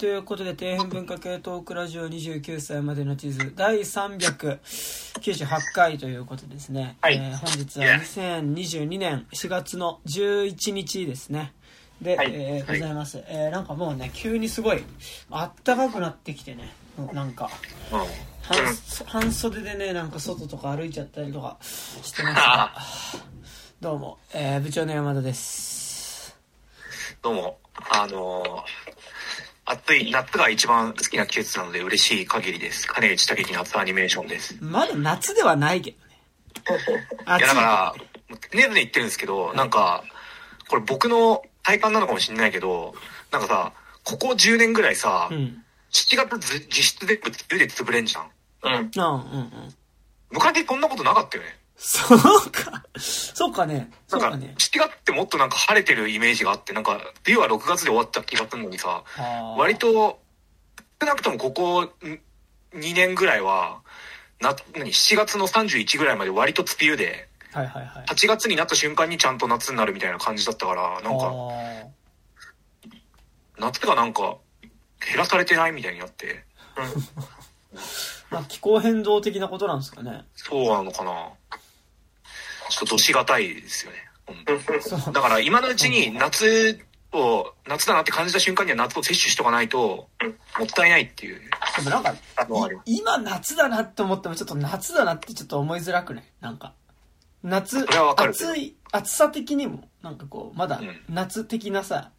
ということで、底辺文化系トークラジオ29歳までの地図、第398回ということですね。はいえー本日は2022年4月の11日ですね。で、はいえーはいございます。えーなんかもうね、急にすごい、あったかくなってきてね、なんか、うん。半半袖でね、なんか外とか歩いちゃったりとかしてますが、どうも、えー部長の山田です。どうも、あのー、暑い、夏が一番好きな季節なので嬉しい限りです。金内武樹夏アニメーションです。いまだ夏ではないけどね。暑や、だから、ねずね言ってるんですけど、なんか、これ僕の体感なのかもしれないけど、なんかさ、ここ10年ぐらいさ、うん。7月ず実質全部梅雨で潰れんじゃん。うん。うんうんうん。昔そんなことなかったよね。そうか。そうかね。そなんかね。7月ってもっとなんか晴れてるイメージがあって、なんか、梅雨は6月で終わった気がするのにさ、割と、少なくともここん2年ぐらいは、な、何、7月の31ぐらいまで割と梅雨で、はいはいはい。8月になった瞬間にちゃんと夏になるみたいな感じだったから、なんか、あ夏がなんか、減らされてないみたいになって、ー まあ、気候変動的なことなんですかね。そうなのかなちょっとどしがたいですよね。だから今のうちに夏を、夏だなって感じた瞬間には夏を摂取しとかないと、もったいないっていう。でもなんか、今夏だなって思ってもちょっと夏だなってちょっと思いづらくない？なんか。夏暑い、暑さ的にも、なんかこう、まだうん。夏的なさ、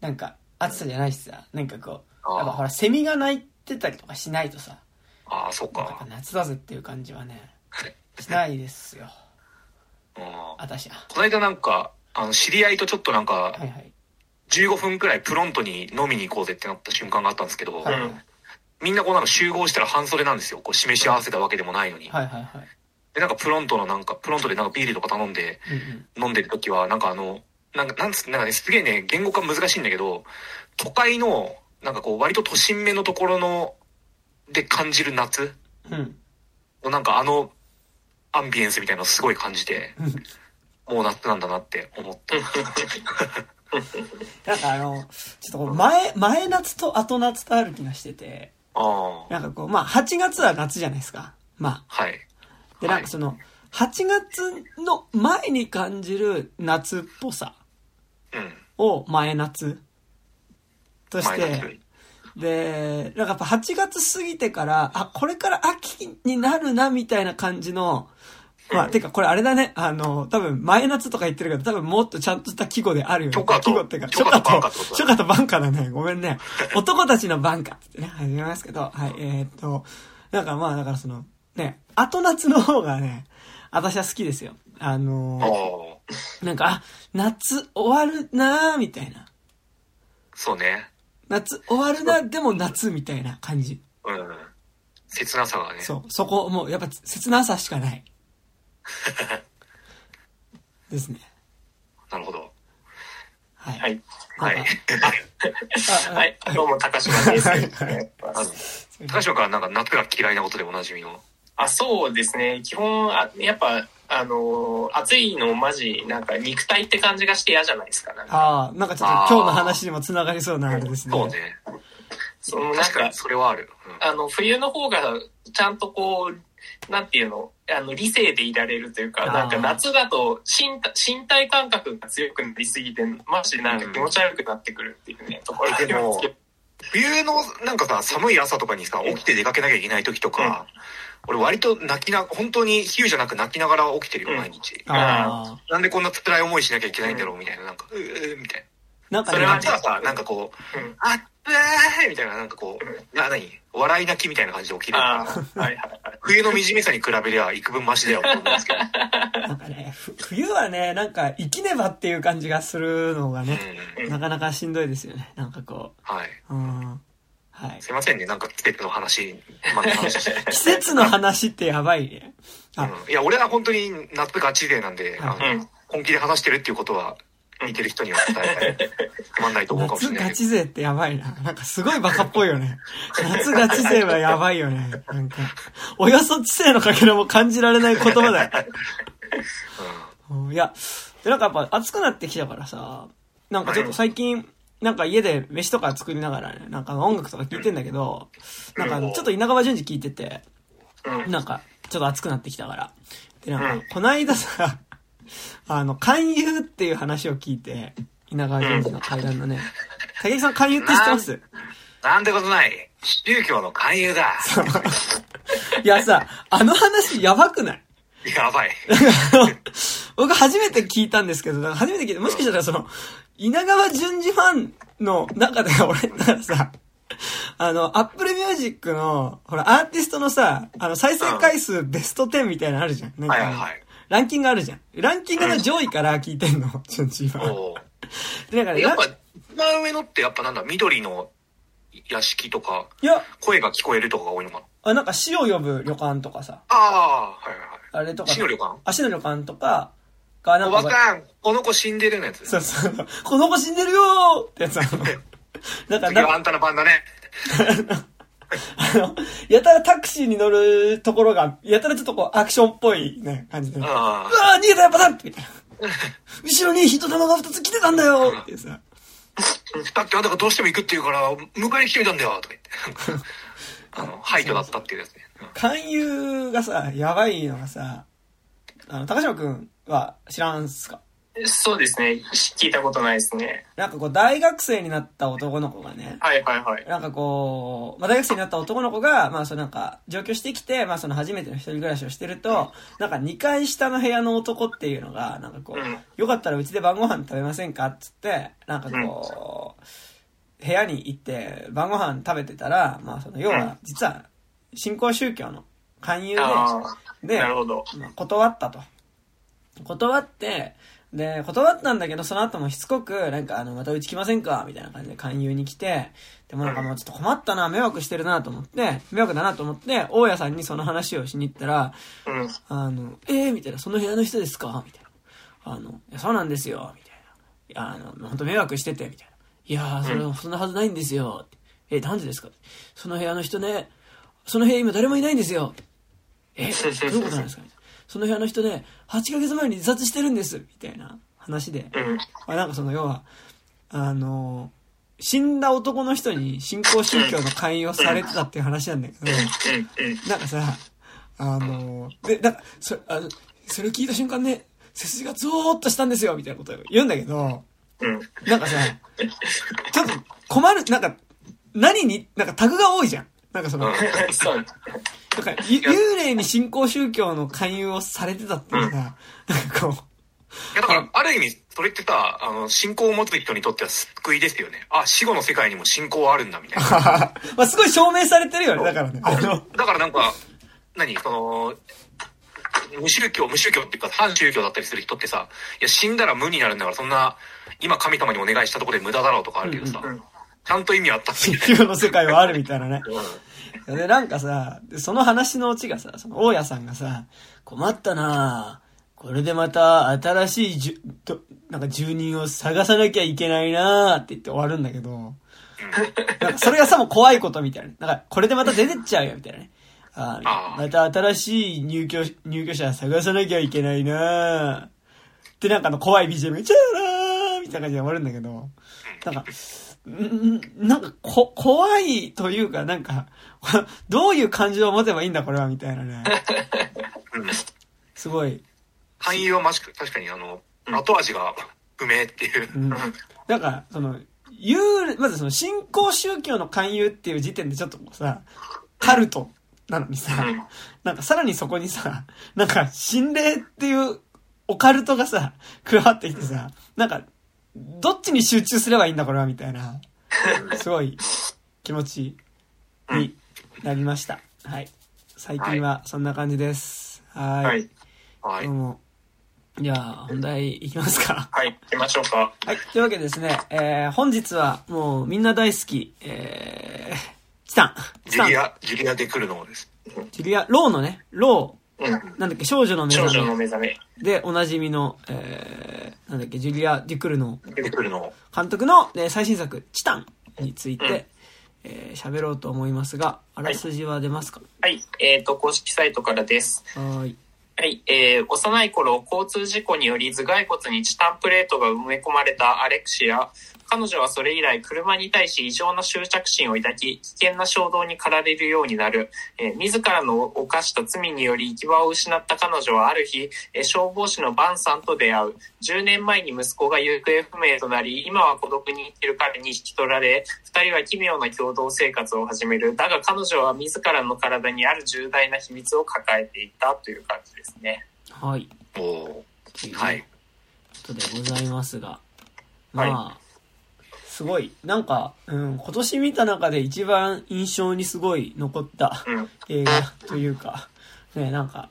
なんか暑さじゃないしさ、なんかこう、やっぱほら、セミが鳴いてたりとかしないとさ、ああ、そっか。夏だぜっていう感じはね、しないですよ。うん私は。この間なんか、あの、知り合いとちょっとなんかは、いはい。15分くらいプロントに飲みに行こうぜってなった瞬間があったんですけど、はいはい。みんなこうなんか集合したら半袖なんですよ。こう示し合わせたわけでもないのに。はいはいはい。で、なんかプロントのなんか、プロントでなんかビールとか頼んでうんうん。飲んでる時は、なんかあの、なんか、なんつなんかね、すげえね、言語化難しいんだけど、都会の、なんかこう割と都心目のところの、で感じる夏うん。のなんかあの、アンビエンスみたいなのをすごい感じて、もう夏なんだなって思った。なんかあの、ちょっとこう前、前夏と後夏とある気がしてて、なんかこう、まあ8月は夏じゃないですか。まあ。はい。で、なんかその、8月の前に感じる夏っぽさうん。を前夏として、で、なんかやっぱ8月過ぎてから、あ、これから秋になるなみたいな感じの、まあ、てかこれあれだね、あの、多分前夏とか言ってるけど、多分もっとちゃんとした季語であるよね。季語ってか、初夏と初夏と晩夏だね。ごめんね。男たちの晩夏ってね、始めますけど、はい、えーっと、なんかまあだからその、ね、後夏の方がね、私は好きですよ。あのああ、なんか、あ、夏終わるなーみたいな。そうね。夏終わるな、でも夏みたいな感じ。うん。切なさがね。そう、そこ、もうやっぱ切なさしかない。ですね。なるほど。はい。はい。はい はい。どうも、高島です。高島からなんか夏が嫌いなことでおなじみの？あ、そうですね。基本、あやっぱ、あのー暑いのマジ、なんか肉体って感じがして嫌じゃないですか。なんかああ、なんかちょっと今日の話にもつながりそうなあれですね。そうね。そのなんかそれはある。うんあの、冬の方が、ちゃんとこう、なんていうの、あの、理性でいられるというか、なんか夏だと身体、身体感覚が強くなりすぎて、マジでなんか気持ち悪くなってくるっていうね、ところ。冬のなんかさ、寒い朝とかにさ、起きて出かけなきゃいけない時とか、俺割と泣きな、本当に比喩じゃなく泣きながら起きてるよ、うん。毎日。ああ。なんでこんな辛い思いしなきゃいけないんだろうみたいな、なんか、うーみたいな。んかな。それはね夏はさ、なんかこう、うん。あっつーみたいな、なんかこう、な、何？笑い泣きみたいな感じで起きる。ああ、はいはいはい。冬の惨めさに比べりゃ幾分マシだよって思うんですけど。なんかね、ふ冬はね、なんか生きねばっていう感じがするのがね、うん。なかなかしんどいですよね。なんかこはい。う。うん。はい。すいませんね、なんか季節の話、まあ話して。季節の話ってやばいね。あ、うんいや、俺は本当に夏ガチ勢なんで、あはいの本気で話してるっていうことは、見てる人には伝えたい。つまんないと思うかもし夏れないけど。ガチ勢ってやばいな。なんかすごいバカっぽいよね。夏ガチ勢はやばいよね。なんか、およそ知性のかけらも感じられない言葉だよ。うんいや、でなんかやっぱ暑くなってきたからさ、なんかちょっと最近、なんか家で飯とか作りながらね、なんか音楽とか聴いてんだけど、なんかあのちょっと稲川淳二聴いてて、うん。なんか、ちょっと熱くなってきたから。で、なんかうん、この間さ、あの、勧誘っていう話を聞いて、稲川淳二の階段のね、竹木さん勧誘って知ってます？なんてことない。宗教の勧誘だ。いやさ、あの話やばくない？やばい。僕初めて聞いたんですけど、初めて聞いて、もしかしたらその、稲川淳二ファンの中で俺ならさ、あの、アップルミュージックの、ほら、アーティストのさ、あの、再生回数ベスト10みたいなのあるじゃん。なんいはいはいランキングあるじゃん。ランキングの上位から聞いてんの、淳二ファン。おで、なんかね、やっぱ一番上のってやっぱなんだ、緑の屋敷とか、いや、声が聞こえるとかが多いのかな。あ、なんか死を呼ぶ旅館とかさ、ああ、はいはいはい。あれとか、死の旅館？足の旅館とかが、なおんかば、さん、この子死んでるのやつ。そうそう、この子死んでるよーってやつなの。なんか、な次はあんたの番だね。あの、やたらタクシーに乗るところが、やたらちょっとこう、アクションっぽいね、感じで。うわあー逃げたやっぱだみたいな。後ろに人玉が二つ来てたんだよってさ。だってあんたがどうしても行くって言うから、迎えに来てみたんだよとか言って。あの、廃墟だったっていうやつね。勧誘がさ、やばいのがさ、あの、高島くんは知らんすか？そうですね。聞いたことないですね。なんかこう、大学生になった男の子がね、はいはいはい。なんかこう、まあ、大学生になった男の子が、まあ、そのなんか、上京してきて、まあ、その初めての一人暮らしをしてると、なんか2階下の部屋の男っていうのが、なんかこう、うんよかったらうちで晩ご飯食べませんかっつって、なんかこう、部屋に行って晩ご飯食べてたら、まあ、その、要は、実は、新興宗教の勧誘で、で。まあ断ったと。断って、で、断ったんだけど、その後もしつこく、なんか、あの、またうち来ませんか？みたいな感じで勧誘に来て、でもなんかもうちょっと困ったな、迷惑してるなと思って、迷惑だなと思って、大家さんにその話をしに行ったら、うん。あの、えー、みたいな、その部屋の人ですか？みたいな。あの、そうなんですよ、みたいな。いや、あの、本当迷惑してて、みたいな。いやー、それ、そんなはずないんですよ。え、なんでですか？その部屋の人ね、その部屋今誰もいないんですよ。え、どういうことなんですか？その部屋の人ね、8ヶ月前に自殺してるんです、みたいな話で。うん。あなんかその、要は、あの、死んだ男の人に新興宗教の勧誘をされてたっていう話なんだけど。なんかさ、あの、で、なんか、そあのそれを聞いた瞬間ね、背筋がゾーッとしたんですよ、みたいなことを言うんだけど、うん。なんかさ、ちょっと困る、なんか、何に、なんかタグが多いじゃん。なんかその、うんそう。なんか、ゆ幽霊に新興宗教の勧誘をされてたっていうさ、なんかこう、いやだから、ある意味、それってさ、あの、信仰を持つ人にとっては救いですよね。あ、死後の世界にも信仰はあるんだ、みたいな。まあすごい証明されてるよね、だからね。だからなんか、何？その、無宗教、無宗教っていうか反宗教だったりする人ってさ、いや死んだら無になるんだからそんな、今神様にお願いしたところで無駄だろうとかあるけどさ、うんうんちゃんと意味あったっていう。宗教の世界はあるみたいなね。うん。で、なんかさ、でその話のオチがさ、その大家さんがさ、困ったなぁ。これでまた新しいじゅと、なんか住人を探さなきゃいけないなぁって言って終わるんだけど、なんかそれがさも怖いことみたいな。なんかこれでまた出てっちゃうよみたいなね。あまた新しい入居、入居者探さなきゃいけないなぁ。ってなんかあの怖い BGM がチャーラーみたいな感じで終わるんだけど、なんか、んなんかこ、怖いというか、なんか、どういう感情を持てばいいんだこれはみたいなね。うんすごい。勧誘はましく、確かにあの、後味が不明っていう。うん。なんか、その、幽霊、まずその新興宗教の勧誘っていう時点でちょっとさ、カルトなのにさ、うんなんかさらにそこにさ、なんか心霊っていうオカルトがさ、加わってきてさ、なんか、どっちに集中すればいいんだこれはみたいな、すごい気持ちになりました。はい。最近はそんな感じです。は。はいい。はいどう。も。じゃあ、本題いきますか。はい。行きましょうか。はい。というわけでですね、えー、本日はもうみんな大好き、えー、チタン。チタンジュリ。ア、ジュリアで来るのです。ジュリア、ローのね、ロうん。ー、なんだっけ、少女の目少覚め女の目覚め。でおなじみの、えー、なんだっけ、ジュリア・デュクルの出てくるの。監督の、えー最新作、チタンについて、うんえー喋ろうと思いますが、あらすじは出ますか？はい。えっ、と、公式サイトからです。はーい。はい。えー、幼い頃、交通事故により頭蓋骨にチタンプレートが埋め込まれたアレクシア。彼女はそれ以来車に対し異常な執着心を抱き、危険な衝動に駆られるようになる。えー自らの犯した罪により行き場を失った彼女はある日、えー消防士のバンさんと出会う。10年前に息子が行方不明となり、今は孤独に生きる彼に引き取られ、二人は奇妙な共同生活を始める。だが彼女は自らの体にある重大な秘密を抱えていたという感じですね。はい。おおーはい。ことでございますが。はいまあ、すごい。なんか、うん、今年見た中で一番印象にすごい残ったうん。映画というか、ね、なんか、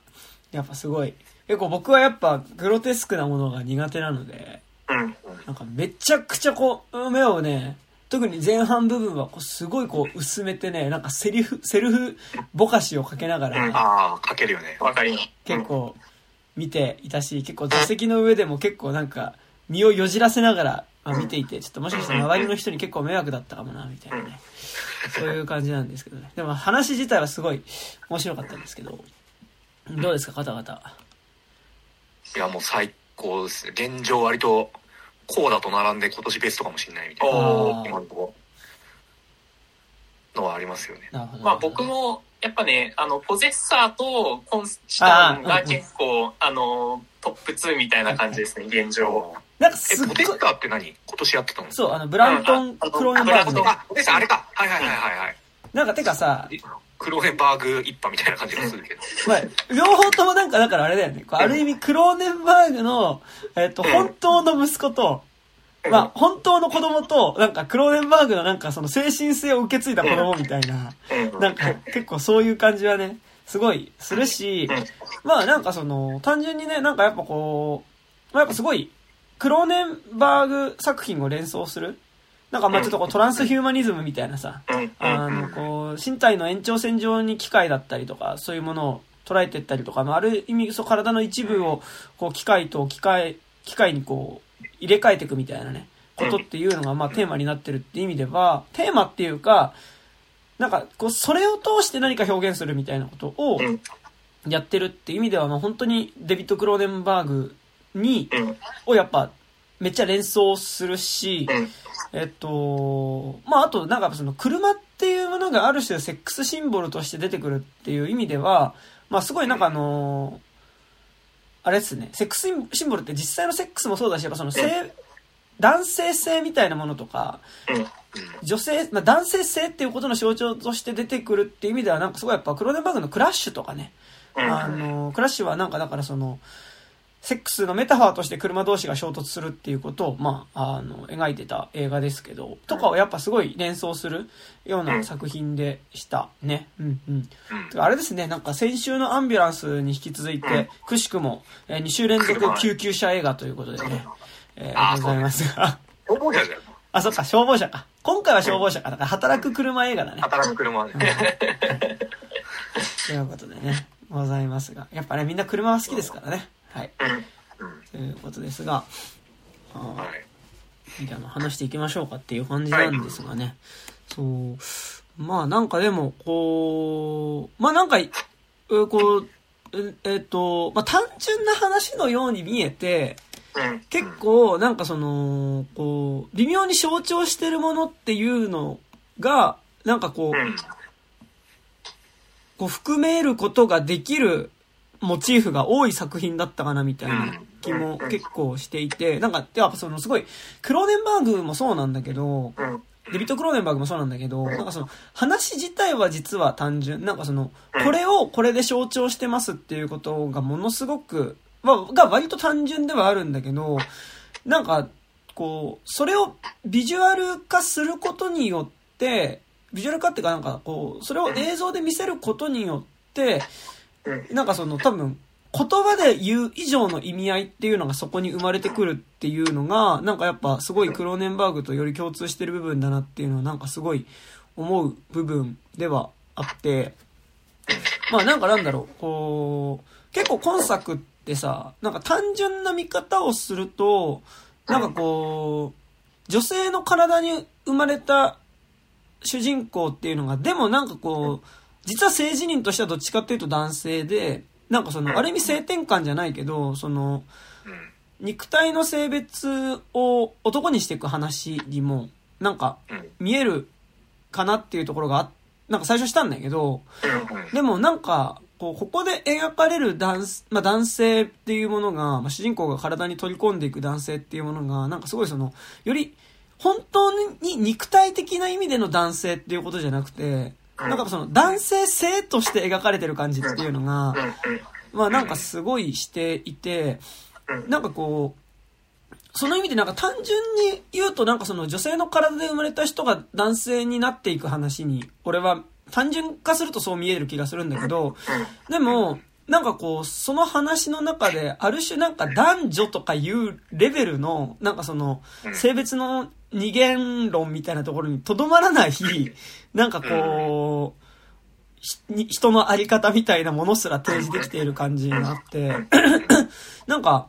やっぱすごい。結構僕はやっぱグロテスクなものが苦手なので、うん。なんかめちゃくちゃこう、目をね、特に前半部分はこうすごいこう薄めてね、なんかセリフ、セルフぼかしをかけながらね、ああ、書けるよね。わかり。結構見ていたし、結構座席の上でも結構なんか身をよじらせながらまあ見ていて、ちょっともしかしたら周りの人に結構迷惑だったかもな、みたいなね。そういう感じなんですけどね。でも話自体はすごい面白かったんですけど、どうですか、方々？いや、もう最高ですね。現状割と、こうだと並んで今年ベストかもしれないみたいな。今のところのはありますよね。なるほど。まあ僕も、やっぱね、あの、ポゼッサーとコンスタンが結構、あの、トップ2みたいな感じですね、現状。え、なんかすっごいポテーって何？今年やってたの？そう、あの、ブラントン・クローネンバーグの、あ、ポテッターあれか。はいはいはいはいはい。なんかてかさ、クローネンバーグ一派みたいな感じがするけど。まあ、両方ともなんか、だからあれだよね。こうある意味、クローネンバーグの、えっと、本当の息子と、まあ、本当の子供と、なんか、クローネンバーグのなんか、その精神性を受け継いだ子供みたいな、うん。なんか、結構そういう感じはね、すごいするしうん、まあなんかその、単純にね、なんかやっぱこう、まあやっぱすごい、クローネンバーグ作品を連想する？なんかまあちょっとこうトランスヒューマニズムみたいなさ、うん。あの、こう、身体の延長線上に機械だったりとか、そういうものを捉えていったりとか、まあ、ある意味、そう、体の一部を、こう、機械と機械、機械にこう、入れ替えていくみたいなね、ことっていうのが、まあ、テーマになってるって意味では、テーマっていうか、なんか、こう、それを通して何か表現するみたいなことをうん。やってるって意味では、まあ、本当にデビッド・クローデンバーグに、うん。をやっぱ、めっちゃ連想するし、うん。えっと、まあ、あと、なんかその、車っていうものがある種セックスシンボルとして出てくるっていう意味では、まあ、すごいなんかあのあれですね、セックスシンボルって実際のセックスもそうだし、やっぱその性、男性性みたいなものとか、うん。女性、まあ、男性性っていうことの象徴として出てくるっていう意味では、なんかすごいやっぱクローネンバーグのクラッシュとかね、あの、クラッシュはなんかだからその、セックスのメタファーとして車同士が衝突するっていうことを、まあ、あの、描いてた映画ですけど、とかをやっぱすごい連想するような作品でしたね。うんうん。あれですね、なんか先週のアンビュランスに引き続いて、うんくしくも、え2週連続救急車映画ということでね、えーございますが。消防車じゃん。あ、そっか、消防車か。今回は消防車か。だから働く車映画だね。働く車はね。ということでね、ございますが。やっぱね、みんな車は好きですからね。はい。ということですが、あーはい。じゃあ話していきましょうかっていう感じなん。ですがね。そう。まあなん。かでも、こう、まあなん。か、こう、えっと、まあ単純な話のように見えて、結構なん。かその、こう、微妙に象徴してるものっていうのが、なん。かこう、こう含めることができるモチーフが多い作品だったかなみたいな気も結構していて、なんか、やっぱそのすごい、クローネンバーグもそうなんだけど、うん。デビット・クローネンバーグもそうなんだけど、なんかその話自体は実は単純、なんかその、これをこれで象徴してますっていうことがものすごく、まあ、が割と単純ではあるんだけど、なんか、こう、それをビジュアル化することによって、ビジュアル化っていうかなんかこう、それを映像で見せることによって、うん。なんかその多分、言葉で言う以上の意味合いっていうのがそこに生まれてくるっていうのが、なんかやっぱすごいクローネンバーグとより共通してる部分だなっていうのはなんかすごい思う部分ではあって、まあなんかなんだろう、こう、結構今作ってさ、なんか単純な見方をすると、なんかこう、女性の体に生まれた主人公っていうのが、でもなんかこう、実は性自認としてはどっちかっていうと男性で、なんかその、ある意味性転換じゃないけど、その、うん。肉体の性別を男にしていく話にも、なんかうん。見えるかなっていうところがあ、なんか最初したんだけど、うん。でもなんか、こう、ここで描かれる男,、まあ、男性っていうものが、まあ、主人公が体に取り込んでいく男性っていうものが、なんかすごいその、より、本当に肉体的な意味での男性っていうことじゃなくて、なんかその男性性として描かれてる感じっていうのが、まあなんかすごいしていて、うん。なんかこう、その意味でなんか単純に言うとなんかその女性の体で生まれた人が男性になっていく話に、俺は単純化するとそう見える気がするんだけど、でも、なんかこう、その話の中で、ある種なんか男女とかいうレベルの、なんかそのう、ん。性別の二元論みたいなところにとどまらない、なんかこう、ひに人のあり方みたいなものすら提示できている感じがあって、なんか、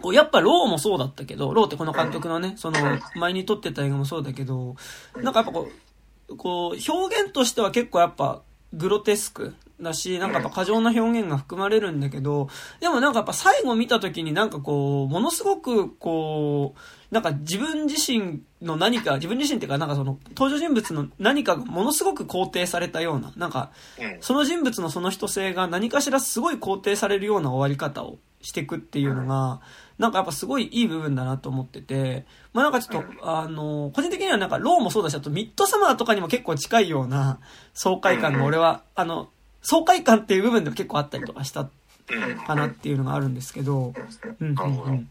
こうやっぱローもそうだったけど、ローってこの監督のね、その前に撮ってた映画もそうだけど、なんかやっぱこう、こう表現としては結構やっぱグロテスクだし、なんかやっぱ過剰な表現が含まれるんだけど、でもなんかやっぱ最後見た時になんかこう、ものすごくこう、なんか自分自身の何か、自分自身っていうかなんかその登場人物の何かがものすごく肯定されたような、なんかうん。その人物のその人性が何かしらすごい肯定されるような終わり方をしていくっていうのが、なんかやっぱすごいいい部分だなと思ってて、まあなんかちょっと、あの、個人的にはなんかローもそうだし、あとミッドサマーとかにも結構近いような爽快感が俺は、あの、爽快感っていう部分でも結構あったりとかしたうん。かなっていうのがあるんですけど、うん、うん。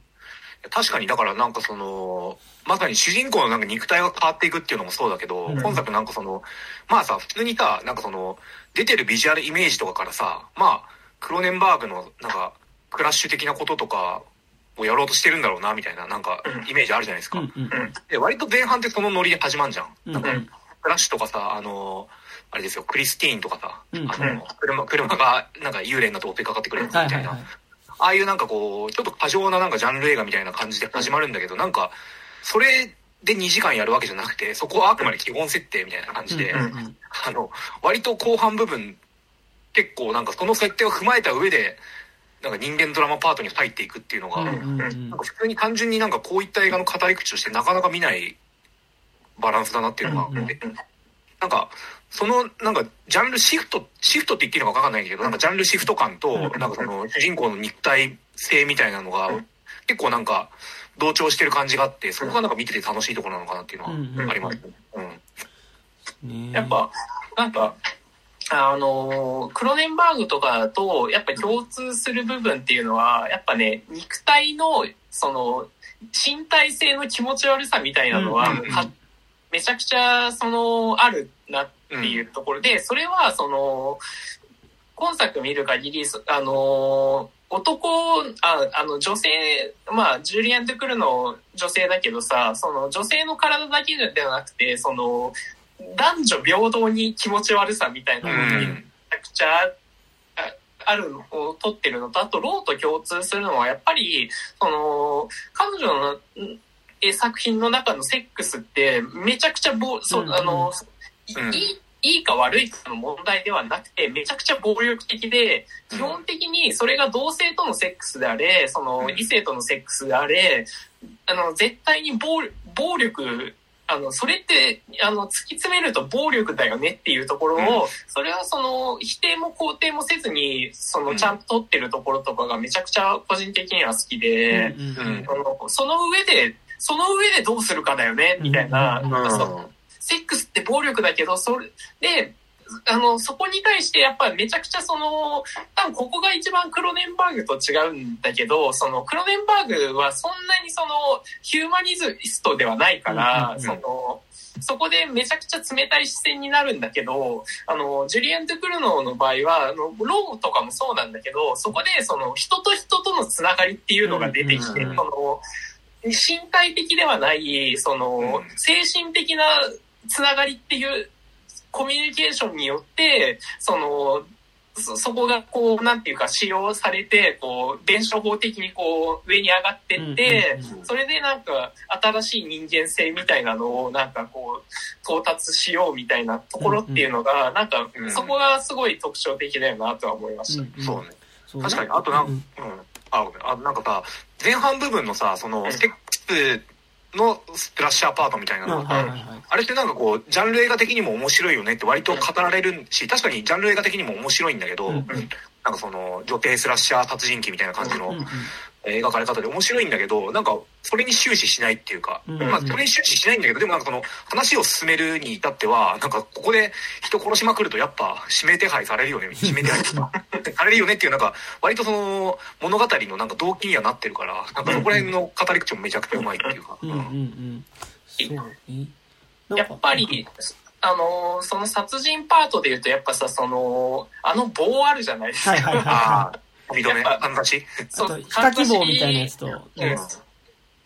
確かに、だからなんかその、まさに主人公のなんか肉体が変わっていくっていうのもそうだけど、うん今作なんかその、まあさ、普通にさ、なんかその、出てるビジュアルイメージとかからさ、まあ、クロネンバーグのなんか、クラッシュ的なこととかをやろうとしてるんだろうな、みたいな、なんか、イメージあるじゃないですか。うん、うん、で、割と前半ってそのノリで始まんじゃん。うんなんか、クラッシュとかさ、あの、あれですよ、クリスティーンとかさ、うんあの、車、車が、なんか幽霊が通ってかかってくるやつみたいな。はいはいはい。ああいうなんかこう、ちょっと過剰ななんかジャンル映画みたいな感じで始まるんだけど、なんか、それで2時間やるわけじゃなくて、そこはあくまで基本設定みたいな感じで、あの、割と後半部分、結構なんかその設定を踏まえた上で、なんか人間ドラマパートに入っていくっていうのが、なんか普通に単純になんかこういった映画の語り口としてなかなか見ないバランスだなっていうのがあって、なんか、その、なんか、ジャンルシフト、シフトって言っていいのか分かんないけど、なんかジャンルシフト感と、なんかその、主人公の肉体性みたいなのが、結構なんか、同調してる感じがあって、そこがなんか見てて楽しいところなのかなっていうのはありますね。うん。ねやっぱ、なんか、あのークロネンバーグとかだと、やっぱ共通する部分っていうのは、やっぱね、肉体の、その、身体性の気持ち悪さみたいなのは、めちゃくちゃ、その、あるなっていうところで、それは、その、今作見る限り、そあのー男、ああの、女性、まあ、ジュリアン・ドゥクルの女性だけどさ、その、女性の体だけではなくて、その、男女平等に気持ち悪さみたいなのにめちゃくちゃああるのを取ってるのと、あと、ローと共通するのは、やっぱり、その、彼女の作品の中のセックスって、めちゃくちゃぼ、そううんうんあの、いうん。いいいいか悪いかの問題ではなくて、めちゃくちゃ暴力的で、基本的にそれが同性とのセックスであれ、そのうん。異性とのセックスであれ、あの、絶対に暴暴力、あの、それって、あの、突き詰めると暴力だよねっていうところを、うん。それはその、否定も肯定もせずに、その、うん。ちゃんと取ってるところとかがめちゃくちゃ個人的には好きで、その上で、その上でどうするかだよね、みたいな、うんなんうセックスって暴力だけど、それで、あの、そこに対してやっぱめちゃくちゃその、多分ここが一番クロネンバーグと違うんだけど、そのクロネンバーグはそんなにそのヒューマニズストではないから、その、そこでめちゃくちゃ冷たい視線になるんだけど、あの、ジュリエン・ドゥ・クルノーの場合は、あの、ローとかもそうなんだけど、そこでその人と人とのつながりっていうのが出てきて、その、身体的ではない、その、うん。精神的なつながりっていうコミュニケーションによって、その、そ、そこがこう、なんていうか使用されて、こう、弁証法的にこう、上に上がってって、うんうんうんそれでなんか、新しい人間性みたいなのを、なんかこう、到達しようみたいなところっていうのが、なんかう、んそこがすごい特徴的だよなとは思いました。うんそうね。そう確かに。あとなんか、うんうん。あ、ごめん。あ、なんかさ、前半部分のさ、その、セックスのスプラッシャーパートみたいなうんのが、はいはいはい。あれってなんかこう、ジャンル映画的にも面白いよねって割と語られるし、確かにジャンル映画的にも面白いんだけど、うんうんなんかその、女帝スラッシャー殺人鬼みたいな感じの描かれ方で面白いんだけど、なんか、それに終始しないっていうか、うんまあ、それに終始しないんだけど、でもなんかその、話を進めるに至っては、なんか、ここで人殺しまくるとやっぱ、指名手配されるよね、指名手配 されるよねっていう、なんか、割とその、物語のなんか動機にはなってるから、なんかそこら辺の語り口もめちゃくちゃうまいっていうか、うんうんうん。そうね。なんかやっぱり、あのーその殺人パートで言うと、やっぱさ、その、あの棒あるじゃないですか。はいはいはいああ、認め、あんだし？あと、ヒカキ棒みたいなやつと、うん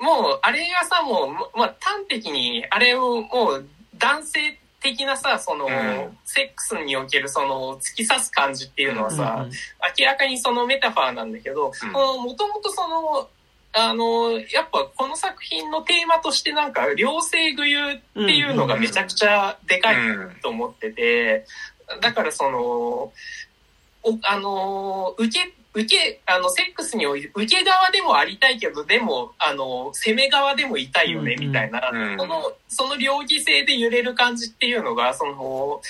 もう、あれがさ、もう、まあ、端的に、あれをもう、男性的なさ、その、うん。セックスにおけるその、突き刺す感じっていうのはさ、うんうん明らかにそのメタファーなんだけど、うん。もともとその、あの、やっぱこの作品のテーマとしてなんか、両性具有っていうのがめちゃくちゃでかいうん。と思ってて、だからその、おあの、受け、受け、あの、セックスにおいて、受け側でもありたいけど、でも、あの、攻め側でもいたいよね、みたいな、うん。その、その両義性で揺れる感じっていうのが、その、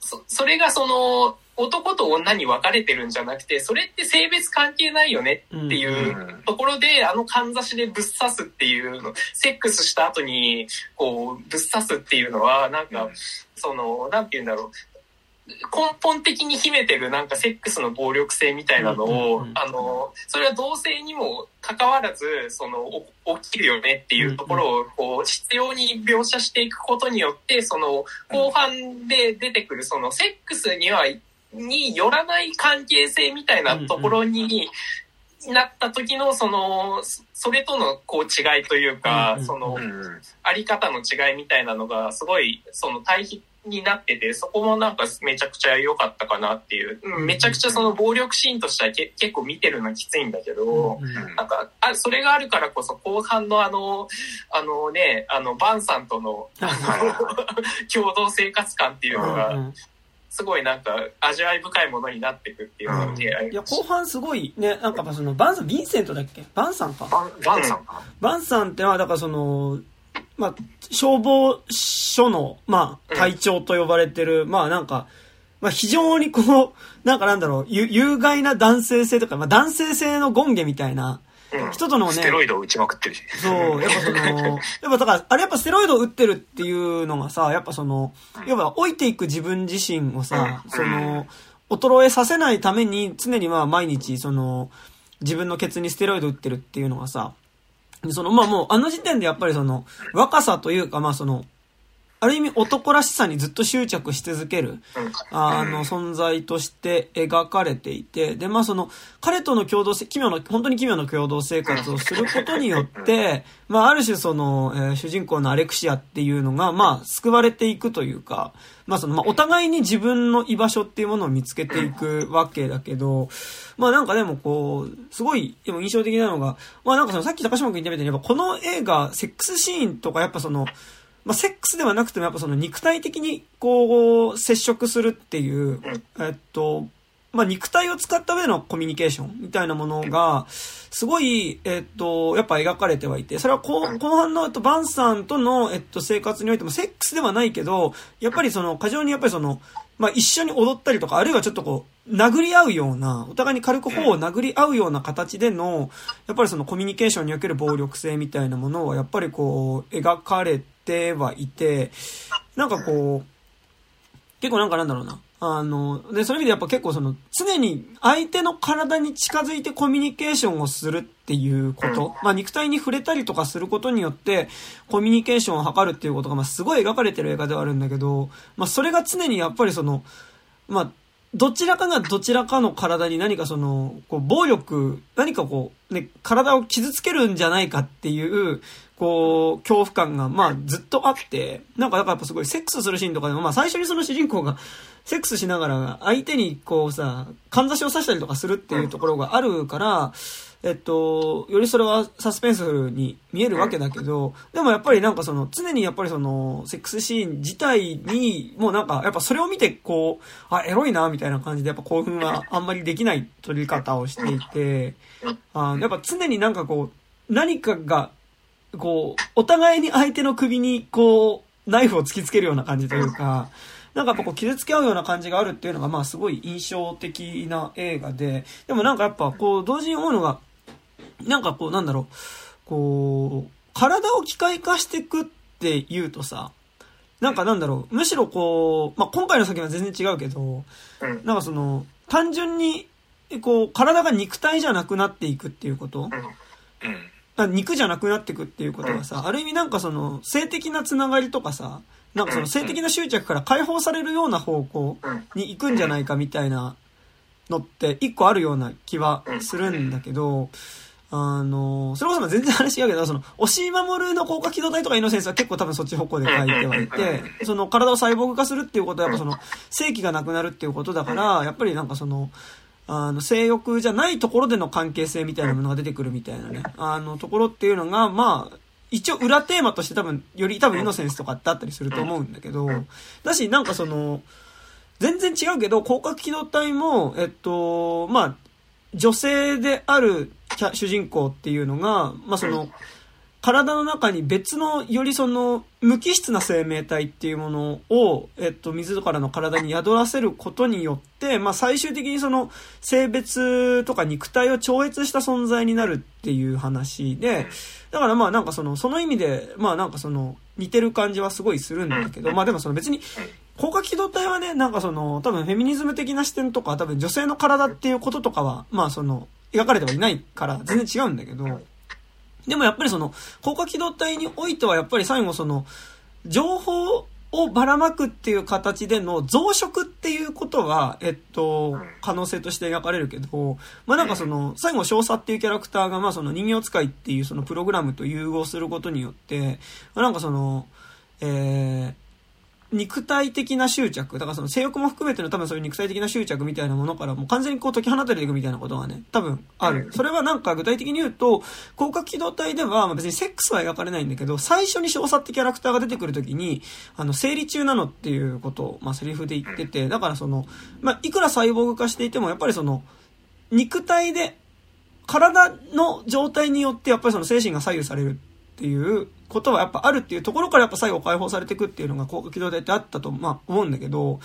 そそれがその、男と女に分かれてるんじゃなくて、それって性別関係ないよねうんっていううんところで、あのかんざしでぶっ刺すっていうの、セックスした後に、こう、ぶっ刺すっていうのは、なんか、その、なんて言うんだろう。根本的に秘めてるなんかセックスの暴力性みたいなのを、あの、それは同性にも関わらず、その、お起きるよねっていうところを、こう、必要に描写していくことによって、その、後半で出てくる、その、セックスには、によらない関係性みたいなところに、なった時の、その、そそれとの、こう、違いというか、そのう、ん。あり方の違いみたいなのがすごいその対比になっててそこもなんかめちゃくちゃ良かったかなっていう、うん。めちゃくちゃその暴力シーンとしてはけ結構見てるのきついんだけど、うん。なんかあそれがあるからこそ後半のあのあのねあのバンさんとのあの 共同生活感っていうのうがん。すごいなんか味わい深いものになっていくっていうので、あり。いや、後半すごいね、なんかその、バンさん、ヴィンセントだっけ？バンさんか。バン、バンさんか。バンさんってのは、だからその、まあ、消防署の、まあ、隊長と呼ばれてる、まあなんか、まあ非常にこう、なんかなんだろう、有有害な男性性とか、まあ男性性の権下みたいなうん。人とのね、ステロイドを打ちまくってるし。そう、やっぱその、やっぱだから、あれやっぱステロイドを打ってるっていうのがさ、やっぱその、要は老いていく自分自身をさ、うん。その、衰えさせないために常にまあ毎日その、自分のケツにステロイド打ってるっていうのがさ、その、まあもうあの時点でやっぱりその、若さというかまあその、ある意味男らしさにずっと執着し続ける、うん。あの、存在として描かれていて、で、まあその、彼との共同せ、奇妙な、本当に奇妙な共同生活をすることによって、まあある種その、えー主人公のアレクシアっていうのが、まあ救われていくというか、まあその、まあお互いに自分の居場所っていうものを見つけていくわけだけど、まあなんかでもこう、すごい、でも印象的なのが、まあなんかそのさっき高島君言ったみたいに、やっぱこの映画、セックスシーンとかやっぱその、まあ、セックスではなくてもやっぱその肉体的にこう接触するっていう、えっと、まあ、肉体を使った上でのコミュニケーションみたいなものが、すごい、えっと、やっぱ描かれてはいて、それは後後半の、えっと、バンさんとの、えっと、生活においても、セックスではないけど、やっぱりその、過剰にやっぱりその、まあ、一緒に踊ったりとか、あるいはちょっとこう、殴り合うような、お互いに軽く頬を殴り合うような形での、やっぱりそのコミュニケーションにおける暴力性みたいなものは、やっぱりこう、描かれてはいて、なんかこう、結構なんかなんだろうな。あの、で、そういう意味でやっぱ結構その、常に相手の体に近づいてコミュニケーションをするっていうこと、まあ肉体に触れたりとかすることによって、コミュニケーションを図るっていうことが、まあすごい描かれてる映画ではあるんだけど、まあそれが常にやっぱりその、まあ、どちらかがどちらかの体に何かその、こう、暴力、何かこう、ね、体を傷つけるんじゃないかっていう、こう、恐怖感が、まあ、ずっとあって、なんか、だからやっぱすごい、セックスするシーンとかでも、まあ、最初にその主人公が、セックスしながら、相手にこうさ、かんざしを刺したりとかするっていうところがあるから、えっと、よりそれはサスペンスフルに見えるわけだけど、でもやっぱりなんかその、常にやっぱりその、セックスシーン自体に、もうなんか、やっぱそれを見てこう、あ、エロいな、みたいな感じで、やっぱ興奮はあんまりできない撮り方をしていて、あやっぱ常になんかこう、何かが、こう、お互いに相手の首にこう、ナイフを突きつけるような感じというか、なんかやっぱこう傷つけ合うような感じがあるっていうのがまあすごい印象的な映画で、でもなんかやっぱこう同時に思うのが、なんかこうなんだろう、こう、体を機械化していくって言うとさ、なんかなんだろう、むしろこう、まあ今回の作品は全然違うけど、なんかその、単純に、こう、体が肉体じゃなくなっていくっていうことうん。肉じゃなくなっていくっていうことはさ、ある意味なんかその、性的なつながりとかさ、なんかその性的な執着から解放されるような方向に行くんじゃないかみたいなのって一個あるような気はするんだけど、あの、それこそ全然話違うけど、その、押井守の高架機動隊とかイノセンスは結構多分そっち方向で書いてはいて、その体を細胞化するっていうことはやっぱその、正気がなくなるっていうことだから、やっぱりなんかその、あの、性欲じゃないところでの関係性みたいなものが出てくるみたいなね、あの、ところっていうのが、まあ、一応裏テーマとして多分、より多分イノセンスとかってあったりすると思うんだけど、だし、なんかその、全然違うけど、広角機動隊も、えっと、まあ、女性である主人公っていうのが、まあその、体の中に別の、よりその、無機質な生命体っていうものを、えっと、自らの体に宿らせることによって、まあ最終的にその、性別とか肉体を超越した存在になるっていう話で、だからまあなんかその、その意味で、まあなんかその、似てる感じはすごいするんだけど、まあでもその別に、高架機動隊はね、なんかその、多分フェミニズム的な視点とか、多分女性の体っていうこととかは、まあその、描かれてはいないから全然違うんだけど、でもやっぱりその、高架機動隊においてはやっぱり最後その、情報をばらまくっていう形での増殖っていうことは、えっと、可能性として描かれるけど、まあなんかその、最後少佐っていうキャラクターが、まあその人形使いっていうそのプログラムと融合することによって、まあなんかその、えー、肉体的な執着、だからその性欲も含めての多分そういう肉体的な執着みたいなものからもう完全にこう解き放たれていくみたいなことがね、多分ある。それはなんか具体的に言うと、広角機動隊ではまあ別にセックスは描かれないんだけど、最初に少佐ってキャラクターが出てくるときに、あの、生理中なのっていうことを、まあセリフで言ってて、だからその、まあいくらサイボーグ化していても、やっぱりその、肉体で、体の状態によってやっぱりその精神が左右されるっていうことはやっぱあるっていうところからやっぱ最後解放されていくっていうのが高架機動隊ってあったとまあ思うんだけど、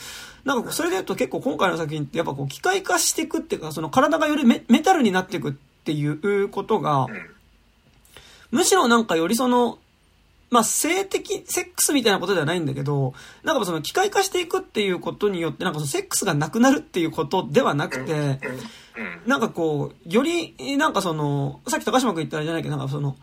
なんかそれで言うと結構今回の作品ってやっぱこう機械化していくっていうか、その体がよりメメタルになっていくっていうことが、むしろなんかよりその、まあ、性的、セックスみたいなことではないんだけど、なんかその機械化していくっていうことによって、なんかそのセックスがなくなるっていうことではなくて、なんかこう、より、なんかその、さっき高島君言ったらじゃないけど、なんかその、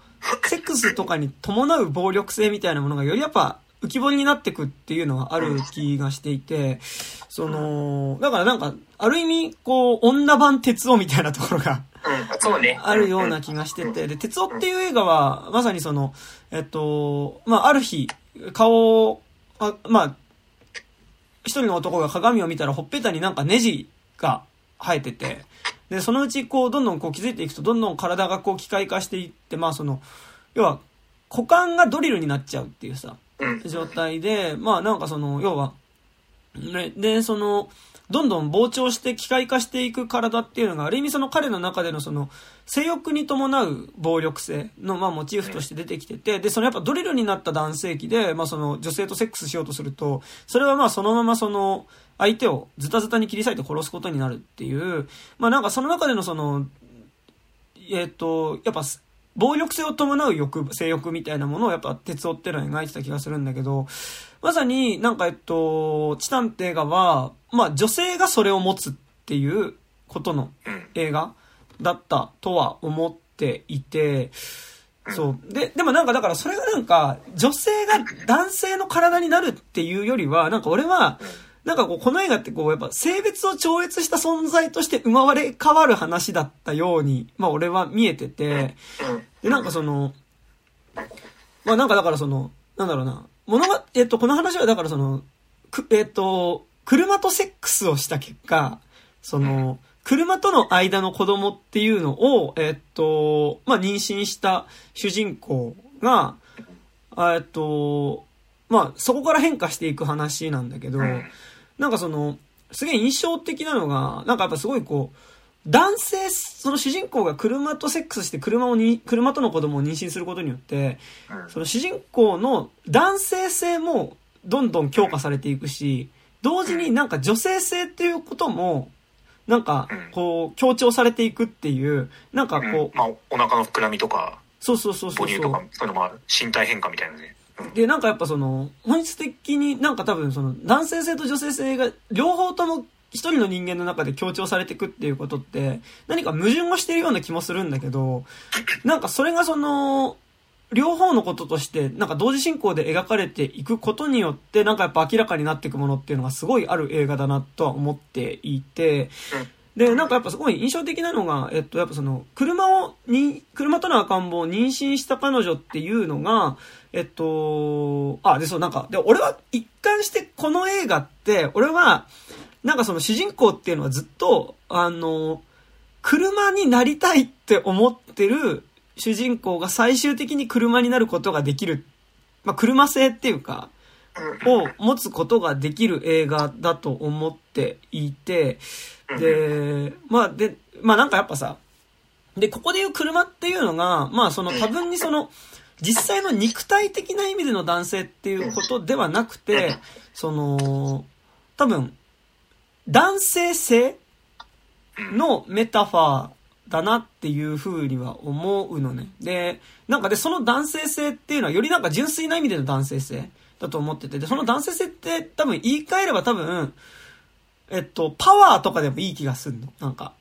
セックスとかに伴う暴力性みたいなものがよりやっぱ浮き彫りになってくっていうのはある気がしていて、その、だからなんか、ある意味、こう、女版鉄夫みたいなところが、うん、そうね。あるような気がしてて、で、鉄夫っていう映画は、まさにその、えっと、まあ、ある日、顔を、あまあ、一人の男が鏡を見たらほっぺたになんかネジが生えてて、で、そのうちこう、どんどんこう気づいていくと、どんどん体がこう機械化していって、まあその、要は、股間がドリルになっちゃうっていうさ、状態で、まあなんかその、要は、ね、で、その、どんどん膨張して機械化していく体っていうのが、ある意味その彼の中でのその、性欲に伴う暴力性の、まあ、モチーフとして出てきてて、で、そのやっぱドリルになった男性器で、まあ、その女性とセックスしようとすると、それはまあそのままその、相手をズタズタに切り裂いて殺すことになるっていう、まあなんかその中でのその、えっ、と、やっぱ、暴力性を伴う欲、性欲みたいなものをやっぱ鉄夫ってのは描いてた気がするんだけど、まさになんかえっと、チタンって映画は、まあ女性がそれを持つっていうことの映画だったとは思っていて、そう。で、でもなんかだからそれがなんか、女性が男性の体になるっていうよりは、なんか俺は、なんかこう、この映画ってこう、やっぱ性別を超越した存在として生まれ変わる話だったように、まあ俺は見えてて、で、なんかその、まあなんかだからその、なんだろうな、物が、えっと、この話はだからその、く、えっと、車とセックスをした結果、その、車との間の子供っていうのを、えっと、まあ、妊娠した主人公が、えっと、まあ、そこから変化していく話なんだけど、なんかその、すげえ印象的なのが、なんかやっぱすごいこう、男性、その主人公が車とセックスして車をに、車との子供を妊娠することによって、その主人公の男性性もどんどん強化されていくし、同時になんか女性性っていうことも、なんか、こう、強調されていくっていう、なんかこう。まあ、お腹の膨らみとか、そうそうそうそう。母乳とか、そういうのもある。身体変化みたいなね。で、なんかやっぱその、本質的になんか多分その、男性性と女性性が両方とも一人の人間の中で強調されていくっていうことって、何か矛盾をしてるような気もするんだけど、なんかそれがその、両方のこととして、なんか同時進行で描かれていくことによって、なんかやっぱ明らかになっていくものっていうのがすごいある映画だなとは思っていて、で、なんかやっぱすごい印象的なのが、えっと、やっぱその、車を、に、車との赤ん坊を妊娠した彼女っていうのが、えっと、あ、で、そう、なんか、で、俺は一貫してこの映画って、俺は、なんかその主人公っていうのはずっと、あの、車になりたいって思ってる主人公が最終的に車になることができる。まあ、車性っていうか、を持つことができる映画だと思っていて、で、まあ、で、まあなんかやっぱさ、で、ここで言う車っていうのが、まあその多分にその、実際の肉体的な意味での男性っていうことではなくて、その、多分、男性性のメタファーだなっていう風には思うのね。で、なんかで、その男性性っていうのはよりなんか純粋な意味での男性性だと思ってて、で、その男性性って多分言い換えれば多分、えっと、パワーとかでもいい気がすんの。なんか。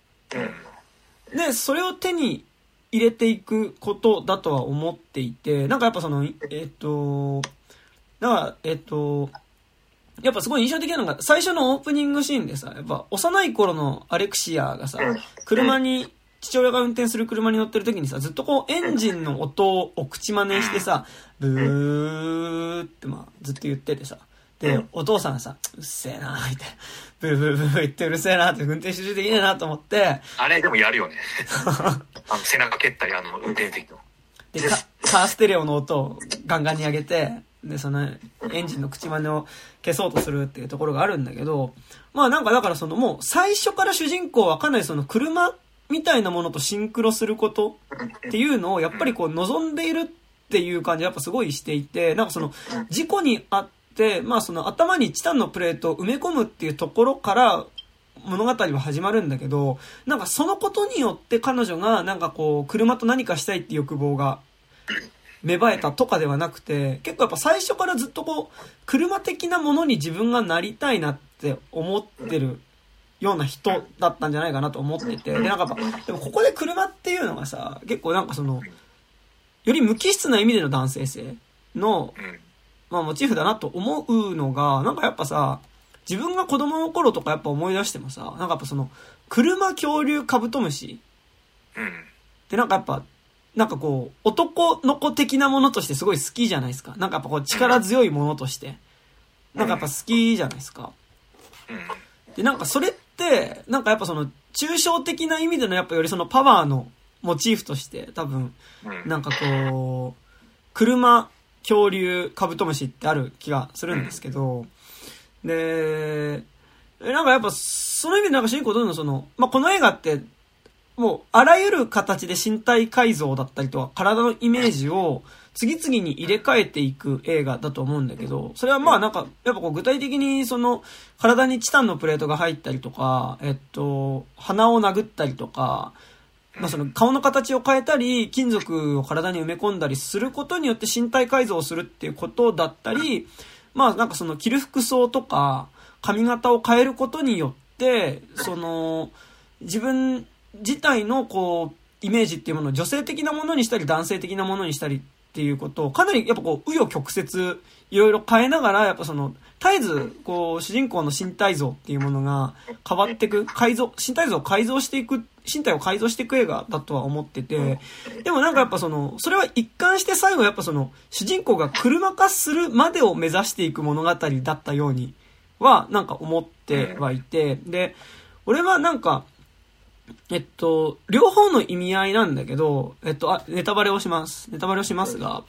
で、それを手に入れていくことだとは思っていて、なんかやっぱその、えっと、だから、えっと、やっぱすごい印象的なのが、最初のオープニングシーンでさ、やっぱ幼い頃のアレクシアがさ、車に、父親が運転する車に乗ってる時にさ、ずっとこうエンジンの音を口真似してさ、ブーってまあずっと言っててさ、で、お父さんがさ、うっせえなーみたいな、ブーブーブー言ってうるせえなーって運転集中できねえなと思って、あれでもやるよね。あの背中蹴ったり、あの運転席の。で、カーステレオの音をガンガンに上げて、で、その、エンジンの口真似を消そうとするっていうところがあるんだけど、まあなんかだからそのもう最初から主人公はかなりその車みたいなものとシンクロすることっていうのをやっぱりこう望んでいるっていう感じやっぱすごいしていて、なんかその事故にあって、まあその頭にチタンのプレートを埋め込むっていうところから物語は始まるんだけど、なんかそのことによって彼女がなんかこう車と何かしたいっていう欲望が芽生えたとかではなくて、結構やっぱ最初からずっとこう、車的なものに自分がなりたいなって思ってるような人だったんじゃないかなと思ってて、で、なんかやっぱ、でもここで車っていうのがさ、結構なんかその、より無機質な意味での男性性の、まあモチーフだなと思うのが、なんかやっぱさ、自分が子供の頃とかやっぱ思い出してもさ、なんかやっぱその、車恐竜カブトムシってなんかやっぱなんかこう、男の子的なものとしてすごい好きじゃないですか。なんかやっぱこう力強いものとして。なんかやっぱ好きじゃないですか。で、なんかそれって、なんかやっぱその、抽象的な意味でのやっぱよりそのパワーのモチーフとして多分、なんかこう、車、恐竜、カブトムシってある気がするんですけど、で、なんかやっぱ、その意味でなんか主人公どんどんその、まあ、この映画ってもう、あらゆる形で身体改造だったりとか、体のイメージを次々に入れ替えていく映画だと思うんだけど、それはまあなんか、やっぱこう具体的にその、体にチタンのプレートが入ったりとか、えっと、鼻を殴ったりとか、まあその顔の形を変えたり、金属を体に埋め込んだりすることによって身体改造をするっていうことだったり、まあなんかその着る服装とか、髪型を変えることによって、その、自分自体のこう、イメージっていうものを女性的なものにしたり男性的なものにしたりっていうことをかなりやっぱこう、紆余曲折いろいろ変えながら、やっぱその、絶えず、こう、主人公の身体像っていうものが変わっていく、改造、身体像を改造していく、身体を改造していく映画だとは思ってて、でもなんかやっぱその、それは一貫して最後やっぱその、主人公が車化するまでを目指していく物語だったようには、なんか思ってはいて、で、俺はなんか、えっと、両方の意味合いなんだけど、えっと、あ、ネタバレをします。ネタバレをしますが、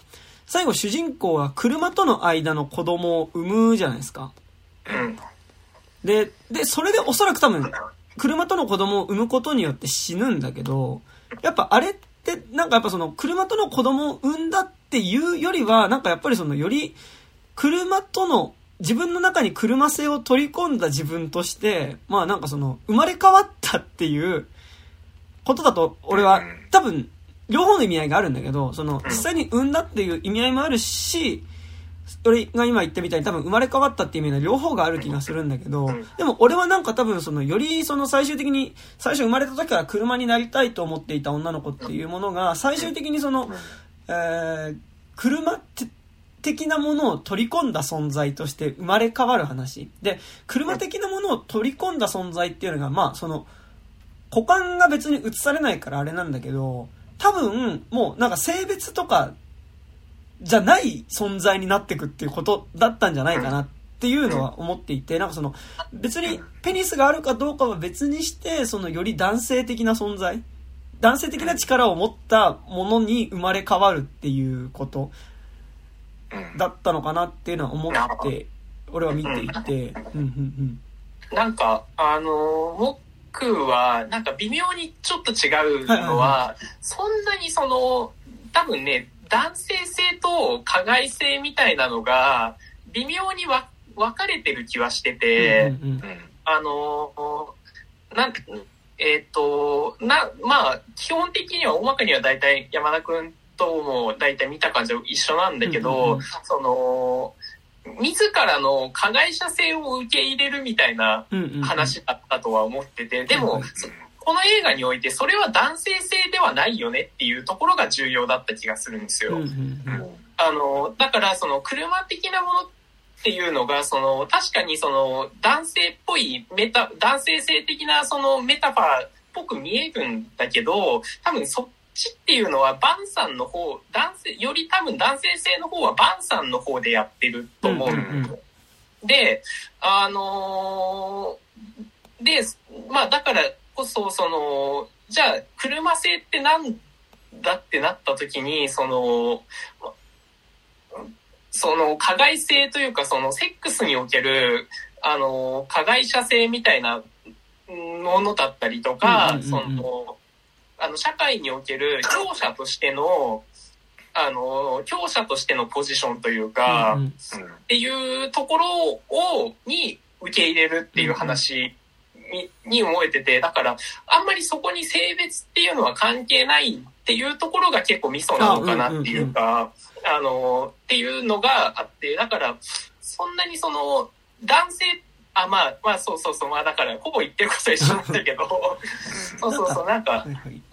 最後主人公は車との間の子供を産むじゃないですか。うん。で、で、それでおそらく多分、車との子供を産むことによって死ぬんだけど、やっぱあれって、なんかやっぱその、車との子供を産んだっていうよりは、なんかやっぱりその、より、車との、自分の中に車性を取り込んだ自分として、まあなんかその、生まれ変わったっていうことだと、俺はうん。多分、両方の意味合いがあるんだけど、その、実際に産んだっていう意味合いもあるし、俺が今言ったみたいに多分生まれ変わったっていう意味の両方がある気がするんだけどうん、でも俺はなんか多分そのよりその最終的に最初生まれた時から車になりたいと思っていた女の子っていうものが最終的にその、えー、車って的なものを取り込んだ存在として生まれ変わる話。で、車的なものを取り込んだ存在っていうのが、まあその、股間が別に映されないからあれなんだけど、多分、もうなんか性別とかじゃない存在になってくっていうことだったんじゃないかなっていうのは思っていて、なんかその、別にペニスがあるかどうかは別にして、そのより男性的な存在、男性的な力を持ったものに生まれ変わるっていうこと。だったのかなっていうのは思って、俺は見ていて、なんか、あのー僕は、なんか微妙にちょっと違うのはそんなにその、多分ね、男性性と加害性みたいなのが、微妙にわ分かれてる気はしてうん。て。あのーなんえっ、と、な、まあ、基本的には大まかには大体山田くんとも大体見た感じは一緒なんだけど、うんうんうんその、自らの加害者性を受け入れるみたいな。話だったとは思ってて、でもこの映画においてそれは男性性ではないよねっていうところが重要だった気がするんですよ。うんうんうんあの、だからその車的なものっていうのが、その確かにその男性っぽいメタ、男性性的なそのメタファーっぽく見えるんだけど、多分そっちっていうのはバンさんの方、男性、より多分男性性の方はバンさんの方でやってると思う。うんうんうんで、あのーで、まあだからこそ、その、じゃあ車性ってなんだってなった時に、その、その加害性というか、そのセックスにおける、あの、加害者性みたいなものだったりとか、うんうんうんうんその、あの、社会における強者としての、あの、強者としてのポジションというか、うんうん。っていうところを、に受け入れるっていう話にに思えてて、だから、あんまりそこに性別っていうのは関係ないっていうところが結構ミソなのかなっていうか、あの、っていうのがあって、だから、そんなにその、男性、あ、まあ、まあ、そうそうそう、まあ、だから、ほぼ言ってることは一緒なんだけど、そうそうそう、なんか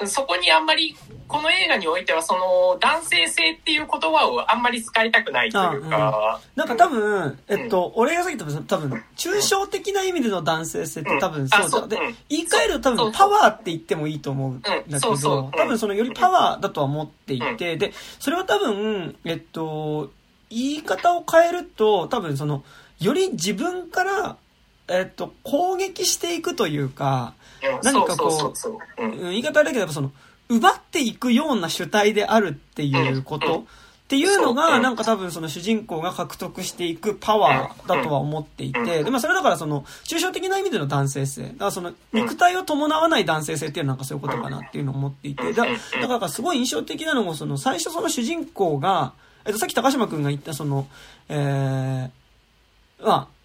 そこにあんまり、この映画においては、その、男性性っていう言葉をあんまり使いたくないというか、なんか多分、えっと、俺がさっき言った多分、抽象的な意味での男性性って多分そうだ。であそううん、言い換えると多分パワーって言ってもいいと思うんだけど多分そのよりパワーだとは思っていて、で、それは多分、えっと、言い方を変えると、多分その、より自分から、えっと、攻撃していくというか、うん何かこう言い方あれだけど、その、奪っていくような主体であるっていうこと、うん。っていうのが、なんか多分その主人公が獲得していくパワーだとは思っていて、で、まあそれだからその、抽象的な意味での男性性。だからその、肉体を伴わない男性性っていうのはなんかそういうことかなっていうのを思っていて、だだからすごい印象的なのも、その、最初その主人公が、えっと、さっき高島くんが言ったその、えー、まあ、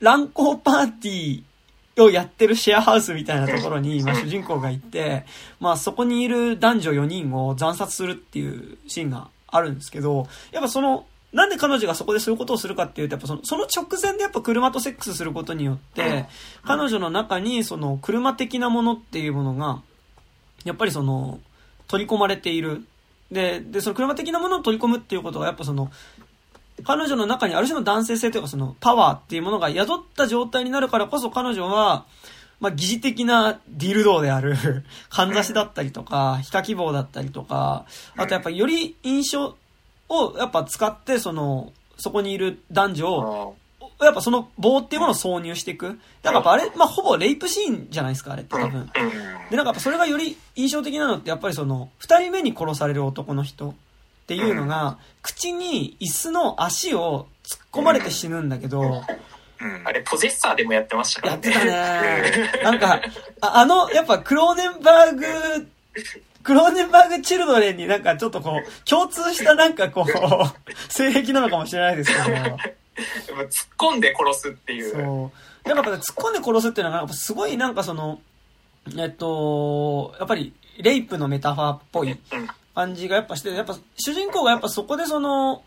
乱交パーティーをやってるシェアハウスみたいなところに、まあ主人公が行って、まあそこにいる男女4人を惨殺するっていうシーンがあるんですけど、やっぱその、なんで彼女がそこでそういうことをするかっていうと、やっぱその、その直前でやっぱ車とセックスすることによって、彼女の中にその車的なものっていうものが、やっぱりその、取り込まれている。で、で、その車的なものを取り込むっていうことは、やっぱその、彼女の中にある種の男性性というかそのパワーっていうものが宿った状態になるからこそ彼女は、まあ、疑似的なディルドーである、かんざしだったりとか、ヒカキ棒だったりとか、あとやっぱりより印象をやっぱ使って、その、そこにいる男女を、やっぱその棒っていうものを挿入していく。だからあれ、まあほぼレイプシーンじゃないですか、あれって多分。で、なんかやっぱそれがより印象的なのって、やっぱりその、二人目に殺される男の人っていうのが、口に椅子の足を突っ込まれて死ぬんだけど、うんあれ、ポゼッサーでもやってましたからね。やってたね。なんか、ああの、やっぱクローネンバーグ、クローネンバーグチルドレンになんかちょっとこう、共通したなんかこう、性癖なのかもしれないですけど、突っ込んで殺すっていう。そう。やっぱ突っ込んで殺すっていうのが、やっぱすごいなんかその、えっと、やっぱり、レイプのメタファーっぽいうん感じがやっぱして、やっぱ主人公がやっぱそこでその、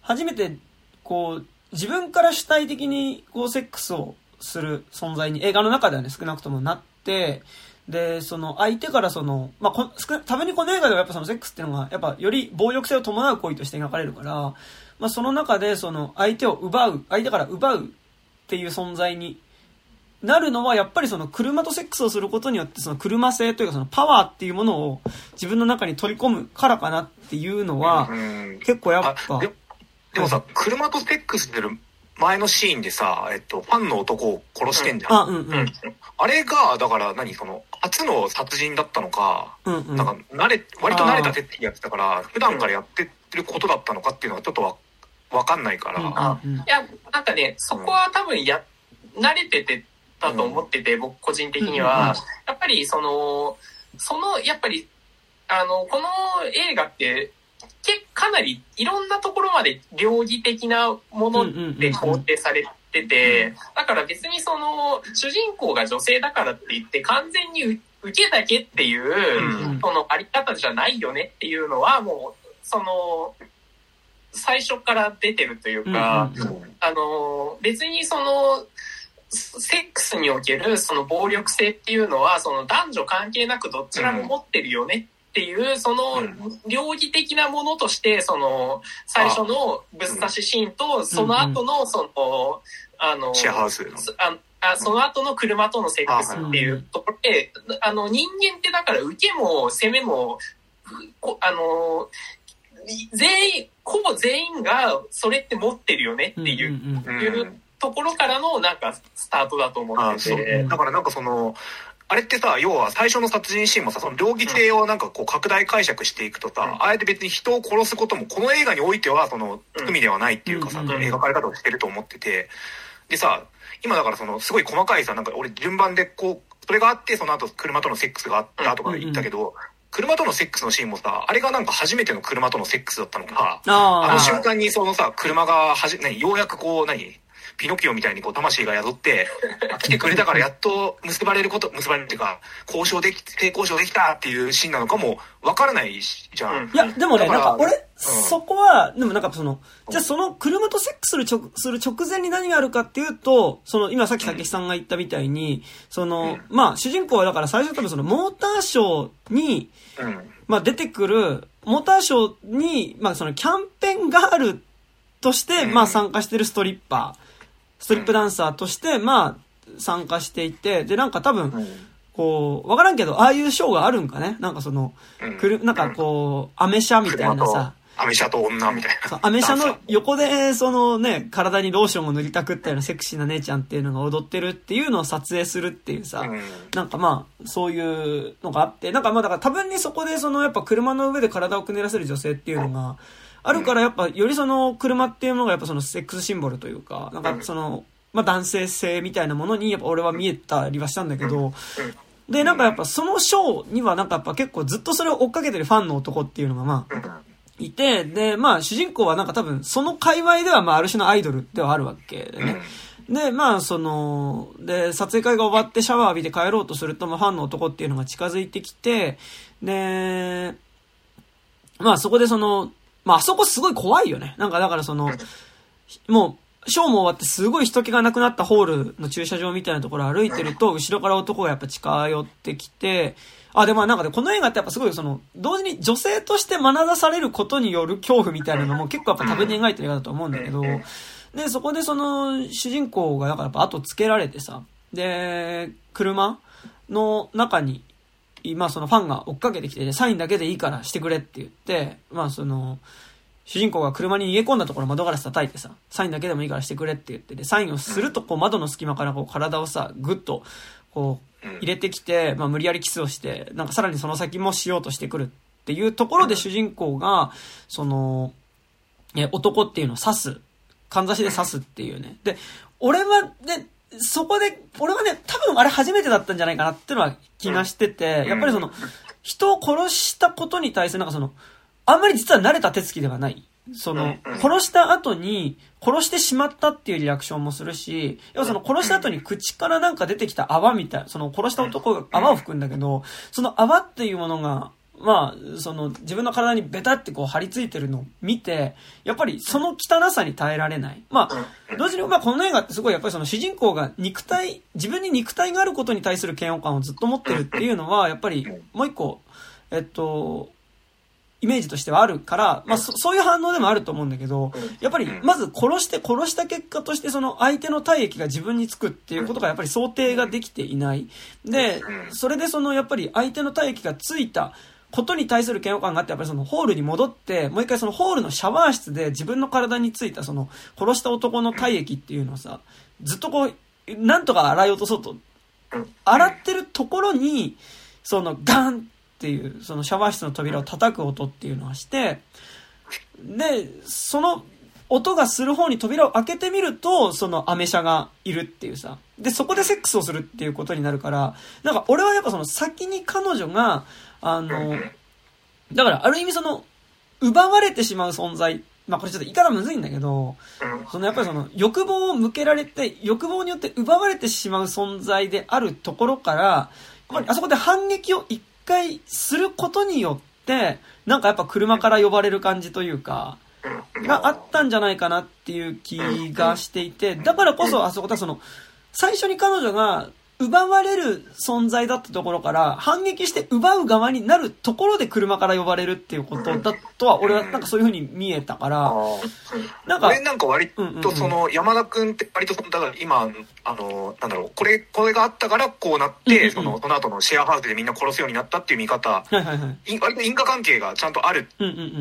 初めて、こう、自分から主体的にこうセックスをする存在に映画の中ではね、少なくともなって、で、その相手からその、まあ、こ少な、ためにこの映画ではやっぱそのセックスっていうのが、やっぱより暴力性を伴う行為として描かれるから、まあ、その中でその相手を奪う、相手から奪うっていう存在になるのはやっぱりその車とセックスをすることによってその車性というかそのパワーっていうものを自分の中に取り込むからかなっていうのはうん結構やっあぱででもさ、車とセックスする前のシーンでさ、えっと、ファンの男を殺してんじゃん。あうんううん。ん。あれが、だから何その、初の殺人だったのか、うんうん。なんか、慣れ、割と慣れた手つきやってたから、普段からやってることだったのかっていうのはちょっとわ、わかんないから、うんうん。いや、なんかね、そこは多分や、慣れててたと思ってて、僕個人的には、やっぱりその、その、やっぱり、あの、この映画って、けかなりいろんなところまで両義的なもので肯定されてて、だから別にその、主人公が女性だからって言って完全に受けだけっていう、うんそのあり方じゃないよねっていうのはもう、その、最初から出てるというか、あの、別にその、セックスにおけるその暴力性っていうのは、その男女関係なくどちらも持ってるよねっていう、そのうん。両義的なものとして、その、最初のぶっ刺しシーンと、その後の、その、あの、シェアハウスの。ああその後の車とのセックスっていうところで、あの、人間ってだから受けも攻めも、こあの、全員、ほぼ全員がそれって持ってるよねっていうところからのなんかスタートだと思ってて。だからなんかその、あれってさ、要は最初の殺人シーンもさ、その両義性をなんかこう拡大解釈していくとさ、うん。あえて別に人を殺すことも、この映画においてはその罪ではないっていうかさ、うん。描かれ方をしてると思ってて、でさ、今だからそのすごい細かいさ、なんか俺順番でこう、それがあってその後車とのセックスがあったとか言ったけど、車とのセックスのシーンもさ、あれがなんか初めての車とのセックスだったのか、あああの瞬間にそのさ、車がはじ、何、ようやくこう、何、ピノキオみたいにこう魂が宿って、来てくれたからやっと結ばれること、結ばれるっていうか、交渉でき、性交渉できたっていうシーンなのかもわからないしじゃん。うん。いや、でもね、なんか俺、そこは、でもなんかその、じゃあその車とセックスする直する直前に何があるかっていうと、その、今さっき竹さんが言ったみたいに、その、まあ、主人公はだから最初多分その、モーターショーに、うん。まあ出てくる、モーターショーに、まあそのキャンペーンガールとして、うん。まあ参加してるストリッパー、ストリップダンサーとして、まあ参加していて、でなんか多分、こう、わからんけど、ああいうショーがあるんかね？なんかその、うん。くる、なんかこう、アメ車みたいなさ、アメ車と女みたいな。アメ車の横で、そのね、体にローションを塗りたくったようなセクシーな姉ちゃんっていうのが踊ってるっていうのを撮影するっていうさ、うん。なんかまあ、そういうのがあって、なんかまあだから多分にそこでそのやっぱ車の上で体をくねらせる女性っていうのがあるからやっぱよりその車っていうのがやっぱそのセックスシンボルというか、なんかその、まあ男性性みたいなものにやっぱ俺は見えたりはしたんだけど、で、なんかやっぱそのショーにはなんかやっぱ結構ずっとそれを追っかけてるファンの男っていうのがまあ、いて、で、まあ主人公はなんか多分その界隈ではまあある種のアイドルではあるわけでね。で、まあ、その、で、撮影会が終わってシャワー浴びて帰ろうとすると、まあ、ファンの男っていうのが近づいてきて、で、まあ、そこでその、まあ、あそこすごい怖いよね。なんか、だからその、もう、ショーも終わってすごい人気がなくなったホールの駐車場みたいなところ歩いてると、後ろから男がやっぱ近寄ってきて、あ、でもなんかね、この映画ってやっぱすごいその、同時に女性として眼差されることによる恐怖みたいなのも結構やっぱ多分に描いてる映画だと思うんだけど、で、そこでその、主人公がだからやっぱ後つけられてさ、で、車の中に、今そのファンが追っかけてきて、サインだけでいいからしてくれって言って、まあその、主人公が車に逃げ込んだところ窓ガラス叩いてさ、サインだけでもいいからしてくれって言ってで、サインをするとこう窓の隙間からこう体をさ、ぐっとこう入れてきて、まあ無理やりキスをして、なんかさらにその先もしようとしてくるっていうところで主人公が、その、え、男っていうのを刺す。かんざしで刺すっていうね。で、俺はね、そこで、俺はね、多分あれ初めてだったんじゃないかなっていうのは気がしてて、やっぱりその、人を殺したことに対するなんかその、あんまり実は慣れた手つきではない。その、殺した後に、殺してしまったっていうリアクションもするし、要はその殺した後に口からなんか出てきた泡みたい、その殺した男が泡を吹くんだけど、その泡っていうものが、まあ、その自分の体にベタってこう張り付いてるのを見て、やっぱりその汚さに耐えられない。まあ、同時にまあこの映画ってすごいやっぱりその主人公が肉体、自分に肉体があることに対する嫌悪感をずっと持ってるっていうのは、やっぱりもう一個、えっと、イメージとしてはあるから、まあそ、そういう反応でもあると思うんだけど、やっぱり、まず殺して、殺した結果として、その相手の体液が自分につくっていうことがやっぱり想定ができていない。で、それでその、やっぱり相手の体液がついた、ことに対する嫌悪感があって、やっぱりそのホールに戻って、もう一回そのホールのシャワー室で自分の体についたその殺した男の体液っていうのをさ、ずっとこう、なんとか洗い落とそうと、洗ってるところに、そのガンっていう、そのシャワー室の扉を叩く音っていうのはして、で、その音がする方に扉を開けてみると、そのアメ車がいるっていうさ。で、そこでセックスをするっていうことになるから、なんか俺はやっぱその先に彼女が、あの、だからある意味その、奪われてしまう存在。まあこれちょっと言い方むずいんだけど、そのやっぱりその欲望を向けられて、欲望によって奪われてしまう存在であるところから、あそこで反撃を一回することによって、なんかやっぱ車から呼ばれる感じというか、があったんじゃないかなっていう気がしていて、だからこそあそこでその、最初に彼女が奪われる存在だったところから反撃して奪う側になるところで車から呼ばれるっていうことだとは俺はなんかそういう風に見えたから、なんか。俺なんか割とその山田くんって割とだから今、あの、なんだろう、これ、これがあったからこうなって、その、その後のシェアハウスでみんな殺すようになったっていう見方、割と因果関係がちゃんとある、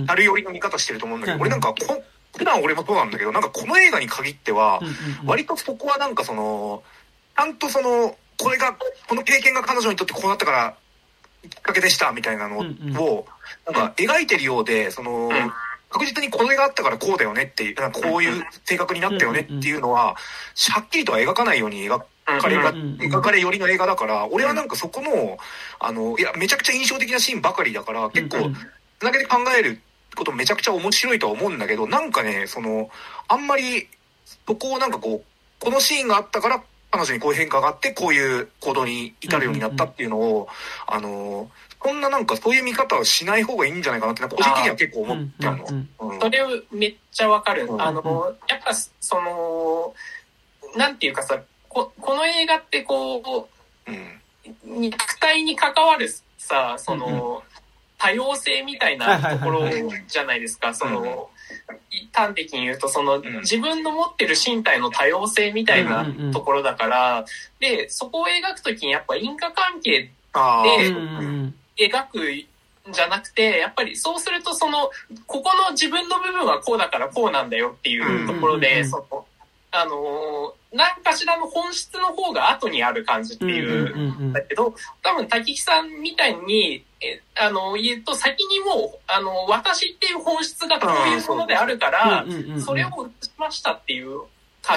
あるよりの見方してると思うんだけど、俺なんかこ、普段俺もそうなんだけど、なんかこの映画に限っては、割とそこはなんかその、ちゃんとその、これが、この経験が彼女にとってこうなったから、きっかけでしたみたいなのを、なんか描いてるようで、その、確実にこれがあったからこうだよねっていう、こういう性格になったよねっていうのは、はっきりとは描かないように描かれが、描かれよりの映画だから、俺はなんかそこの、あの、いや、めちゃくちゃ印象的なシーンばかりだから、結構、つなげて考えることめちゃくちゃ面白いとは思うんだけど、なんかね、その、あんまり、そこをなんかこう、このシーンがあったから彼女にこういう変化があって、こういう行動に至るようになったっていうのを、あの、こんななんかそういう見方をしない方がいいんじゃないかなって、個人的には結構思ったの。それをめっちゃわかる。あの、やっぱその、なんていうかさ、ここの映画ってこう、うん、肉体に関わるさ、その、多様性みたいなところじゃないですか。その、端的に言うと、その、自分の持ってる身体の多様性みたいなところだから、で、そこを描くときにやっぱ因果関係で描くんじゃなくて、やっぱりそうするとその、ここの自分の部分はこうだからこうなんだよっていうところで、その、あの何かしらの本質の方が後にある感じっていう、だけど、多分滝木さんみたいに、え、あの、言うと先にもう、あの、私っていう本質がこういうものであるから、それをしましたっていう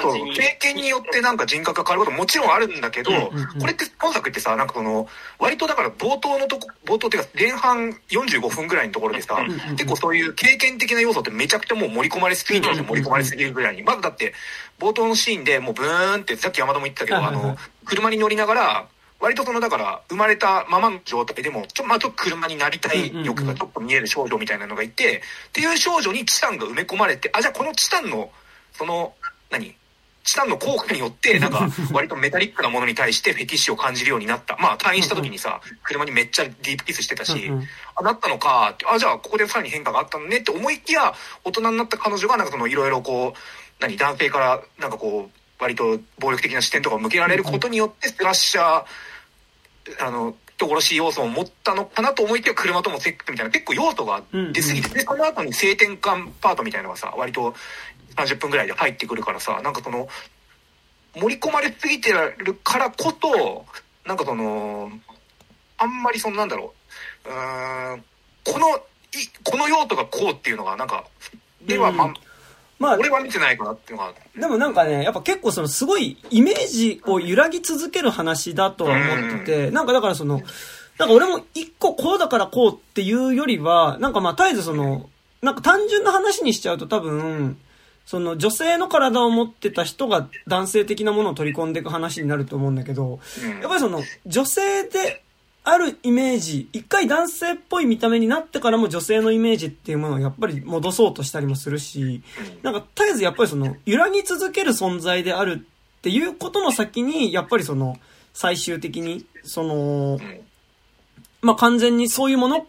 感じに。経験によってなんか人格が変わることももちろんあるんだけど、これって本作ってさ、なんかその、割とだから冒頭のとこ、冒頭っていうか前半45分ぐらいのところでさ、結構そういう経験的な要素ってめちゃくちゃもう盛り込まれすぎてる盛り込まれすぎるぐらいに。まずだって、冒頭のシーンでもうブーンって、さっき山田も言ったけど、あの、車に乗りながら、割とそのだから生まれたままの状態でもちょまあちょっと車になりたい欲がちょっと見える少女みたいなのがいて、っていう少女にチタンが埋め込まれてあじゃあこのチタンのその何？チタンの効果によって、なんか、割とメタリックなものに対してフェティッシュを感じるようになった。まあ、退院した時にさ、車にめっちゃディープキスしてたし、あ、なったのかあ、じゃあ、ここでさらに変化があったのねって思いきや、大人になった彼女が、なんかその、いろいろこう、何、男性から、なんかこう、割と暴力的な視点とかを向けられることによって、スラッシャー、あの、人殺し要素を持ったのかなと思いきや車ともセックスみたいな結構要素が出すぎて、で、その後に性転換パートみたいなのがさ、割と30分ぐらいで入ってくるからさ、なんかその、盛り込まれすぎてるからこそ、なんかその、あんまりそのなんだろう、うーん、この、いこの用途がこうっていうのが、なんか、では、ま、うん。まあ、俺は見てないかなっていうのが、でもなんかね、やっぱ結構そのすごいイメージを揺らぎ続ける話だとは思ってて、なんかだからその、なんか俺も一個こうだからこうっていうよりは、なんかまあ絶えずその、なんか単純な話にしちゃうと多分、その女性の体を持ってた人が男性的なものを取り込んでいく話になると思うんだけど、うん。やっぱりその女性であるイメージ、一回男性っぽい見た目になってからも女性のイメージっていうものをやっぱり戻そうとしたりもするし、なんか絶えずやっぱりその揺らぎ続ける存在であるっていうことの先に、やっぱりその最終的に、その、まあ、完全にそういうもの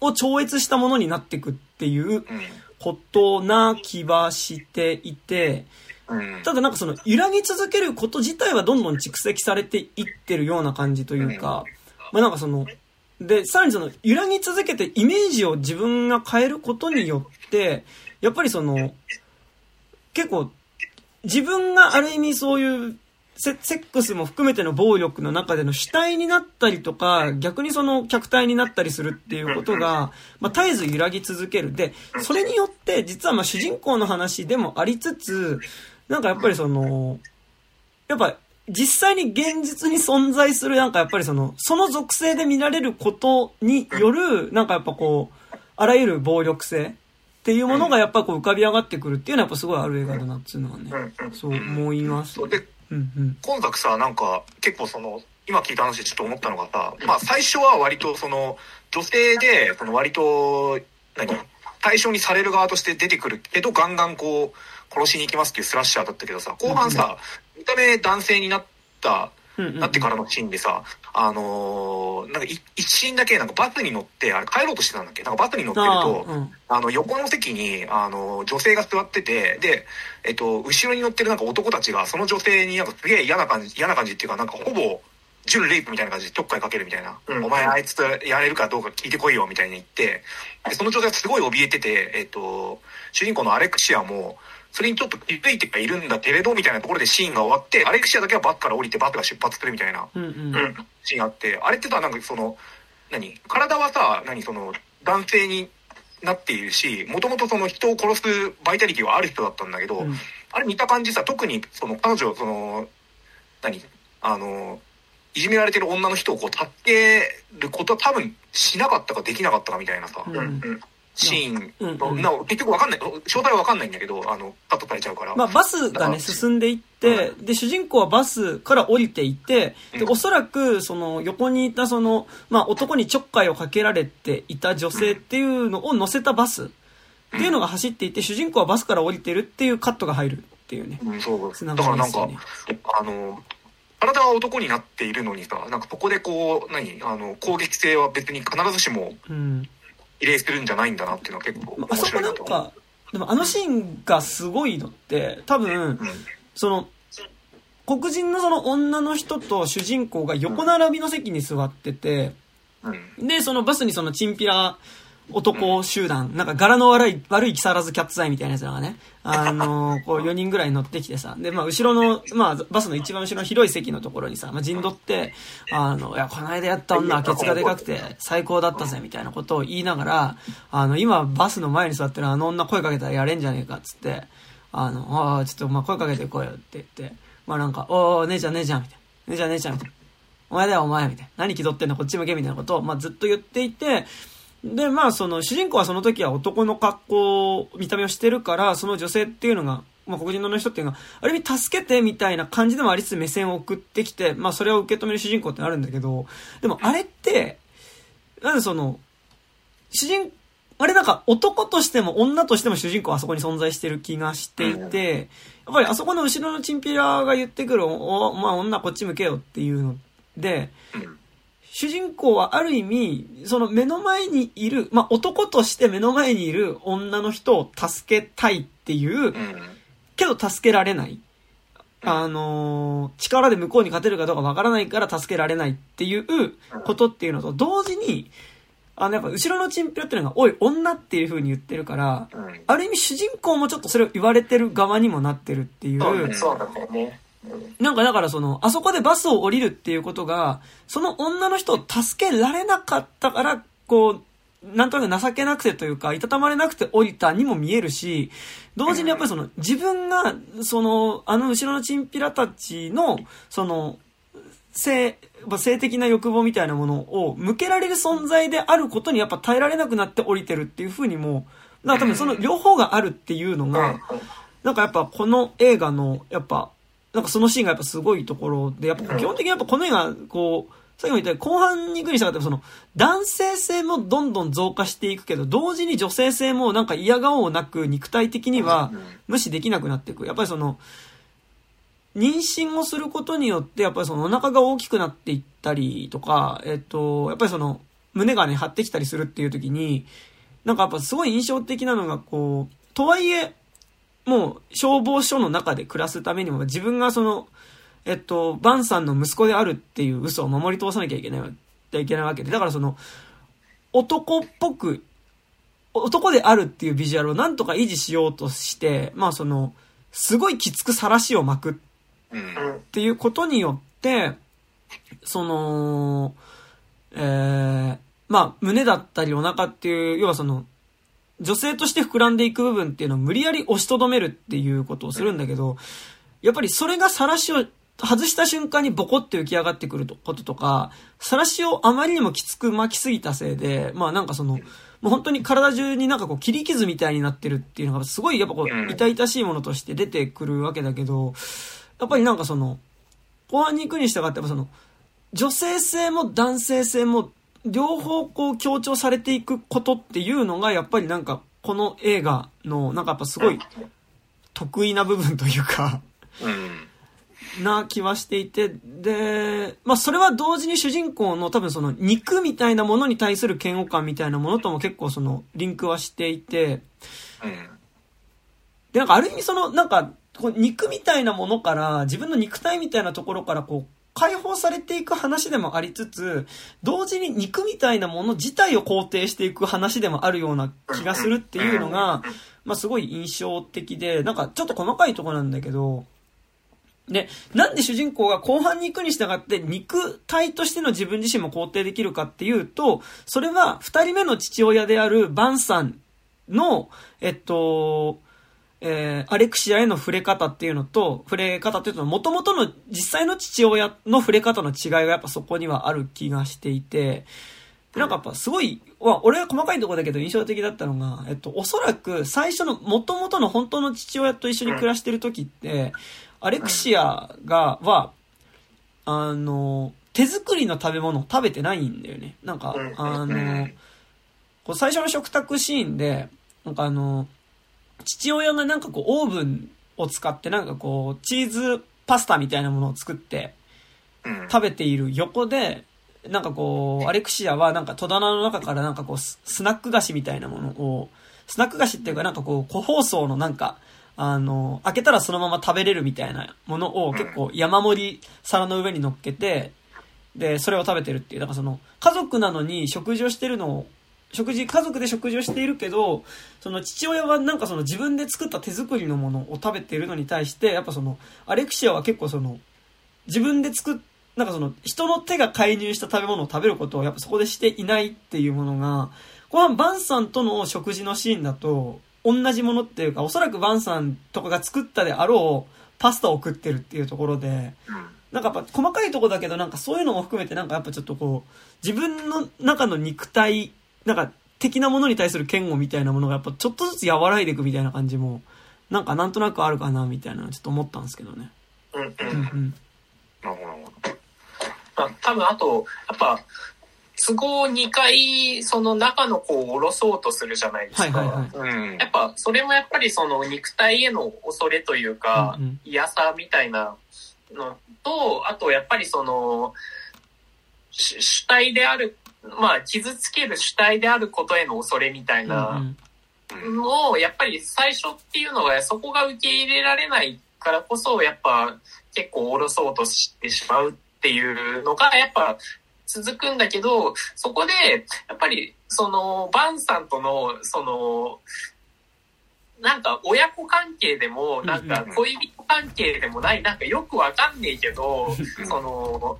を超越したものになっていくっていうことな気はしていて。ただなんかその揺らぎ続けること自体はどんどん蓄積されていってるような感じというか、まあなんかその、で、さらにその揺らぎ続けてイメージを自分が変えることによって、やっぱりその、結構自分がある意味そういうセセックスも含めての暴力の中での主体になったりとか、逆にその客体になったりするっていうことが、まあ絶えず揺らぎ続ける。で、それによって実はまあ主人公の話でもありつつ、なんかやっぱりその、やっぱ実際に現実に存在するなんかやっぱりその、その属性で見られることによる、なんかやっぱこう、あらゆる暴力性っていうものがやっぱこう浮かび上がってくるっていうのはやっぱすごいある映画だなっていうのはね、そう思います。うんうん。今作さ、なんか、結構その、今聞いた話でちょっと思ったのがさ、まあ最初は割とその、女性で、その割と、何対象にされる側として出てくるけど、ガンガンこう、殺しに行きますっていうスラッシャーだったけどさ、後半さ、見た目男性になった、なってからのシーンでさ、あのーなんかい一シーンだけなんかバスに乗って、あれ帰ろうとしてたんだっけ？なんかバスに乗ってるあと、あ、うん。あの、横の席に、あの、女性が座ってて、で、えっと、後ろに乗ってるなんか男たちが、その女性になんかすげえ嫌な感じ、嫌な感じっていうか、なんかほぼ、準レイプみたいな感じでちょっかいかけるみたいな。うんお前あいつとやれるかどうか聞いてこいよ、みたいに言って、で、その女性がすごい怯えてて、えっと、主人公のアレクシアも、それにちょっと気づいてはいるんだけれど、みたいなところでシーンが終わって、アレクシアだけはバスから降りてバスが出発するみたいなうんうん。うん。シーンがあって、あれってさ、なんかその、何？体はさ、何その、男性になっているし、もともとその人を殺すバイタリティはある人だったんだけど、うんあれ見た感じさ、特にその彼女、その、何？あの、いじめられてる女の人をこう助けることは多分しなかったかできなかったかみたいなさ、うんうん。うん。シーンの、うんうんな結局わかんない、詳細はわかんないんだけど、あの、カットされちゃうから。まあ、バスがね、進んでいって、で、主人公はバスから降りていて、で、うんおそらく、その、横にいた、その、まあ、男にちょっかいをかけられていた女性っていうのを乗せたバスっていうのが走っていて、主人公はバスから降りてるっていうカットが入るっていうね。うん、そう。つなだからなんか、あの、体は男になっているのにさ、なんかそこでこう、何？あの、攻撃性は別に必ずしもうん。比例するんじゃないんだなっていうのは結構面まああそこ白いなんと思う。なか、でもあのシーンがすごいのって、多分、その、黒人のその女の人と主人公が横並びの席に座ってて、うん。うん。で、そのバスにそのチンピラ男集団、なんか柄の悪い、悪い木更津キャッツアイみたいなやつらがね、あのーこう 4人ぐらい乗ってきてさ、で、まあ後ろの、まあバスの一番後ろの広い席のところにさ、まあ陣取って、あの、いや、この間やった女はケツがでかくて最高だったぜ、みたいなことを言いながら、あの、今バスの前に座ってるあの女声かけたらやれんじゃねえかっつって、あの、ああ、ちょっとまあ声かけてこいよって言って、まあなんか、おー、姉ちゃん姉ちゃん、みたいな。姉ちゃん姉ちゃん、みたいな。お前だよお前みたいな。何気取ってんのこっち向けみたいなことを、まあ、ずっと言っていて、で、まあ、その、主人公はその時は男の格好、見た目をしてるから、その女性っていうのが、まあ、黒人の人っていうのが、ある意味助けてみたいな感じでもありつつ目線を送ってきて、まあ、それを受け止める主人公ってあるんだけど、でもあれって、なんでその、主人、あれなんか男としても女としても主人公はあそこに存在してる気がしていて、やっぱりあそこの後ろのチンピラが言ってくる、お、おまあ女こっち向けよっていうので、うん。主人公はある意味、その目の前にいる、まあ男として目の前にいる女の人を助けたいっていう、うん。けど助けられない。あのー力で向こうに勝てるかどうかわからないから助けられないっていうことっていうのと同時に、あの、やっぱ後ろのチンピラっていうのが、おい、女っていう風に言ってるから、うんある意味主人公もちょっとそれを言われてる側にもなってるっていう。そうねそうなんだよね。なんかだからその、あそこでバスを降りるっていうことが、その女の人を助けられなかったから、こう、なんとなく情けなくてというか、いたたまれなくて降りたにも見えるし、同時にやっぱりその、自分が、その、あの後ろのチンピラたちの、その、性、まあ性的な欲望みたいなものを向けられる存在であることにやっぱ耐えられなくなって降りてるっていうふうにも、だから多分その両方があるっていうのうん。が、なんかやっぱこの映画の、やっぱ、なんかそのシーンがやっぱすごいところで、やっぱ基本的にやっぱこの映画、こう、さっきも言ったように後半に行くにしたがってその、男性性もどんどん増加していくけど、同時に女性性もなんか嫌顔をなく肉体的には無視できなくなっていく。やっぱりその、妊娠をすることによって、やっぱりそのお腹が大きくなっていったりとか、えっと、やっぱりその、胸がね、張ってきたりするっていう時に、なんかやっぱすごい印象的なのが、こう、とはいえ、もう消防署の中で暮らすためにも自分がその、えっと、バンさんの息子であるっていう嘘を守り通さなきゃいけない、いけないわけで、だからその、男っぽく、男であるっていうビジュアルをなんとか維持しようとして、まあその、すごいきつく晒しを巻く。っていうことによって、その、えー、まあ、胸だったりお腹っていう、要はその、女性として膨らんでいく部分っていうのを無理やり押しとどめるっていうことをするんだけど、やっぱりそれが晒しを外した瞬間にボコって浮き上がってくることとか、晒しをあまりにもきつく巻きすぎたせいで、まあなんかその、もう本当に体中になんかこう切り傷みたいになってるっていうのがすごいやっぱこう痛々しいものとして出てくるわけだけど、やっぱりなんかその、後半に行くに従ってやっぱその、女性性も男性性も両方こう強調されていくことっていうのがやっぱりなんかこの映画のなんかやっぱすごい得意な部分というか、うん。な気はしていて、で、まあそれは同時に主人公の多分その肉みたいなものに対する嫌悪感みたいなものとも結構そのリンクはしていて、うん。で、なんかある意味その、なんか、こう肉みたいなものから、自分の肉体みたいなところからこう、解放されていく話でもありつつ、同時に肉みたいなもの自体を肯定していく話でもあるような気がするっていうのが、まあすごい印象的で、なんかちょっと細かいところなんだけど、で、なんで主人公が後半に行くに従って肉体としての自分自身も肯定できるかっていうと、それは二人目の父親であるバンさんの、えっと、えーアレクシアへの触れ方っていうのと、触れ方っていうのは、元々の実際の父親の触れ方の違いがやっぱそこにはある気がしていて、でなんかやっぱすごい、わ俺は細かいところだけど印象的だったのが、えっと、おそらく最初の元々の本当の父親と一緒に暮らしてる時って、アレクシアが、は、あの、手作りの食べ物を食べてないんだよね。なんか、あの、こう最初の食卓シーンで、なんかあの、父親がなんかこうオーブンを使ってなんかこうチーズパスタみたいなものを作ってうん。食べている横で、なんかこう、アレクシアはなんか戸棚の中からなんかこうススナック菓子みたいなものを、スナック菓子っていうかなんかこう、個包装のなんか、あの、開けたらそのまま食べれるみたいなものを結構山盛り皿の上に乗っけて、で、それを食べてるっていう。だからその、家族なのに食事をしてるのを、食事、家族で食事をしているけど、その父親はなんかその自分で作った手作りのものを食べているのに対して、やっぱその、アレクシアは結構その、自分で作っ、なんかその、人の手が介入した食べ物を食べることをやっぱそこでしていないっていうものが、後半バンさんとの食事のシーンだと、同じものっていうか、おそらくバンさんとかが作ったであろうパスタを食ってるっていうところで、なんかやっぱ細かいとこだけどなんかそういうのも含めてなんかやっぱちょっとこう、自分の中の肉体、なんか的なものに対する嫌悪みたいなものがやっぱちょっとずつ和らいでいくみたいな感じも、なんかなんとなくあるかなみたいなのちょっと思ったんですけどね。うんうん。うんうん。なるほどなるほど。まあ、多分あと、やっぱ、都合2回、その中の子を下ろそうとするじゃないですか。はいはいはい。うんやっぱ、それもやっぱりその肉体への恐れというか、うんうん嫌さみたいなのと、あとやっぱりその、主主体である、まあ、傷つける主体であることへの恐れみたいな。うんのを、やっぱり最初っていうのが、そこが受け入れられないからこそ、やっぱ結構おろそうとしてしまうっていうのが、やっぱ続くんだけど、そこで、やっぱり、その、バンさんとの、その、なんか親子関係でも、なんか恋人関係でもない、なんかよくわかんねえけど、その、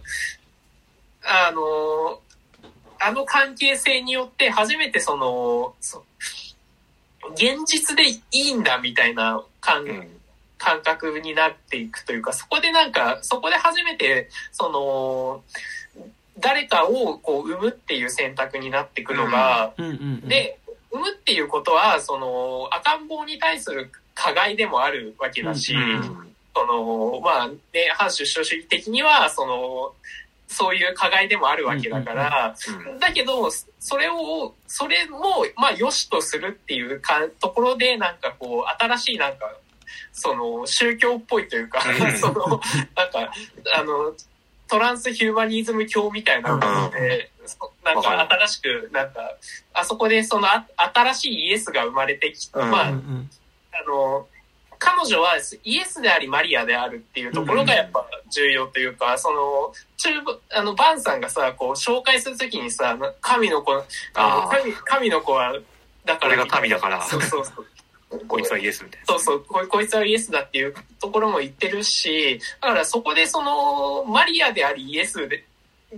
あの、あの関係性によって初めてその、そ現実でいいんだみたいな感,、感覚になっていくというか、そこでなんか、そこで初めて、その、誰かをこう産むっていう選択になっていくのが、で、産むっていうことは、その赤ん坊に対する加害でもあるわけだし、その、まあ、ね、反出生主義的には、その、そういう加害でもあるわけだから、だけど、それを、それも、まあ、良しとするっていうか、ところで、なんかこう、新しいなんか、その、宗教っぽいというか、その、なんか、あの、トランスヒューマニズム教みたいなので、なんか新しく、なんか、あそこでその新しいイエスが生まれてきて、まあ、あの、彼女はイエスでありマリアであるっていうところがやっぱ重要というか、その、中部、あの、バンさんがさ、こう、紹介するときにさ、神の子、あの神、神の子は、だから。俺が神だから。そうそうそう。こいつはイエスみたいな。そうそうこ、こいつはイエスだっていうところも言ってるし、だからそこでその、マリアでありイエスで、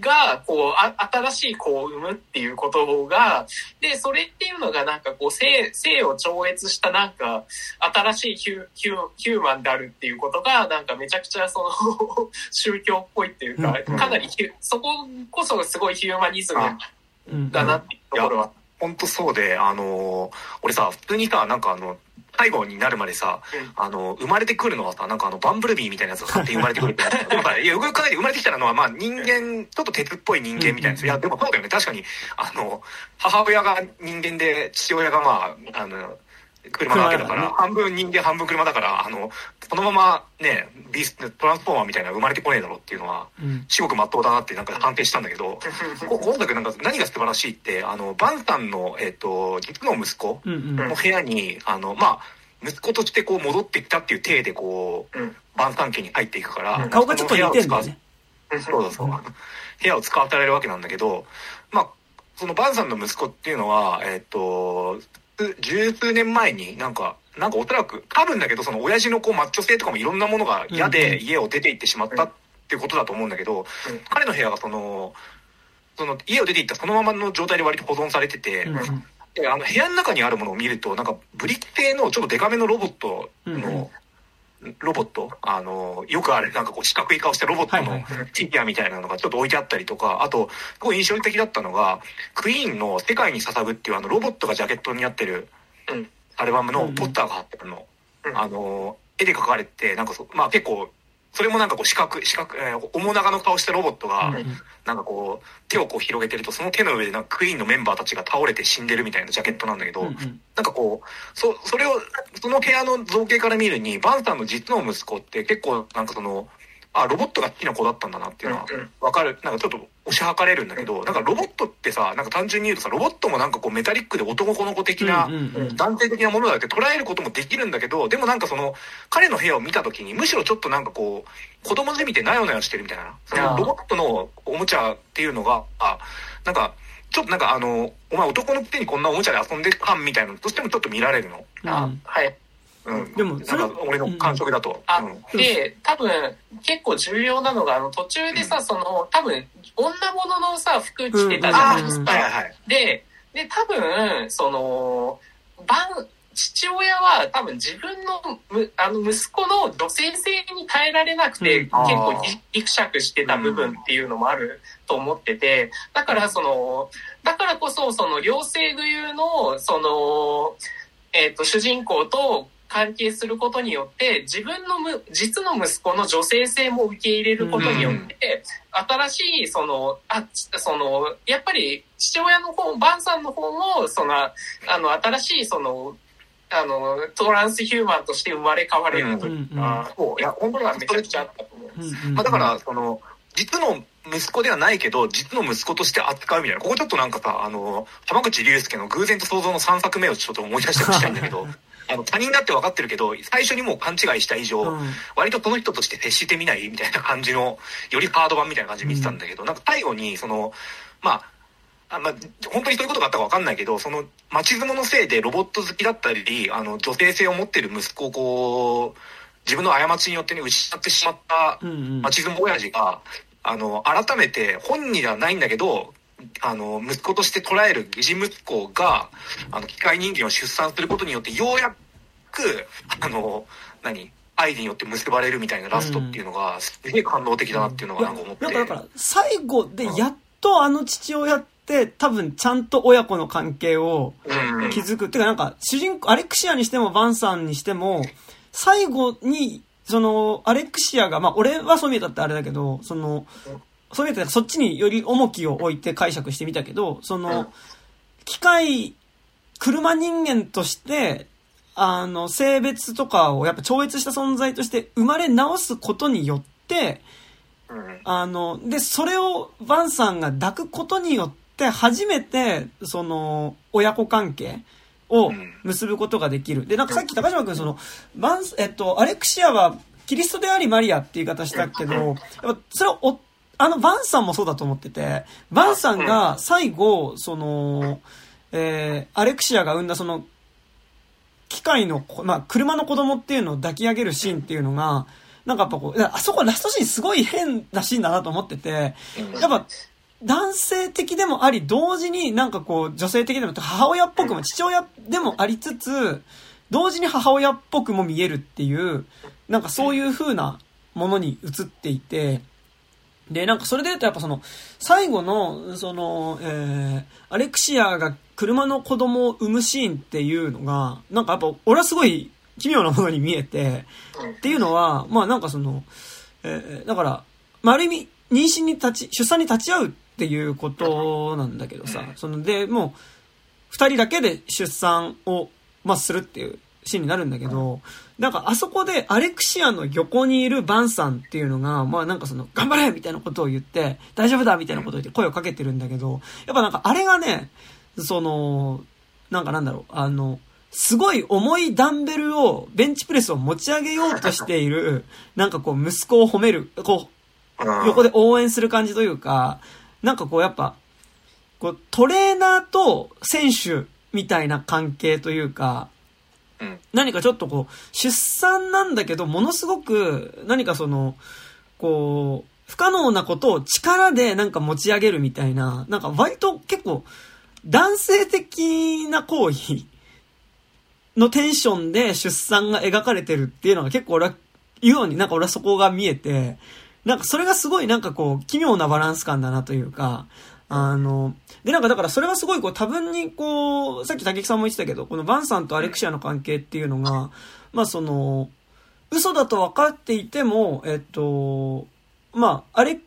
が、こう、あ、新しい子を産むっていうことが、で、それっていうのがなんかこう、性、性を超越したなんか、新しいヒュヒュヒューマンであるっていうことが、なんかめちゃくちゃその 宗教っぽいっていうか、かなりそここそすごいヒューマニズムだなっていうところは。本当そうで、あの俺さ、普通にさ、なんかあの、最後になるまでさ、あの、生まれてくるのはさ、なんかあの、バンブルビーみたいなやつが勝手に生まれてくるって。やっぱ、いや、よく考えて生まれてきたのは、まあ人間、ちょっと鉄っぽい人間みたいなやつ。いや、でもそうだよね。確かに、あの、母親が人間で、父親がまあ、あの、車なわけだから、半分人間半分車だから、あの、そのままね、ビーストランスフォーマーみたいな生まれてこねえだろっていうのは、至極真っ当だなってなんか判定したんだけど、今度なんか何が素晴らしいって、あの、バンさんの、えっ、ー、と、実の息子の部屋に、あの、まあ、息子としてこう戻ってきたっていう体でこう、晩餐家に入っていくから、顔がちょっと似てんだよね。そうそう。部屋を使わされるわけなんだけど、まあ、そのバンさんの息子っていうのは、えっ、と、十数年前になんか、なんかおそらく、多分だけど、その親父のこうマッチョ性とかもいろんなものが嫌で家を出て行ってしまったっていうことだと思うんだけど、彼の部屋がその、その家を出て行ったそのままの状態で割と保存されてて、であの部屋の中にあるものを見るとなんかブリッジ系のちょっとデカめのロボットの、ロボット？あのよくあれなんかこう四角い顔したロボットのフィギュアみたいなのがちょっと置いてあったりとかあとすごい印象的だったのがクイーンの「世界に捧ぐ」っていうあのロボットがジャケットになってるアルバムのポスターが貼ってるの。あの絵で描かれてなんかそまあ結構それもなんかこう四角、四角、えー、面長の顔したロボットが、なんかこう、手をこう広げてると、その手の上でなんかクイーンのメンバーたちが倒れて死んでるみたいなジャケットなんだけど、なんかこう、そ、それを、その部屋の造形から見るに、バンさんの実の息子って結構なんかその、あ、ロボットが好きな子だったんだなっていうのは、わかる。なんかちょっと押し量れるんだけど、なんかロボットってさ、なんか単純に言うとさ、ロボットもなんかこうメタリックで男の子的な、男性的なものだって捉えることもできるんだけど、でもなんかその、彼の部屋を見た時に、むしろちょっとなんかこう、子供で見てなよなよしてるみたいな。ロボットのおもちゃっていうのが、あ、なんか、ちょっとなんかあの、お前男の手にこんなおもちゃで遊んでる感みたいなのとしてもちょっと見られるの。あ、はい。うん、でもそれ俺の感触だと、あで多分結構重要なのがあの途中でさ、その多分女物のさ服着てたじゃないですか、はいはい、でで多分その晩父親は多分自分のむあの息子の女性性に耐えられなくて、結構ギクシャクしてた部分っていうのもあると思ってて、だからその、だからこそその両性具有のその、えっ、ー、と主人公と関係することによって自分のむ実の息子の女性性も受け入れることによって、うん、新しいそのあそのやっぱり父親の方バンさんの方もそのあの新しいそのあのトランスヒューマンとして生まれ変われるというか、うんうん、そういや本当はめちゃくちゃあったと思うんです。まあ、だからその実の息子ではないけど、実の息子として扱うみたいな。ここちょっとなんかさ、あの、浜口竜介の偶然と想像の3作目をちょっと思い出してほしいんだけど、あの、他人だって分かってるけど、最初にもう勘違いした以上、うん割とその人として接してみないみたいな感じの、よりハード版みたいな感じで見てたんだけど、なんか最後に、その、まあ、あまあ、本当にそういうことがあったか分かんないけど、その、町相撲のせいでロボット好きだったり、あの、女性性を持ってる息子をこう、自分の過ちによってね、失ってしまったうんうん。町相撲親父が、あの、改めて本人ではないんだけど、あの、息子として捉える義息子が、あの、機械人間を出産することによって、ようやく、あの、何愛によって結ばれるみたいなラストっていうのが、すげえ感動的だなっていうのがなんか思って。なんかだから、最後でやっとあの父親って多分ちゃんと親子の関係をうん。気づく。っていうかなんか、主人公、アレクシアにしてもバンさんにしても、最後に、その、アレクシアが、まあ俺はそう見えたってあれだけど、その、そう見えたそっちにより重きを置いて解釈してみたけど、その、機械、車人間として、あの、性別とかをやっぱ超越した存在として生まれ直すことによって、うん。あの、で、それをバンさんが抱くことによって、初めて、その、親子関係を結ぶことができる。で、なんかさっき高島君、その、バン、えっと、アレクシアは、キリストでありマリアって言い方したけど、やっぱ、それはお、あの、バンさんもそうだと思ってて、バンさんが最後、その、えー、アレクシアが生んだその、機械の子、まあ、車の子供っていうのを抱き上げるシーンっていうのが、なんかやっぱこう、あそこラストシーンすごい変なシーンだなと思ってて、やっぱ、男性的でもあり、同時になんかこう、女性的でも、母親っぽくも、父親でもありつつ、同時に母親っぽくも見えるっていう、なんかそういう風なものに映っていて、で、なんかそれで言うとやっぱその、最後の、その、えー、アレクシアが車の子供を産むシーンっていうのが、なんかやっぱ俺はすごい奇妙なものに見えて、っていうのは、まあなんかその、えーだから、まあある意味、妊娠に立ち、出産に立ち会うっていうことなんだけどさ、その、で、もう、二人だけで出産を、まあするっていうシーンになるんだけど、なんかあそこでアレクシアの横にいるバンさんっていうのが、まあなんかその、頑張れみたいなことを言って、大丈夫だみたいなことを言って声をかけてるんだけど、やっぱなんかあれがね、その、なんかなんだろう、あの、すごい重いダンベルを、ベンチプレスを持ち上げようとしている、なんかこう息子を褒める、こう、横で応援する感じというか、なんかこうやっぱ、こうトレーナーと選手みたいな関係というか、何かちょっとこう、出産なんだけど、ものすごく、何かその、こう、不可能なことを力でなんか持ち上げるみたいな、なんか割と結構、男性的な行為のテンションで出産が描かれてるっていうのが結構俺は言うようになんか俺はそこが見えて、なんかそれがすごいなんかこう奇妙なバランス感だなというか、あの、でなんかだからそれはすごいこう多分にこう、さっき竹木さんも言ってたけど、このバンさんとアレクシアの関係っていうのが、まあその、嘘だと分かっていても、えっと、まあ、あれ、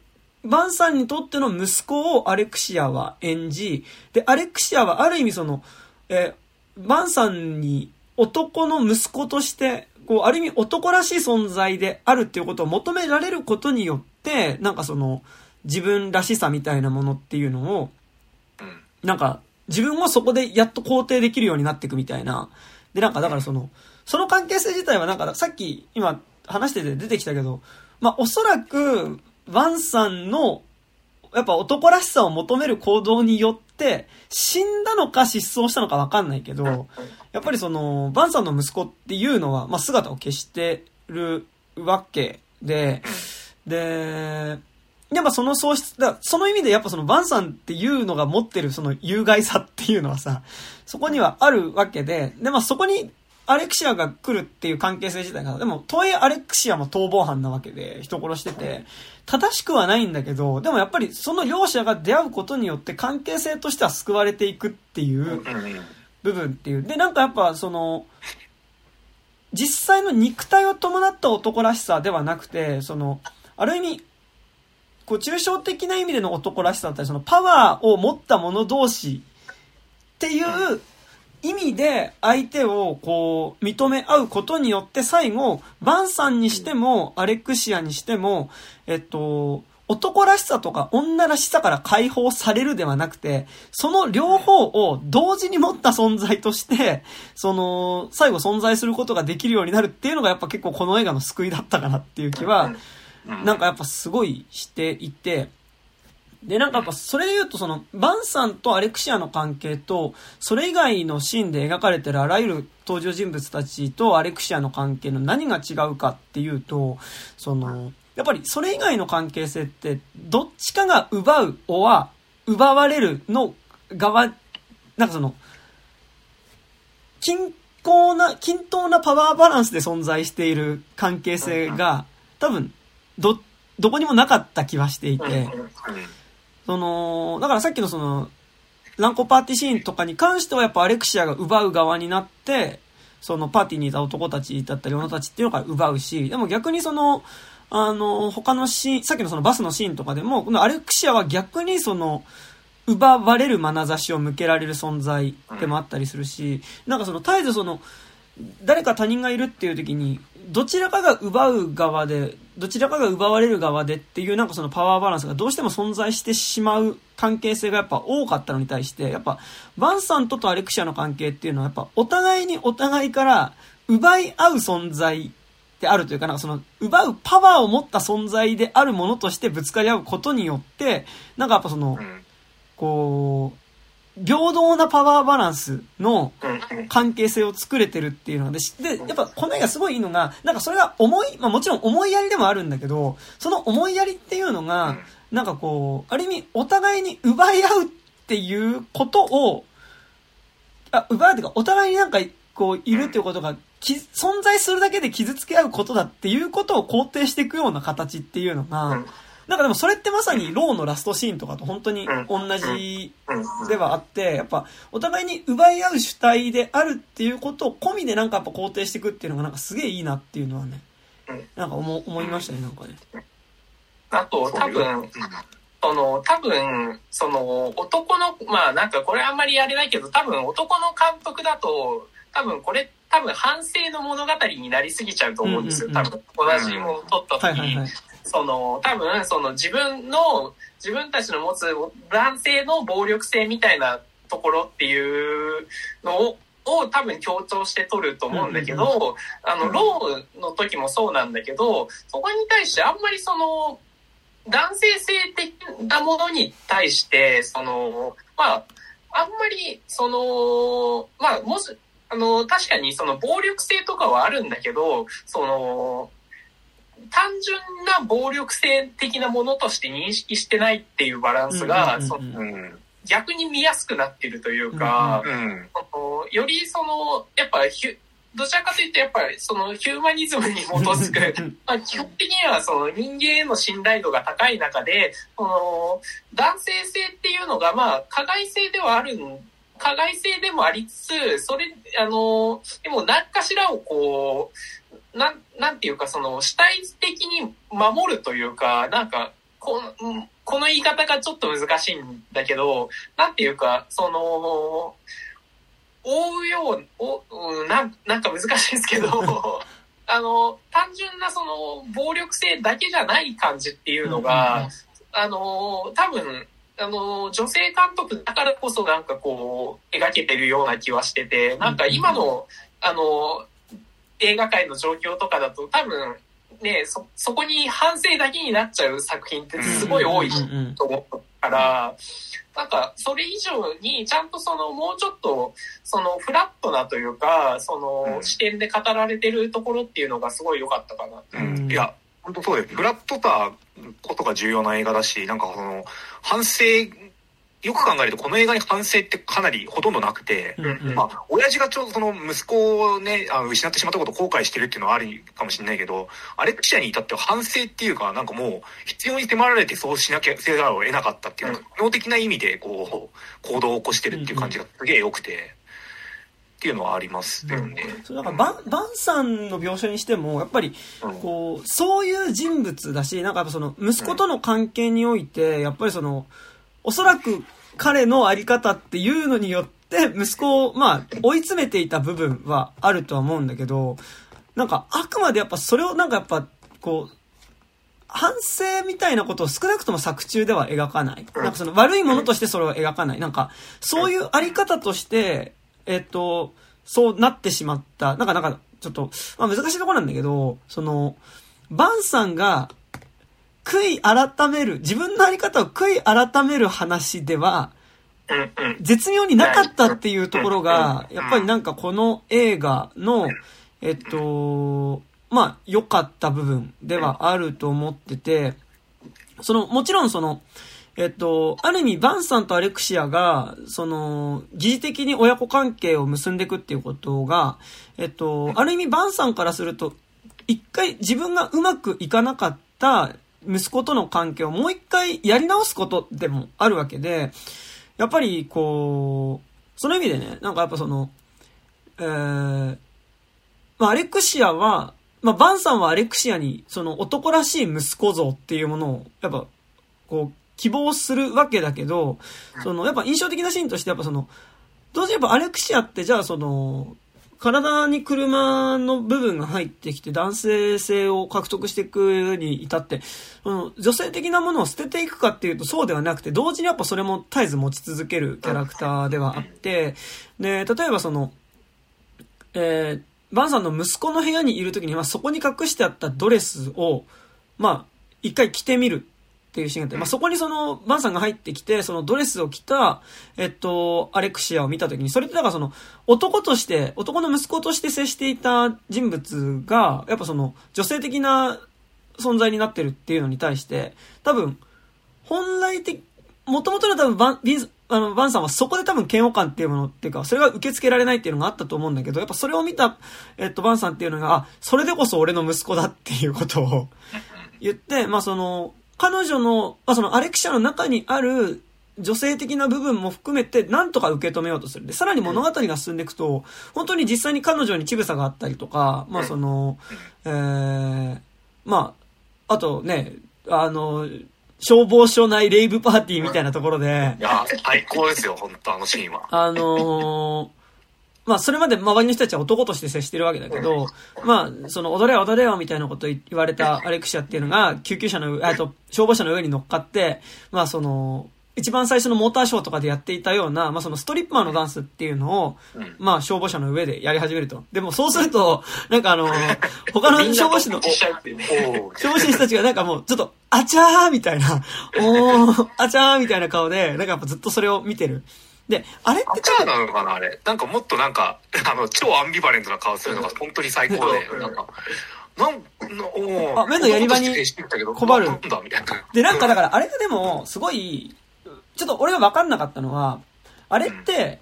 バンさんにとっての息子をアレクシアは演じ、で、アレクシアはある意味その、えバンさんに男の息子として、こう、ある意味男らしい存在であるっていうことを求められることによって、なんかその、自分らしさみたいなものっていうのを、うんなんか、自分をそこでやっと肯定できるようになっていくみたいな。で、なんか、だからその、その関係性自体はなんか、さっき今話してて出てきたけど、まあ、おそらく、ワンさんの、やっぱ男らしさを求める行動によって、死んだのか失踪したのかわかんないけど、やっぱりその、バンさんの息子っていうのは、まあ、姿を消してるわけで、で、やっぱその喪失、だその意味でやっぱそのバンさんっていうのが持ってるその有害さっていうのはさ、そこにはあるわけで、で、まあそこにアレクシアが来るっていう関係性自体が、でも、とはいえアレクシアも逃亡犯なわけで、人殺してて、正しくはないんだけど、でもやっぱりその両者が出会うことによって関係性としては救われていくっていう部分っていう。で、なんかやっぱその、実際の肉体を伴った男らしさではなくて、その、ある意味、こう、抽象的な意味での男らしさだったり、そのパワーを持った者同士っていう意味で相手をこう、認め合うことによって最後、バンさんにしても、アレクシアにしても、えっと、男らしさとか女らしさから解放されるではなくて、その両方を同時に持った存在として、その、最後存在することができるようになるっていうのがやっぱ結構この映画の救いだったかなっていう気は、なんかやっぱすごいしていて、で、なんかやっぱそれで言うとその、バンさんとアレクシアの関係と、それ以外のシーンで描かれてるあらゆる登場人物たちとアレクシアの関係の何が違うかっていうと、その、やっぱりそれ以外の関係性って、どっちかが奪う、おは、奪われるの側、なんかその、均衡な、均等なパワーバランスで存在している関係性が、多分、ど、どこにもなかった気はしていて、その、だからさっきのその、ランコパーティーシーンとかに関してはやっぱアレクシアが奪う側になって、そのパーティーにいた男たちだったり女たちっていうのから奪うし、でも逆にその、あの、他のシーン、さっきのそのバスのシーンとかでも、このアレクシアは逆にその、奪われる眼差しを向けられる存在でもあったりするし、なんかその絶えずその、誰か他人がいるっていう時に、どちらかが奪う側で、どちらかが奪われる側でっていうなんかそのパワーバランスがどうしても存在してしまう関係性がやっぱ多かったのに対して、やっぱ、バンさんととアレクシアの関係っていうのはやっぱお互いにお互いから奪い合う存在であるというか、なんかその、奪うパワーを持った存在であるものとしてぶつかり合うことによって、なんかやっぱその、こう、平等なパワーバランスの関係性を作れてるっていうので、で、やっぱこの映画すごいいいのが、なんかそれが思い、まあもちろん思いやりでもあるんだけど、その思いやりっていうのが、なんかこう、ある意味お互いに奪い合うっていうことを、あ、奪うっていうか、お互いになんかこう、いるっていうことが存在するだけで傷つけ合うことだっていうことを肯定していくような形っていうのが、なんかでもそれってまさにローのラストシーンとかと本当に同じではあって、やっぱお互いに奪い合う主体であるっていうことを込みでなんかやっぱ肯定していくっていうのがなんかすげえいいなっていうのはね、なんか思思いましたね、なんかね。あと多分、その、多分、その、男の、まあなんかこれあんまりやれないけど、多分男の監督だと、多分これ多分反省の物語になりすぎちゃうと思うんですよ。多分同じものを撮った時に、その、多分その自分の、自分たちの持つ男性の暴力性みたいなところっていうのを、を多分強調して撮ると思うんだけど、あの、ローの時もそうなんだけど、そこに対してあんまりその、男性性的なものに対して、その、まあ、あんまり、その、まあ、もし、あの、確かにその暴力性とかはあるんだけど、その、単純な暴力性的なものとして認識してないっていうバランスが、逆に見やすくなってるというか、よりその、やっぱどちらかというとやっぱりそのヒューマニズムに基づく、まあ基本的にはその人間への信頼度が高い中で、その男性性っていうのがまあ加害性ではあるん加害性でもありつつ、それ、あの、でも何かしらをこう、なん、なんていうか、その、主体的に守るというか、なんか、この、この言い方がちょっと難しいんだけど、なんていうか、その、覆うよう、おなん、なんか難しいですけど、あの、単純なその、暴力性だけじゃない感じっていうのが、あの、多分、あの、女性監督だからこそなんかこう、描けてるような気はしてて、なんか今の、あの、映画界の状況とかだと多分、ね、そ、そこに反省だけになっちゃう作品ってすごい多いと思うから、なんか、それ以上に、ちゃんとその、もうちょっと、その、フラットなというか、その、視点で語られてるところっていうのがすごい良かったかな。うん、いや、本当そうです。フラットたことが重要な映画だし、なんかその、反省、よく考えるとこの映画に反省ってかなりほとんどなくて、うんうん、まあ、親父がちょうどその息子をね、あの失ってしまったことを後悔してるっていうのはあるかもしれないけど、アレクシアに至っては反省っていうか、なんかもう必要に迫られてそうしなきゃせざるを得なかったっていう、機能的な意味でこう、行動を起こしてるっていう感じがすげえ良くて、っていうのはありますよね。うん、そうだからバン、バンさんの描写にしても、やっぱり、こう、そういう人物だし、なんかやっぱその、息子との関係において、やっぱりその、おそらく彼のあり方っていうのによって、息子を、まあ、追い詰めていた部分はあるとは思うんだけど、なんか、あくまでやっぱそれをなんかやっぱ、こう、反省みたいなことを少なくとも作中では描かない。なんかその悪いものとしてそれを描かない。なんか、そういうあり方として、えっと、そうなってしまった。なんか、なんか、ちょっと、まあ難しいところなんだけど、その、バンさんが、悔い改める、自分のあり方を悔い改める話では、絶妙になかったっていうところが、やっぱりなんかこの映画の、えっと、まあ、良かった部分ではあると思ってて、その、もちろんその、えっと、ある意味、バンさんとアレクシアが、その、疑似的に親子関係を結んでいくっていうことが、えっと、ある意味、バンさんからすると、一回自分がうまくいかなかった息子との関係をもう一回やり直すことでもあるわけで、やっぱり、こう、その意味でね、なんかやっぱその、えー、まあ、アレクシアは、まあ、バンさんはアレクシアに、その男らしい息子像っていうものを、やっぱ、こう、希望するわけだけど、その、やっぱ印象的なシーンとして、やっぱその、同時にやっぱアレクシアって、じゃあその、体に車の部分が入ってきて男性性を獲得していくに至って、その女性的なものを捨てていくかっていうとそうではなくて、同時にやっぱそれも絶えず持ち続けるキャラクターではあって、で、例えばその、えー、バンさんの息子の部屋にいる時にはそこに隠してあったドレスを、まあ、一回着てみるっていうシーンがあって、まあ、そこにその、バンさんが入ってきて、そのドレスを着た、えっと、アレクシアを見たときに、それってだからその、男として、男の息子として接していた人物が、やっぱその、女性的な存在になってるっていうのに対して、多分、本来的、もともとの多分バン、ビン、あの、バンさんはそこで多分嫌悪感っていうものっていうか、それが受け付けられないっていうのがあったと思うんだけど、やっぱそれを見た、えっと、バンさんっていうのが、あ、それでこそ俺の息子だっていうことを言って、まあその、彼女の、まあ、そのアレクシアの中にある女性的な部分も含めて、なんとか受け止めようとする。で、さらに物語が進んでいくと、本当に実際に彼女に乳房があったりとか、まあその、えー、まあ、あとね、あの、消防署内レイブパーティーみたいなところで。いや、最高ですよ、本当あのシーンは。あのーまあ、それまで周りの人たちは男として接してるわけだけど、まあ、その、踊れよ踊れよみたいなこと言われたアレクシアっていうのが、救急車の、えっと、消防車の上に乗っかって、まあ、その、一番最初のモーターショーとかでやっていたような、まあ、そのストリッパーのダンスっていうのを、まあ、消防車の上でやり始めると。でも、そうすると、なんかあの、他の消防士の、消防士の人たちがなんかもう、ちょっと、あちゃーみたいな、おー、あちゃーみたいな顔で、なんかやっぱずっとそれを見てる。で、あれってなのかなあれ。なんかもっとなんか、あの、超アンビバレントな顔するのが本当に最高で、なんか、なんあ、目のやり場に困る。で、なんかだから、あれがでも、すごい、ちょっと俺が分かんなかったのは、あれって、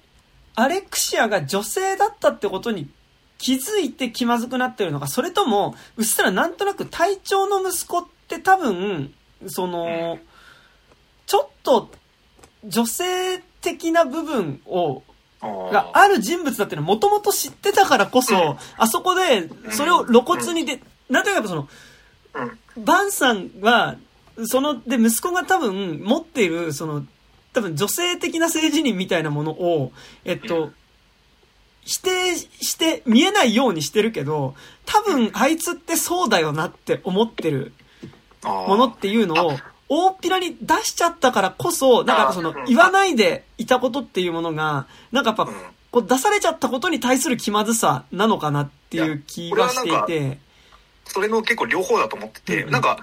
アレクシアが女性だったってことに気づいて気まずくなってるのか、それとも、うっすらなんとなく体調の息子って多分、その、ちょっと、女性的な部分を、がある人物だっていうのはもともと知ってたからこそ、あそこで、それを露骨にで、なんというかその、バンさんは、その、で、息子が多分持っている、その、多分女性的な政治人みたいなものを、えっと、否定して見えないようにしてるけど、多分あいつってそうだよなって思ってるものっていうのを、大っぴらに出しちゃったからこそ、なんかその、言わないでいたことっていうものが、なんかやっぱ、こう出されちゃったことに対する気まずさなのかなっていう気がしていて。それの結構両方だと思ってて、うん。うん、なんか、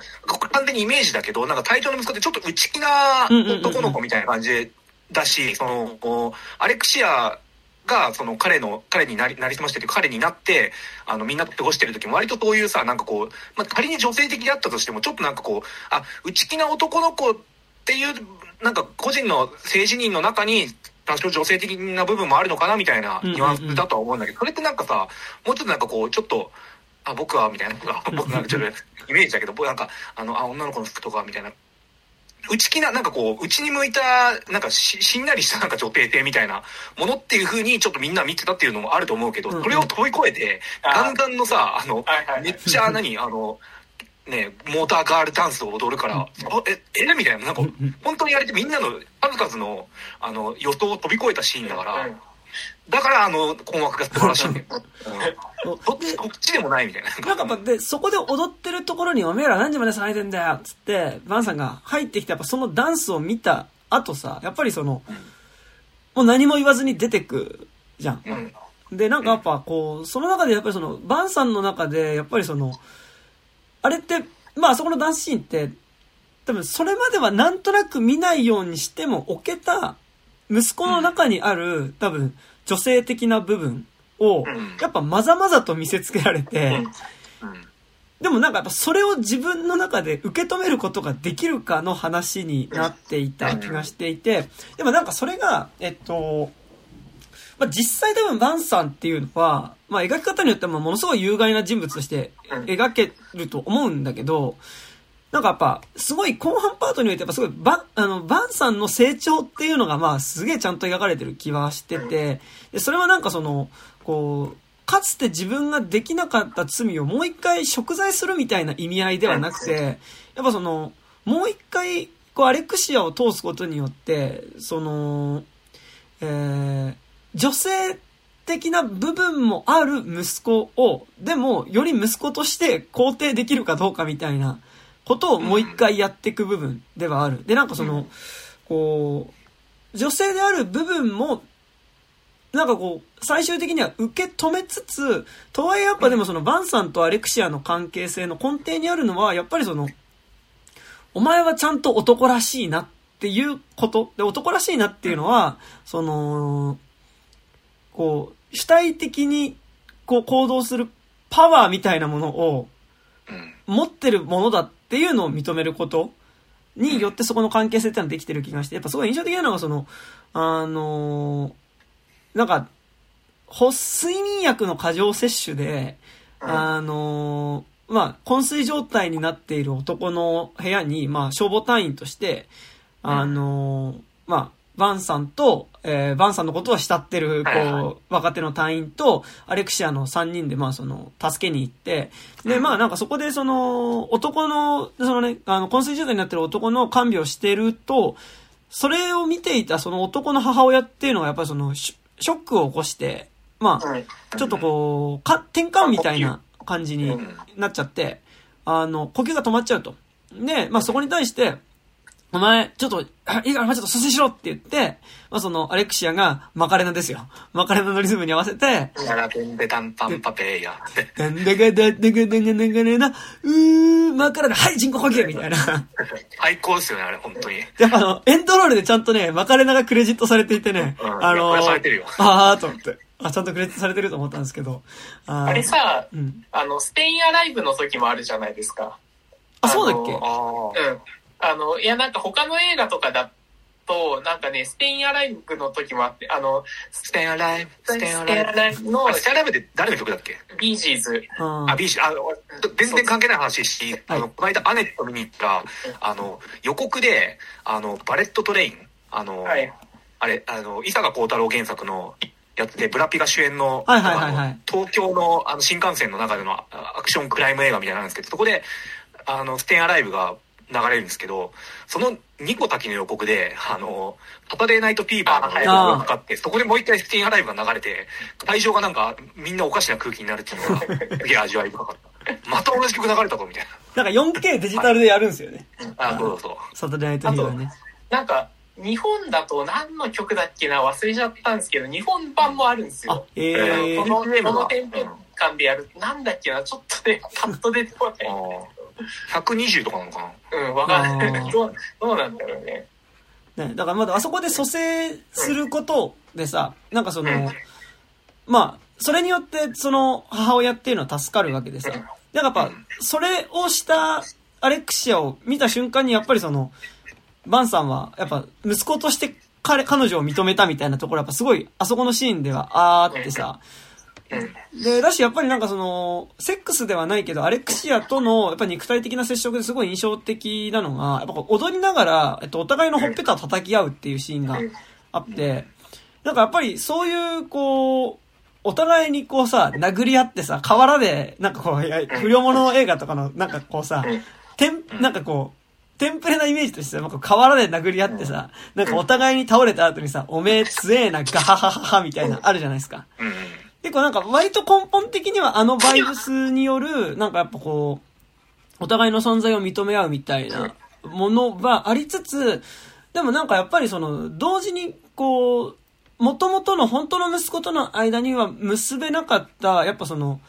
完全にイメージだけど、なんか隊長の息子ってちょっと内気な男の子みたいな感じだし、その、アレクシアが、その彼の、彼になり、なりすましてという彼になって、あの、みんなと過ごしてる時も割とそういうさ、なんかこう、まあ、仮に女性的であったとしても、ちょっとなんかこう、あ、内気な男の子っていう、なんか個人の政治人の中に、多少女性的な部分もあるのかなみたいなニュアンスだとは思うんだけど、それってなんかさ、もうちょっとなんかこう、ちょっと、あ、僕は、みたいな、僕なんかちょっとイメージだけど、僕なんか、あの、あ、女の子の服とか、みたいな内気な、なんかこう、内に向いた、なんかししんなりしたなんか女帝帝みたいなものっていう風にちょっとみんな見てたっていうのもあると思うけど、それを飛び越えて、ガンガンのさ、あの、めっちゃ何、あの、ね、モーターガールダンスを踊るから、あ、え、え？みたいな、なんか、本当にやれてみんなの数々の、あの、予想を飛び越えたシーンだから、だからあの困惑が素晴らしいこ っちでもないみたいな。なんかで、そこで踊ってるところに、おめえら何時まで騒いでんだよっつって、バンさんが入ってきて、やっぱそのダンスを見た後さ、やっぱりその、もう何も言わずに出てくじゃん。うん。で、なんかやっぱこう、その中でやっぱりその、バンさんの中で、やっぱりその、あれって、まああそこのダンスシーンって、多分それまではなんとなく見ないようにしても置けた、息子の中にある、多分、女性的な部分をうん、やっぱまざまざと見せつけられて、うん。でもなんかやっぱそれを自分の中で受け止めることができるかの話になっていた気がしていて、でもなんかそれが、えっと、まあ、実際多分バンさんっていうのは、まあ、描き方によってはまあものすごい有害な人物として描けると思うんだけど、なんかやっぱ、すごい後半パートにおいてやっぱすごいバン、あの、バンさんの成長っていうのがまあすげえちゃんと描かれてる気はしてて、で、それはなんかその、こう、かつて自分ができなかった罪をもう一回贖罪するみたいな意味合いではなくて、やっぱその、もう一回、こう、アレクシアを通すことによって、その、えー、女性的な部分もある息子を、でも、より息子として肯定できるかどうかみたいなことをもう一回やっていく部分ではある。で、なんかその、こう、女性である部分も、なんかこう、最終的には受け止めつつ、とはいえやっぱでもそのバンさんとアレクシアの関係性の根底にあるのは、やっぱりその、お前はちゃんと男らしいなっていうこと。で、男らしいなっていうのは、その、こう、主体的にこう行動するパワーみたいなものをうん。持ってるものだっていうのを認めることによってそこの関係性ってのはできてる気がして、やっぱすごい印象的なのがその、あのーなんか、ほ睡眠薬の過剰摂取で、あのーまあ、昏睡状態になっている男の部屋に、まあ、消防隊員として、あのーまあ、バンさんと、えーバンさんのことを慕ってる、はいはい。こう、若手の隊員と、アレクシアの3人で、まあ、その、助けに行って、で、まあ、なんかそこで、その、男の、そのね、あの、昏睡状態になってる男の看病をしてると、それを見ていたその男の母親っていうのが、やっぱりその、ショショックを起こして、まあ、ちょっとこう、か、転換みたいな感じになっちゃって、あの、呼吸が止まっちゃうと。で、まあそこに対して、お前、ちょっと、あ いいから、ちょっと蘇生しろって言って、まあその、アレクシアがマカレナですよ。マカレナのリズムに合わせて、やらべんでたんぱんぱぺーや。ダンダガダダガダガダガレナ、うー、マカレナ、はい、人工呼吸みたいな。最高ですよね、あれ、本当に。やっぱあの、エンドロールでちゃんとね、マカレナがクレジットされていてね、うんあのいやこれされてるよあーと思って。あ、ちゃんとクレジットされてると思ったんですけど。あれさ、うん。あの、スペインアライブの時もあるじゃないですか。あ、そうだっけ。うん。あの、いや、なんか他の映画とかだと、なんかね、スペインアライブの時もあって、あの、Stayin' Alive、Stayin' Aliveの Stayin' Alive って誰の曲だっけ？ Bee Gees。ああ、ビーシあ、全然関係ない話し、あはい。の、この間アネット見に行った、あの、予告で、あの、 Bullet Train、あの、はい。あれ、あの、伊坂幸太郎原作のやつで、ブラピが主演の、はいはいはいはい。あの東京のあの新幹線の中でのあアクションクライム映画みたいなんですけど、そこで、あの、 Stayin' Alive が流れるんですけど、その2個先の予告で、あの、サタデーナイトフィーバーの映像がかかって、そこでもう一回ステンアライブが流れて、会場がなんかみんなおかしな空気になるっていうのが、すげえ味わい深かった。また同じ曲流れたぞ、みたいなんか 4K デジタルでやるんですよね。な。あ、そうそうそう。サタデーナイトフィーバーね。なんか、日本だと何の曲だっけな忘れちゃったんですけど、日本版もあるんですあよ。、ええーー。この、このテンポ感でやる。なんだっけなちょっとね、パッと出てこない。あ120とかなのかな？うん、わかんない。どう、どうなんだろうね。ね、だからまだあそこで蘇生することでさ、なんかその、まあ、それによってその母親っていうのは助かるわけでさ。なんかやっぱ、それをしたアレクシアを見た瞬間にやっぱりその、バンさんはやっぱ息子として彼、彼女を認めたみたいなところやっぱすごい、あそこのシーンではあーってさ、で、だし、やっぱりなんかその、セックスではないけど、アレクシアとの、やっぱ肉体的な接触ですごい印象的なのが、やっぱ踊りながら、えっと、お互いのほっぺたを叩き合うっていうシーンがあって、なんかやっぱりそういう、こう、お互いにこうさ、殴り合ってさ、河原で、なんかこう、不良物映画とかの、なんかこうさ、てん、なんかこう、テンプレなイメージとしてさ、なんか河原で殴り合ってさ、なんかお互いに倒れた後にさ、おめえ強えな、ガハハハハみたいな、あるじゃないですか。結構なんか割と根本的にはあのバイブスによる、なんかやっぱこう、お互いの存在を認め合うみたいなものはありつつ、でもなんかやっぱりその、同時にこう、元々の本当の息子との間には結べなかった、やっぱその、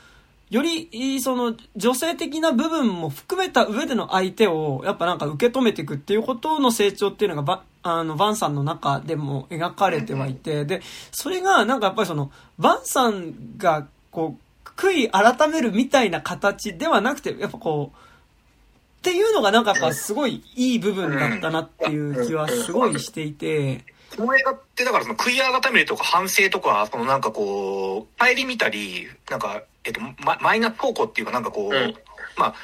より、その、女性的な部分も含めた上での相手を、やっぱなんか受け止めていくっていうことの成長っていうのが、ば、あの、バンさんの中でも描かれてはいて、で、それがなんかやっぱりその、バンさんが、こう、悔い改めるみたいな形ではなくて、やっぱこう、っていうのがなんかやっぱすごいいい部分だったなっていう気はすごいしていて、この映画ってだからその悔い改めるとか反省とか、そのなんかこう、帰り見たり、なんか、えっと、ママイナス方向っていうかなんかこう、うん。まあ、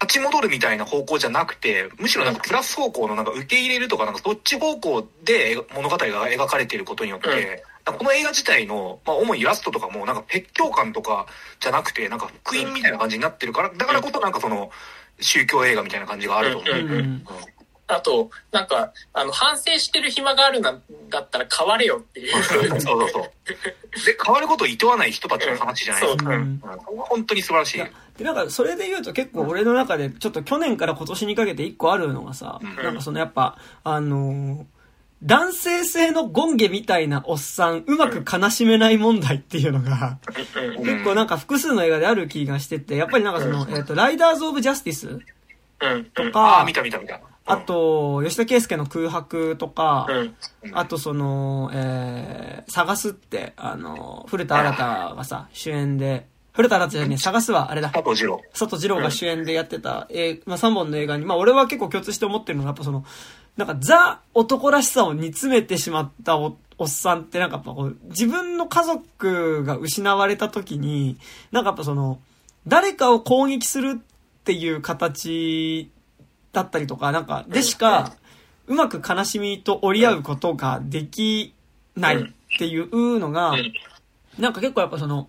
立ち戻るみたいな方向じゃなくて、むしろなんかプラス方向のなんか受け入れるとか、なんかそっち方向で物語が描かれていることによって、うんこの映画自体の、まあ主にラストとかもなんか説教感とかじゃなくて、なんか福音みたいな感じになってるから、だからこそなんかその宗教映画みたいな感じがあると思う。うんうんあと、なんか、あの、反省してる暇があるんだったら変われよっていう。そうそうそう。で、変わることを厭わない人たちの話じゃないですか。そううんうん本当に素晴らしい。で、なんか、それで言うと結構俺の中で、ちょっと去年から今年にかけて一個あるのがさ、うんなんかそのやっぱ、あのー男性性のゴンゲみたいなおっさん、うまく悲しめない問題っていうのが、うん結構なんか複数の映画である気がしてて、やっぱりなんかその、えっ、と、ライダーズ・オブ・ジャスティスうん。とあかあ、見、た見た見た。あと、吉田圭介の空白とか、うん。あとその、えー、探すって、あの、古田新太がさ、主演で、古田新太じゃねえ、探すはあれだ。佐藤二郎。佐藤二郎が主演でやってた、えーまあ、3本の映画に、まあ、俺は結構共通して思ってるのが、やっぱその、なんかザ男らしさを煮詰めてしまったおおっさんってなんかやっぱこう、自分の家族が失われた時に、なんかやっぱその、誰かを攻撃するっていう形だったりとか、なんか、でしか、うまく悲しみと折り合うことができないっていうのが、なんか結構やっぱその、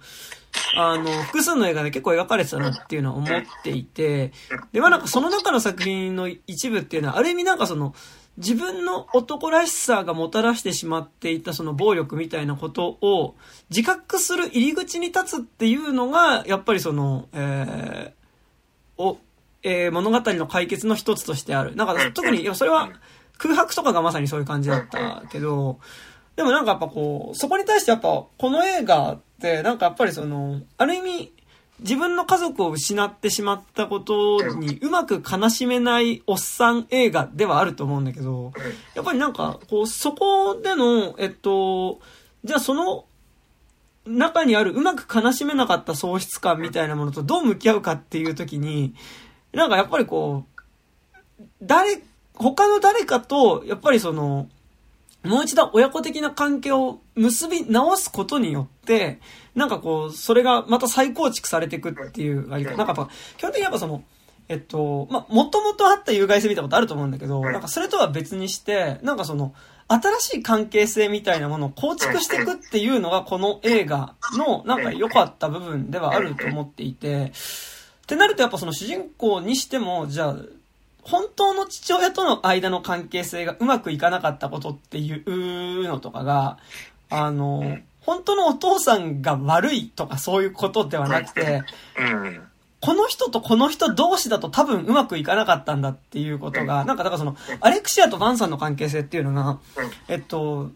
あの、複数の映画で結構描かれてたなっていうのは思っていて、で、まあなんかその中の作品の一部っていうのは、ある意味なんかその、自分の男らしさがもたらしてしまっていたその暴力みたいなことを自覚する入り口に立つっていうのが、やっぱりその、えー、お、えー物語の解決の一つとしてある。なんか特に、いやそれは空白とかがまさにそういう感じだったけど、でもなんかやっぱこう、そこに対してやっぱ、この映画って、なんかやっぱりその、ある意味、自分の家族を失ってしまったことにうまく悲しめないおっさん映画ではあると思うんだけど、やっぱりなんか、こう、そこでの、えっと、じゃあその中にあるうまく悲しめなかった喪失感みたいなものとどう向き合うかっていう時に、なんかやっぱりこう、誰、他の誰かと、やっぱりその、もう一度親子的な関係を結び直すことによって、なんかこう、それがまた再構築されていくっていうあり方。なんかやっぱ、基本的にやっぱその、えっと、まあ、もともとあった有害性みたいなことあると思うんだけど、なんかそれとは別にして、なんかその、新しい関係性みたいなものを構築していくっていうのがこの映画のなんか良かった部分ではあると思っていて、ってなるとやっぱその主人公にしても、じゃあ、本当の父親との間の関係性がうまくいかなかったことっていうのとかが、あの、本当のお父さんが悪いとかそういうことではなくて、うん。この人とこの人同士だと多分うまくいかなかったんだっていうことが、なんかだからその、アレクシアとバンさんの関係性っていうのが、えっと、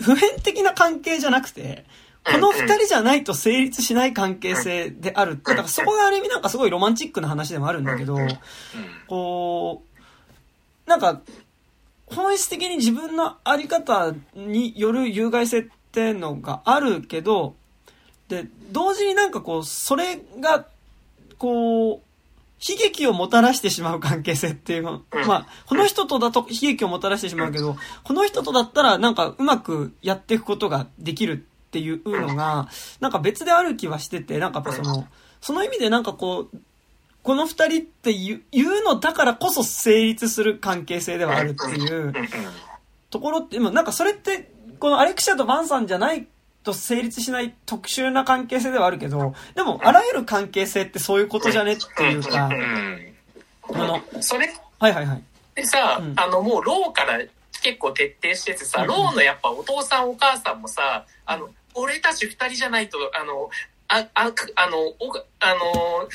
普遍的な関係じゃなくて、この二人じゃないと成立しない関係性である。って。だからそこがある意味なんかすごいロマンチックな話でもあるんだけど、こう、なんか、本質的に自分のあり方による有害性ってのがあるけど、で、同時になんかこう、それが、こう、悲劇をもたらしてしまう関係性っていうの、まあ、この人とだと悲劇をもたらしてしまうけど、この人とだったらなんかうまくやっていくことができるっていうのが、なんか別である気はしてて、なんかその、その意味でなんかこう、この二人っていうのだからこそ成立する関係性ではあるっていうところって、でもなんかそれって、このアレクシアとバンさんじゃないと成立しない特殊な関係性ではあるけど、でもあらゆる関係性ってそういうことじゃねっていうか、うん。あの、それ、はいはいはい。でさ、うん。あの、もう、ローから結構徹底しててさ、うん。ローのやっぱお父さんお母さんもさ、あの、俺たち二人じゃないと、あの、あ、あ、くあの、お、あの、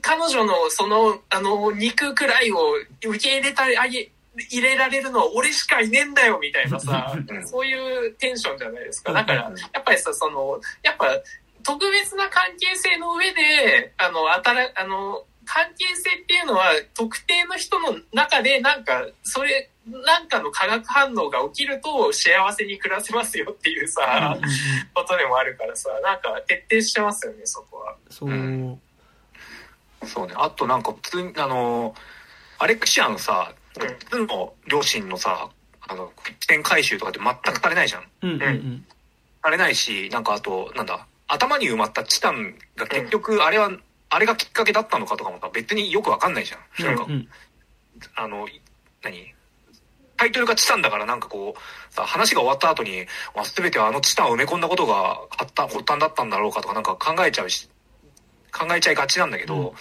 彼女のその、あの、肉くらいを受け入れたあげ、入れられるのは俺しかいねえんだよ、みたいなさう、んそういうテンションじゃないですか。うんだから、やっぱりさ、その、やっぱ、特別な関係性の上で、あの、あたら、あの、関係性っていうのは、特定の人の中で、なんか、それ、なんかの化学反応が起きると、幸せに暮らせますよっていうさ、うんことでもあるからさ、なんか、徹底してますよね、そこは。そう。うんそうね。あとなんか普通に、あの、アレクシアのさ、うん普通の両親のさ、あの、視点回収とかって全くされないじゃん。うんうんうん。されないし、なんかあと、なんだ、頭に埋まったチタンが結局、あれは、あれがきっかけだったのかとかもさ、別によくわかんないじゃん。なんかう、んあの、い何？タイトルがチタンだからなんかこう、さ、話が終わった後に、すべてはあのチタンを埋め込んだことが発端、発端だったんだろうかとかなんか考えちゃうし、考えちゃいがちなんだけど、うん。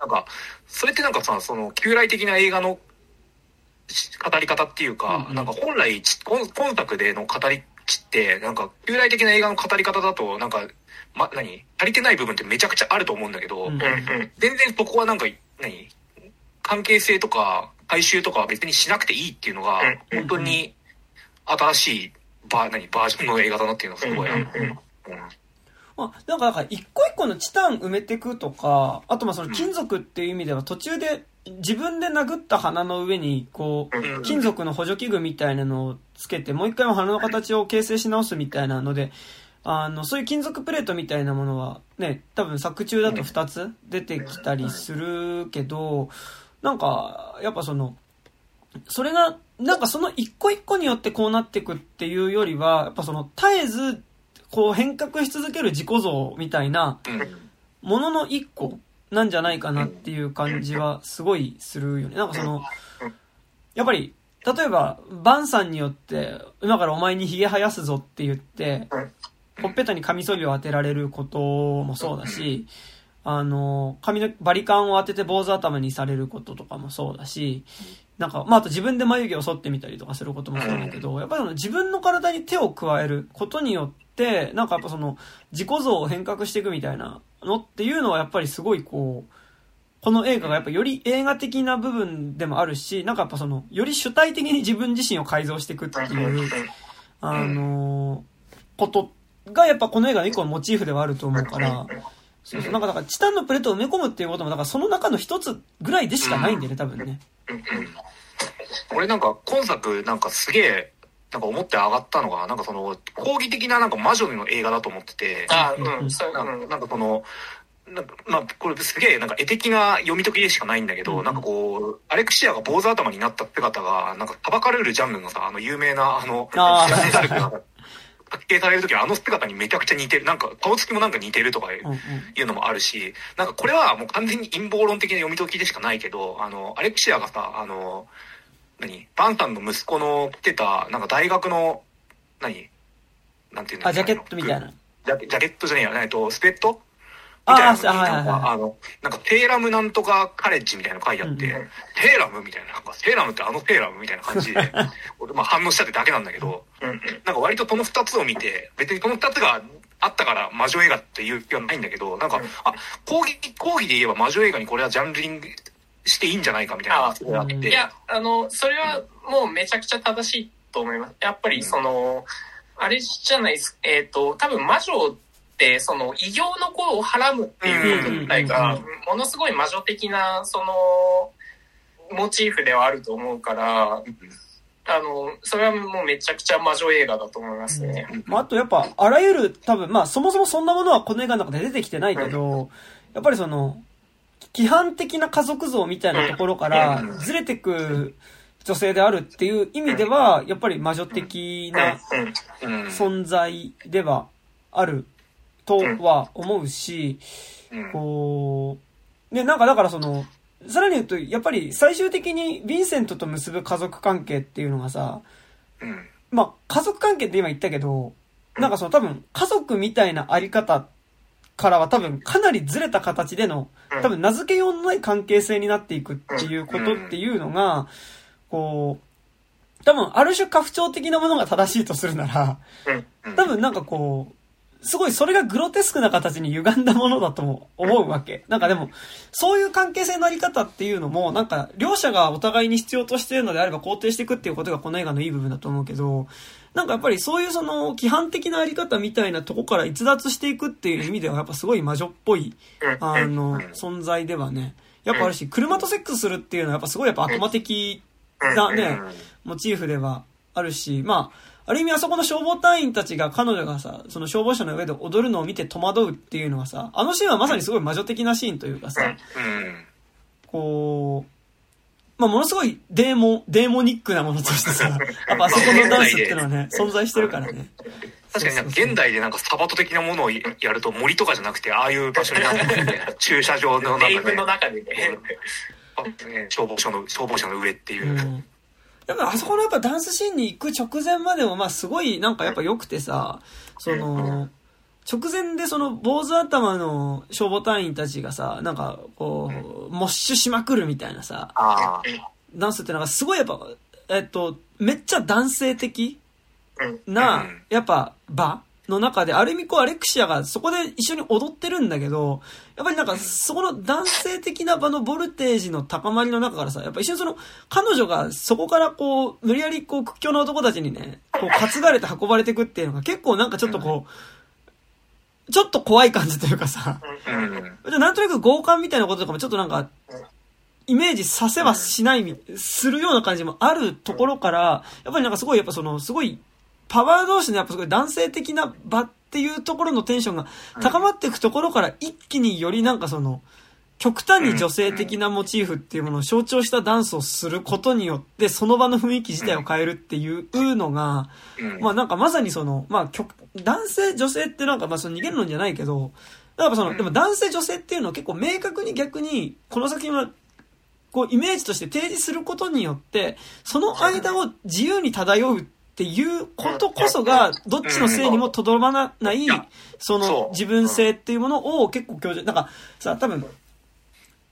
なんか、それってなんかさ、その、旧来的な映画のし語り方っていうか、うんうん。なんか本来ち今、今作での語り地って、なんか、旧来的な映画の語り方だと、なんか、ま、何足りてない部分ってめちゃくちゃあると思うんだけど、うん。うん。うん。全然そこはなんか、何関係性とか、回収とかは別にしなくていいっていうのがうん、本当に新しいバー、何バージョンの映画だなっていうのがすごい。うんうまあ、なんか、だから、一個一個のチタン埋めていくとか、あと、まあ、その金属っていう意味では、途中で自分で殴った鼻の上に、こうんう、金属の補助器具みたいなのをつけて、もう一回も鼻の形を形成し直すみたいなので、あの、そういう金属プレートみたいなものは、ね、多分作中だと2つ出てきたりするけど、なんか、やっぱその、それが、なんかその一個一個によってこうなっていくっていうよりは、やっぱその絶えず、こう変革し続ける自己像みたいな。ものの一個なんじゃないかなっていう感じはすごいするよね。なんかその、やっぱり、例えば、バンさんによって、今からお前に髭生やすぞって言って、ほっぺたにカミソリを当てられることもそうだし、あの、髪の、バリカンを当てて坊主頭にされることとかもそうだし、なんか、まあ、あと自分で眉毛を剃ってみたりとかすることもそうだけど、やっぱりその自分の体に手を加えることによって、なんかやっぱその、自己像を変革していくみたいなのっていうのはやっぱりすごいこう、この映画がやっぱより映画的な部分でもあるし、なんかやっぱその、より主体的に自分自身を改造していくっていう、あのことがやっぱこの映画の一個のモチーフではあると思うから、そうそう、なんかだからチタンのプレートを埋め込むっていうことも、だからその中の一つぐらいでしかないんだよね、多分ね。俺なんか今作なんかすげえ、なんか思って上がったのが、なんかその、抗議的ななんか魔女の映画だと思ってて、あ、ううんん、そう、なんうん。かなんかこの、なんかまあ、これすげえなんか絵的な読み解きでしかないんだけど、うんなんかこう、アレクシアが坊主頭になった姿が、なんか、タバカルールジャンヌのさ、あの有名な、あの、あ ーヤンザルクが、発見される時はあの姿にめちゃくちゃ似てる。なんか、顔つきもなんか似てるとかいうのもあるし、なんかこれはもう完全に陰謀論的な読み解きでしかないけど、あの、アレクシアがさ、あの、何バンさんの息子の着てた、なんか大学の、何なんていうのあ、ジャケットみたいな。ジャケジャケットじゃねえや、えっと、スペットみたいなのにあの、なんか、テーラムなんとかカレッジみたいなの書いてあって、うん。うんテーラムみたいな、なんか、テーラムってあのテーラムみたいな感じで、俺、まあ反応したってだけなんだけど、うんなんか割とこの二つを見て、別にこの二つがあったから魔女映画っていう気はないんだけど、なんか、うん。あ、講義、講義で言えば魔女映画にこれはジャンルリングしていいんじゃないかみたいなあって、うんいや、あの、それはもうめちゃくちゃ正しいと思います。やっぱりその、あれじゃないです。えっ、と、多分魔女って、その、異形の子をはらむっていうこと自体うんがうん、ものすごい魔女的な、その、モチーフではあると思うから、あの、それはもうめちゃくちゃ魔女映画だと思いますね。まあ、あとやっぱ、あらゆる、多分、まあ、そもそもそんなものはこの映画の中で出てきてないけど、やっぱりその、規範的な家族像みたいなところからうんずれてく女性であるっていう意味では、やっぱり魔女的なうん。うん。存在ではあるとは思うし、うん。こう、ね、なんかだからその、さらに言うと、やっぱり最終的にヴィンセントと結ぶ家族関係っていうのがさ、うん。まあ、家族関係って今言ったけど、なんかその多分、家族みたいなあり方からは多分かなりずれた形での、多分名付けようのない関係性になっていくっていうことっていうのが、こう、多分ある種過不調的なものが正しいとするなら、多分なんかこう、すごいそれがグロテスクな形に歪んだものだとも思うわけ。なんかでも、そういう関係性のあり方っていうのも、なんか、両者がお互いに必要としているのであれば肯定していくっていうことがこの映画のいい部分だと思うけど、なんかやっぱりそういうその、規範的なあり方みたいなとこから逸脱していくっていう意味では、やっぱすごい魔女っぽい、あの、存在ではね、やっぱあるし、車とセックスするっていうのはやっぱすごいやっぱ悪魔的なね、モチーフではあるし、まあ、ある意味あそこの消防隊員たちが彼女がさ、その消防車の上で踊るのを見て戸惑うっていうのはさ、あのシーンはまさにすごい魔女的なシーンというかさ、こう、まあ、ものすごいデーモ、デーモニックなものとしてさ、やっぱあそこのダンスっていうのはね、存在してるからね。確かに現代でなんかサバト的なものをやると森とかじゃなくて、ああいう場所になってて、駐車場の中で、ね。の中でね。消防署の、消防車の上っていう。うんやっぱあそこのやっぱダンスシーンに行く直前までもまあすごいなんかやっぱ良くてさ、その、直前でその坊主頭の消防隊員たちがさ、なんかこう、モッシュしまくるみたいなさ、ダンスってなんかすごいやっぱ、えっと、めっちゃ男性的な、やっぱ場の中で、ある意味こうアレクシアがそこで一緒に踊ってるんだけど、やっぱりなんかそこの男性的な場のボルテージの高まりの中からさ、やっぱ一瞬その彼女がそこからこう、無理やりこう屈強な男たちにね、こう担がれて運ばれてくっていうのが結構なんかちょっとこう、ちょっと怖い感じというかさ、なんとなく強姦みたいなこととかもちょっとなんか、イメージさせはしない、するような感じもあるところから、やっぱりなんかすごい、やっぱその、すごいパワー同士のやっぱすごい男性的な場っていうところのテンションが高まっていくところから一気によりなんかその、極端に女性的なモチーフっていうものを象徴したダンスをすることによって、その場の雰囲気自体を変えるっていうのが、まあなんかまさにその、まあ男性女性ってなんかまあその逃げるのじゃないけど、だからその、でも男性女性っていうのは結構明確に逆に、この作品はこうイメージとして提示することによって、その間を自由に漂うっていうことこそが、どっちのせいにもとどまらない、その自分性っていうものを結構強調、なんかさ、多分、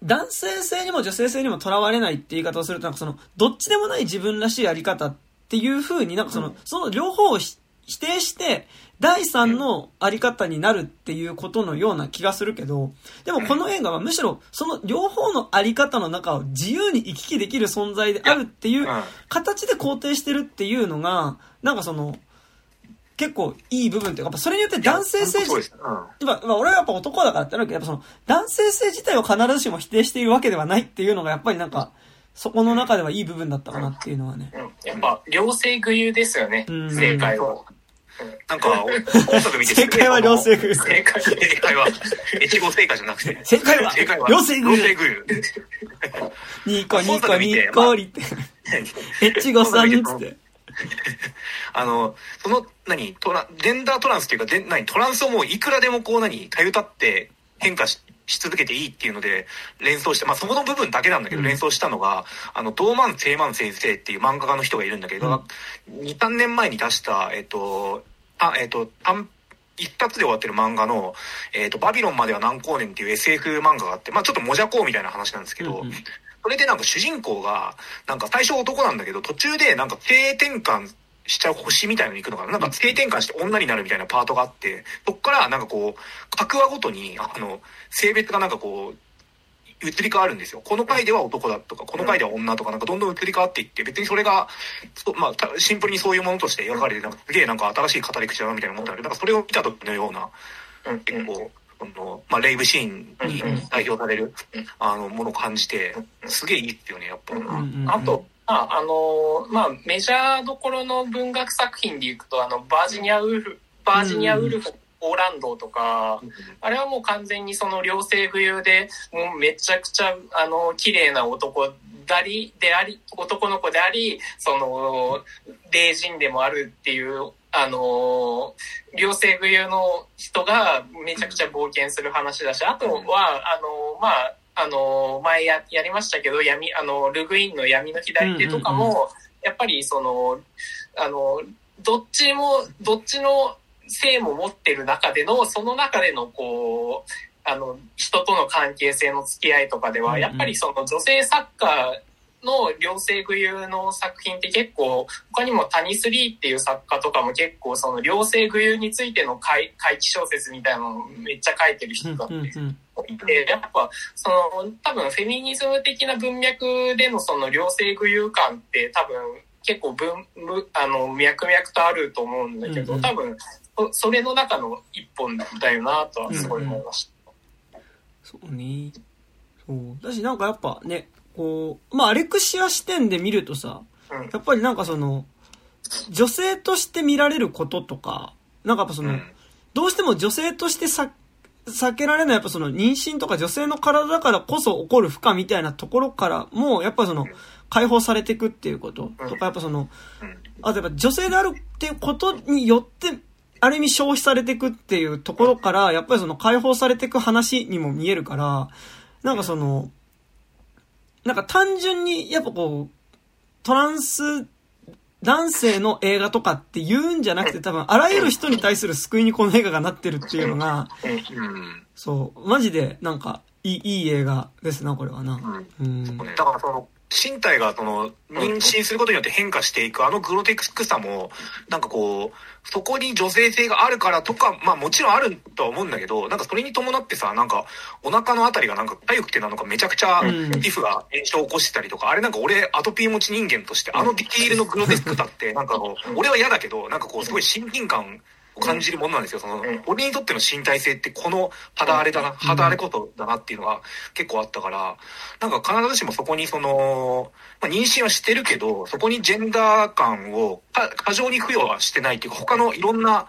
男性性にも女性性にもとらわれないって言い方をすると、なんかその、どっちでもない自分らしいあり方っていう風になんかその、その両方を否定して、第三のあり方になるっていうことのような気がするけど、でもこの映画はむしろその両方のあり方の中を自由に行き来できる存在であるっていう形で肯定してるっていうのが、なんかその、結構いい部分っていうか、それによって男性性、うん、まあ、俺はやっぱ男だからってあるけど、やっぱその、男性性自体を必ずしも否定しているわけではないっていうのが、やっぱりなんか、そこの中ではいい部分だったかなっていうのはね。やっぱ、両性具有ですよね、正解は。なんか、音楽見て正解は両性具正解正解は、越後正解じゃなくて。正解は、両性具両性具ニコニコニコリって。越後さんっつって。あの、その、何、トラ、ジェンダートランスっていうか、で何、トランスをもういくらでもこう何、たゆたって変化し、し続けていいっていうので連想して、まあそこの部分だけなんだけど連想したのが、あの、ドーマン・セイマン先生っていう漫画家の人がいるんだけど、うん、2、3年前に出した、えっと、あ、えっ、ー、と、一冊で終わってる漫画の、えっ、ー、と、バビロンまでは何光年っていう SF 漫画があって、まあちょっともじゃこうみたいな話なんですけど、うんうん、それでなんか主人公が、なんか最初男なんだけど、途中でなんか経営転換しちゃう星みたいなのに行くのかな？なんか経営転換して女になるみたいなパートがあって、そっからなんかこう、各話ごとに、あの、性別がなんかこう、移り変わるんですよ。この回では男だとか、この回では女とか、なんかどんどん移り変わっていって、別にそれが、まあ、シンプルにそういうものとして描かれて、なんかすげえなんか新しい語り口だなみたいな思ったんだけど、なんかそれを見た時のような、結構、この、まあ、レイブシーンに代表される、あの、ものを感じて、すげえいいってよね、やっぱ。あと、まあ、あの、まあ、メジャーどころの文学作品でいくと、あの、バージニアウルフ、バージニアウルフオーランドとか、あれはもう完全にその両性浮遊で、もうめちゃくちゃ、あの、綺麗な男だり、であり、男の子であり、その、霊人でもあるっていう、あの、両性浮遊の人がめちゃくちゃ冒険する話だし、あとは、あの、まあ、あの、前や、やりましたけど、闇、あの、ルグインの闇の左手とかも、やっぱりその、あの、どっちも、どっちの性も持ってる中での、その中でのこう、あの、人との関係性の付き合いとかでは、やっぱりその女性作家の両性具有の作品って結構、他にもタニスリーっていう作家とかも結構その両性具有についての回回帰小説みたいなのをめっちゃ書いてる人だっていて、やっぱその多分フェミニズム的な文脈でのその両性具有感って多分結構文、あの、脈々とあると思うんだけど、多分それの中の一本だよなとはすごい思いました。そうね。そう。だしなんかやっぱね、こう、まあ、アレクシア視点で見るとさ、やっぱりなんかその、女性として見られることとか、なんかやっぱその、どうしても女性としてさ、避けられない、やっぱその妊娠とか女性の体だからこそ起こる負荷みたいなところからも、やっぱその、解放されていくっていうこととか、やっぱその、あとやっぱ女性であるっていうことによって、ある意味消費されていくっていうところから、やっぱりその解放されていく話にも見えるから、なんかその、なんか単純に、やっぱこう、トランス男性の映画とかって言うんじゃなくて多分あらゆる人に対する救いにこの映画がなってるっていうのが、そう、マジでなんかいいいい映画ですな、これはな。うん。だからその、身体がその妊娠することによって変化していくあのグロテクスさもなんかこうそこに女性性があるからとかまあもちろんあるとは思うんだけどなんかそれに伴ってさなんかお腹のあたりがなんか痒くてなのかめちゃくちゃ皮膚が炎症を起こしてたりとかあれなんか俺アトピー持ち人間としてあのディティールのグロテスクさってなんか俺は嫌だけどなんかこうすごい親近感感じるものなんですよ。その、俺にとっての身体性ってこの肌荒れだな、肌荒れことだなっていうのが結構あったから、なんか必ずしもそこにその、まあ、妊娠はしてるけど、そこにジェンダー感を過剰に付与はしてないっていうか、他のいろんな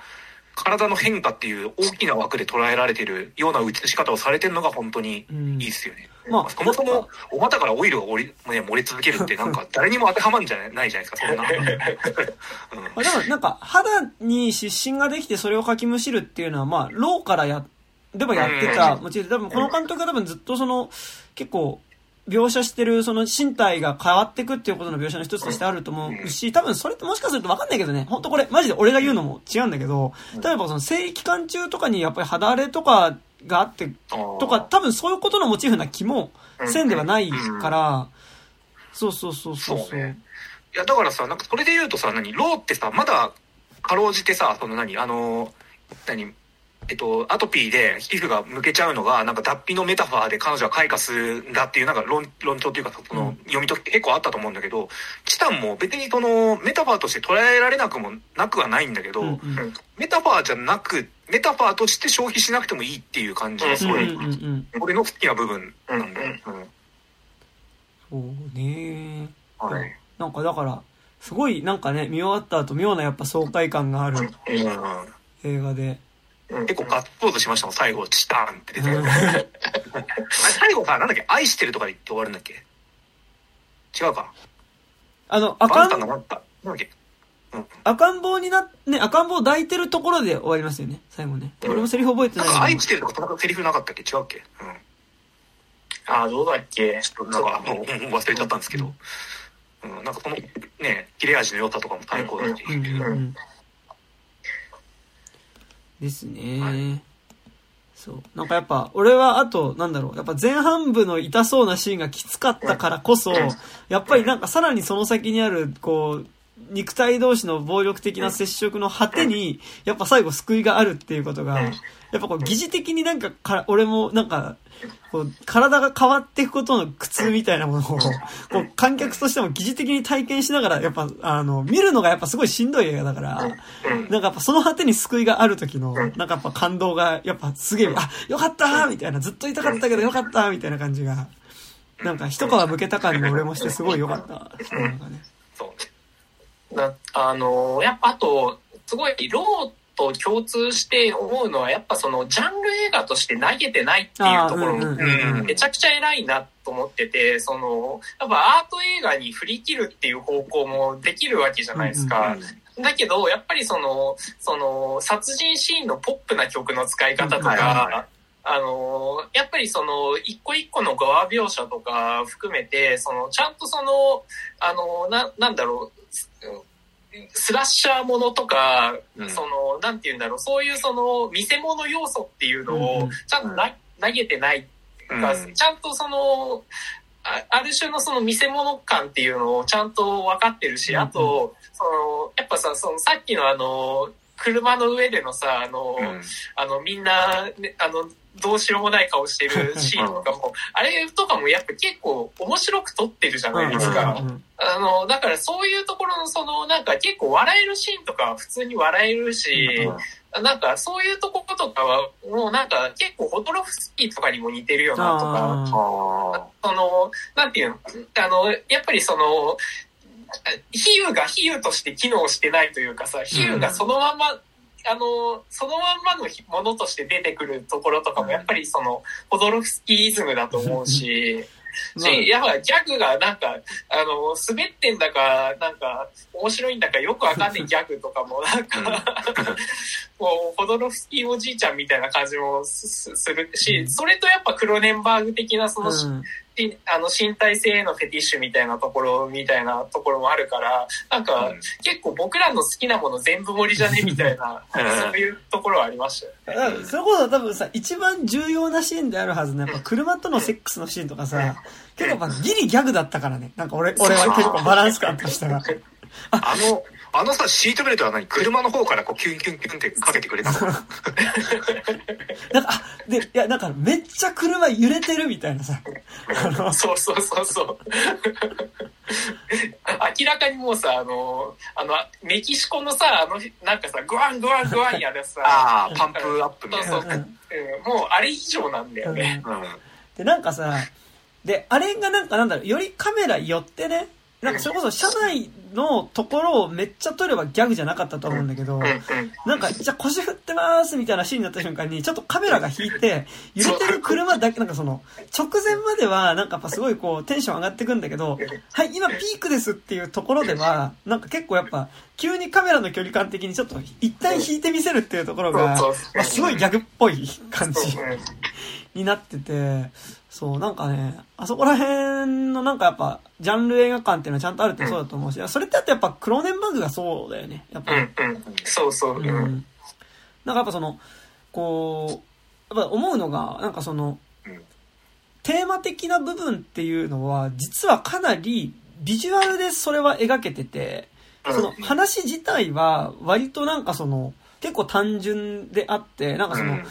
体の変化っていう大きな枠で捉えられてるような映し方をされてるのが本当にいいですよね。まあ、そもそもお股からオイルがり、ね、漏れ続けるってなんか誰にも当てはまるんじゃないじゃないですか、そんな。うん、まあ、でもなんか肌に湿疹ができてそれをかきむしるっていうのはまあ、ローからや、でもやってた、もちろん多分この監督が多分ずっとその、結構、描写してるその身体が変わっていくっていうことの描写の一つとしてあると思うし、多分それってもしかすると分かんないけどね、本当これマジで俺が言うのも違うんだけど、例えばその生理期間中とかにやっぱり肌荒れとかがあって、とか、多分そういうことのモチーフな気もせんではないから、そうそうそうそうそう。ね、いや、だからさ、なんかそれで言うとさ、何、ローってさ、まだ、かろうじてさ、その何、あの、何、えっと、アトピーで皮膚がむけちゃうのが、なんか脱皮のメタファーで彼女は開花するんだっていう、なんか論、論調っていうか、その、読み解き結構あったと思うんだけど、チタンも別にその、メタファーとして捉えられなくもなくはないんだけど、うんうん、メタファーじゃなく、メタファーとして消費しなくてもいいっていう感じですごい、俺の好きな部分なんで。うん、そうねはい。なんかだから、すごいなんかね、見終わった後妙なやっぱ爽快感がある映画で。結構ガッツポーズしましたもん、最後、チタンって出て。最後さ、なんだっけ、愛してるとかで言って終わるんだっけ？違うか。あの、赤ん、なんだっけ？赤ん坊にな、ね、赤ん坊抱いてるところで終わりますよね、最後ね。俺もセリフ覚えてない。なんか愛してるとかセリフなかったっけ違うっけ？うん。ああ、どうだっけ？ちょっとなんか、もう忘れちゃったんですけど。うん、なんかこの、ね、切れ味の良さとかも最高だし。うんうんうんですね。はい、そう。なんかやっぱ、俺はあと、なんだろう、やっぱ前半部の痛そうなシーンがきつかったからこそ、やっぱりなんかさらにその先にある、こう、肉体同士の暴力的な接触の果てに、やっぱ最後救いがあるっていうことが、やっぱこう疑似的になんかか、俺もなんか、こう、体が変わっていくことの苦痛みたいなものを、こう、観客としても疑似的に体験しながら、やっぱ、あの、見るのがやっぱすごいしんどい映画だから、なんかやっぱその果てに救いがある時の、なんかやっぱ感動が、やっぱすげえ、あ、よかったみたいな、ずっと痛かったけどよかったみたいな感じが、なんか一皮向けた感に俺もしてすごいよかった。そうなん。かね。なあのやっぱあとすごいローと共通して思うのはやっぱそのジャンル映画として投げてないっていうところもめちゃくちゃ偉いなと思っててそのやっぱアート映画に振り切るっていう方向もできるわけじゃないですか。だけどやっぱりそのその殺人シーンのポップな曲の使い方とか、あの、やっぱりその、一個一個の側描写とか含めて、その、ちゃんとその、あの、な、なんだろう、スラッシャーものとか、うん。その、なんて言うんだろう、そういうその、見せ物要素っていうのうんをうん、ちゃんとな、投げてないうか、うん。ちゃんとその、あある種のその見せ物感っていうのをちゃんと分かってるし、あと、その、やっぱさ、そのさっきのあの、車の上でのさ、あの、うん。あの、みんな、ね、あの、どうしようもない顔してる シーンとかも、あれとかもやっぱ結構面白く撮ってるじゃないですか。あの、だからそういうところのその、なんか結構笑えるシーンとかは普通に笑えるし、なんかそういうところとかは、もうなんか結構ホトロフスキーとかにも似てるよなとか、その、なんていうの、あの、やっぱりその、比喩が比喩として機能してないというかさ、比喩がそのまま、あの、そのまんまのものとして出てくるところとかも、やっぱりその、ホドロフスキーイズムだと思うし、まあし、やっぱギャグがなんか、あの、滑ってんだか、なんか、面白いんだかよくわかんない ギャグとかも、なんか、もう、ホドロフスキーおじいちゃんみたいな感じもするし、それとやっぱクロネンバーグ的なその、うんしあの身体性へのフェティッシュみたいなところみたいなところもあるから、なんか、うん結構僕らの好きなもの全部盛りじゃねみたいな、そういうところはありましたよね。それこそ多分さ、一番重要なシーンであるはずの、やっぱ車とのセックスのシーンとかさ、結構やっぱギリギャグだったからね。なんか俺、俺は結構バランス感としたら。あの、あのさ、シートベルトは何？車の方からこうキュンキュンキュンってかけてくれたの？なんか、あ、で、いや、なんかめっちゃ車揺れてるみたいなさ。あの、そうそうそうそう。明らかにもうさ、あの、あの、メキシコのさ、あの、なんかさ、グワングワングワンやるさ、ああ、パンプアップみたいな。そうそううんもうあれ以上なんだよね。うん。で、なんかさ、で、あれがなんかなんだろう、よりカメラ寄ってね、なんかそれこそ車内のところをめっちゃ撮ればギャグじゃなかったと思うんだけど。なんか、じゃあ腰振ってますみたいなシーンになった瞬間に、ちょっとカメラが引いて、揺れてる車だけ、なんかその、直前までは、なんかやっぱすごいこう、テンション上がってくんだけど、はい、今ピークですっていうところでは、なんか結構やっぱ、急にカメラの距離感的にちょっと、一旦引いてみせるっていうところが、まあ、すごいギャグっぽい感じになってて、そう、なんかね、あそこら辺のなんかやっぱ、ジャンル映画館っていうのはちゃんとあるってそうだと思うし、それってあとやっぱクローネンバーグがそうだよね、やっぱり。うんうん。そうそう。うん。うん。なんかやっぱその、こう、やっぱ思うのが、なんかそのうん、テーマ的な部分っていうのは、実はかなりビジュアルでそれは描けてて、うんその話自体は割となんかその、結構単純であって、なんかその、うん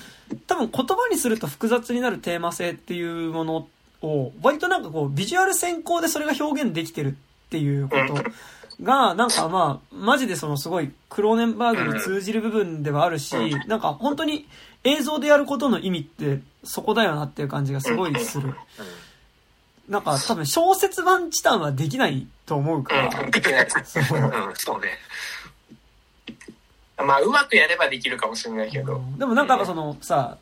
多分言葉にすると複雑になるテーマ性っていうものを、割となんかこう、ビジュアル先行でそれが表現できてるっていうことが、なんかまあ、マジでそのすごいクローネンバーグに通じる部分ではあるし、なんか本当に映像でやることの意味ってそこだよなっていう感じがすごいする。なんか多分小説版チタンはできないと思うから、うん。できないそうね。まあ、うまくやればできるかもしれないけど。でもなんかそのさ、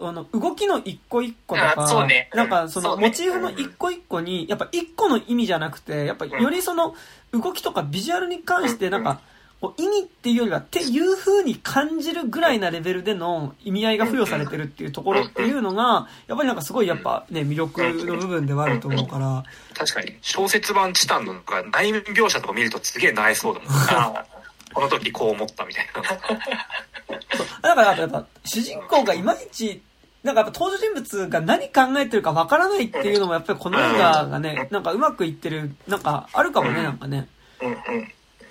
あの、動きの一個一個とあか、そうね。なんかそのモチーフの一個一個に、やっぱ一個の意味じゃなくて、やっぱよりその動きとかビジュアルに関してなんか、意味っていうよりはっていう風に感じるぐらいなレベルでの意味合いが付与されてるっていうところっていうのが、やっぱりなんかすごいやっぱね、魅力の部分ではあると思うから、確かに、小説版チタンのなんか内面描写とか見るとすげえなえそうだもん。あこの時こう思ったみたいな。だからやっぱ主人公がいまいち、なんかやっぱ登場人物が何考えてるかわからないっていうのもやっぱりこの映画がね、なんかうまくいってる、なんかあるかもね、なんかね。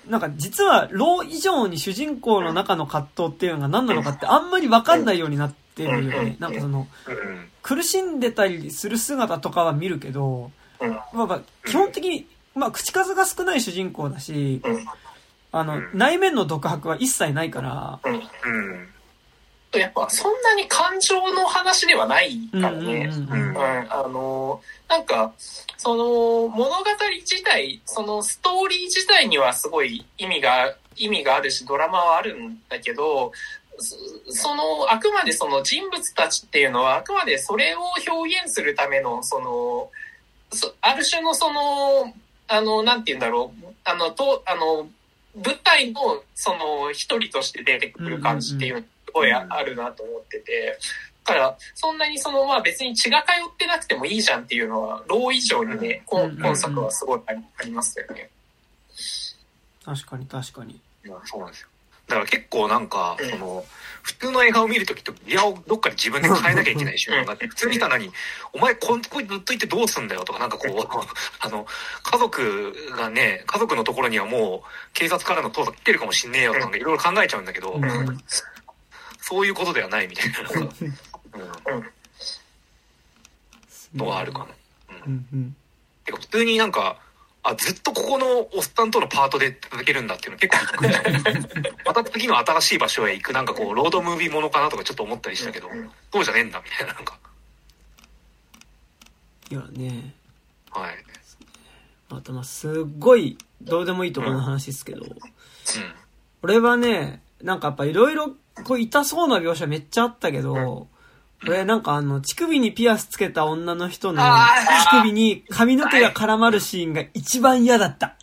なんか実は、ロー以上に主人公の中の葛藤っていうのが何なのかってあんまりわかんないようになってるよね。なんかその、うん。苦しんでたりする姿とかは見るけど、まあ、基本的に、まあ口数が少ない主人公だし、うんあの、内面の独白は一切ないから、うん。うん。やっぱそんなに感情の話ではないからうんね。うんうんうん、あの、なんか、その物語自体、そのストーリー自体にはすごい意味が、意味があるし、ドラマはあるんだけど、そその、あくまでその人物たちっていうのは、あくまでそれを表現するための、その、そある種のその、あの、なんて言うんだろう、あの、と、あの、舞台のその一人として出てくる感じっていうのがすごいああるなと思ってて、だから、そんなにその、まあ別に血が通ってなくてもいいじゃんっていうのは、ロー以上にね、うん今今作はすごいありますよね。確かに確かに。いやそうなんですよ。だから結構なんか、うんその、普通の映画を見るときとギアをどっかで自分で変えなきゃいけない瞬間があって、普通にいたのに、お前こんここにずっといてどうすんだよとか、なんかこう、あの、家族がね、家族のところにはもう警察からの捜査来てるかもしんねえよとか、なんかいろいろ考えちゃうんだけど、そういうことではないみたいな、うん、のはあるかな。うん。うん。うん。てか普通になんか、あ、ずっとここのおっさんとのパートで続けるんだっていうの結構びっくりした。また次の新しい場所へ行くなんかこう、ロードムービーものかなとかちょっと思ったりしたけど、そうじゃねえんだみたいななんか。いやね。はい。あとまあすっごいどうでもいいところの話ですけど、うん。俺はね、なんかやっぱいろいろこう痛そうな描写めっちゃあったけど、俺なんかあの、乳首にピアスつけた女の人の乳首に髪の毛が絡まるシーンが一番嫌だった。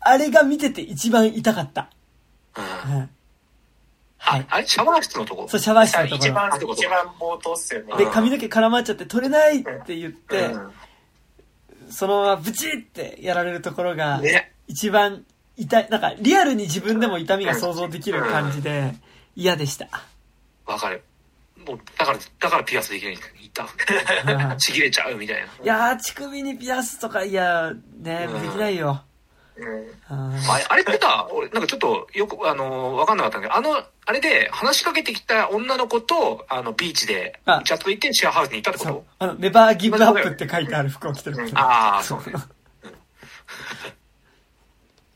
あれが見てて一番痛かった。はい。あれシャワー室のとこ？そう、シャワー室のところ。一番、一番冒頭っすよね。で、髪の毛絡まっちゃって取れないって言って、うんそのままブチってやられるところが、ね。一番痛い、なんかリアルに自分でも痛みが想像できる感じで嫌でした。わかる。もう、だから、だからピアスできないんだよ。痛。ちぎれちゃうみたいな。いやー、乳首にピアスとか、いや、ね、うんできないよ。うんああれってさ、俺、なんかちょっとよく、あのーわかんなかったんだけど、あの、あれで話しかけてきた女の子と、あの、ビーチで、あチャット行ってシェアハウスに行ったってこと？あの、ネバーギブアップって書いてある服を着てる人。ああ、そうね。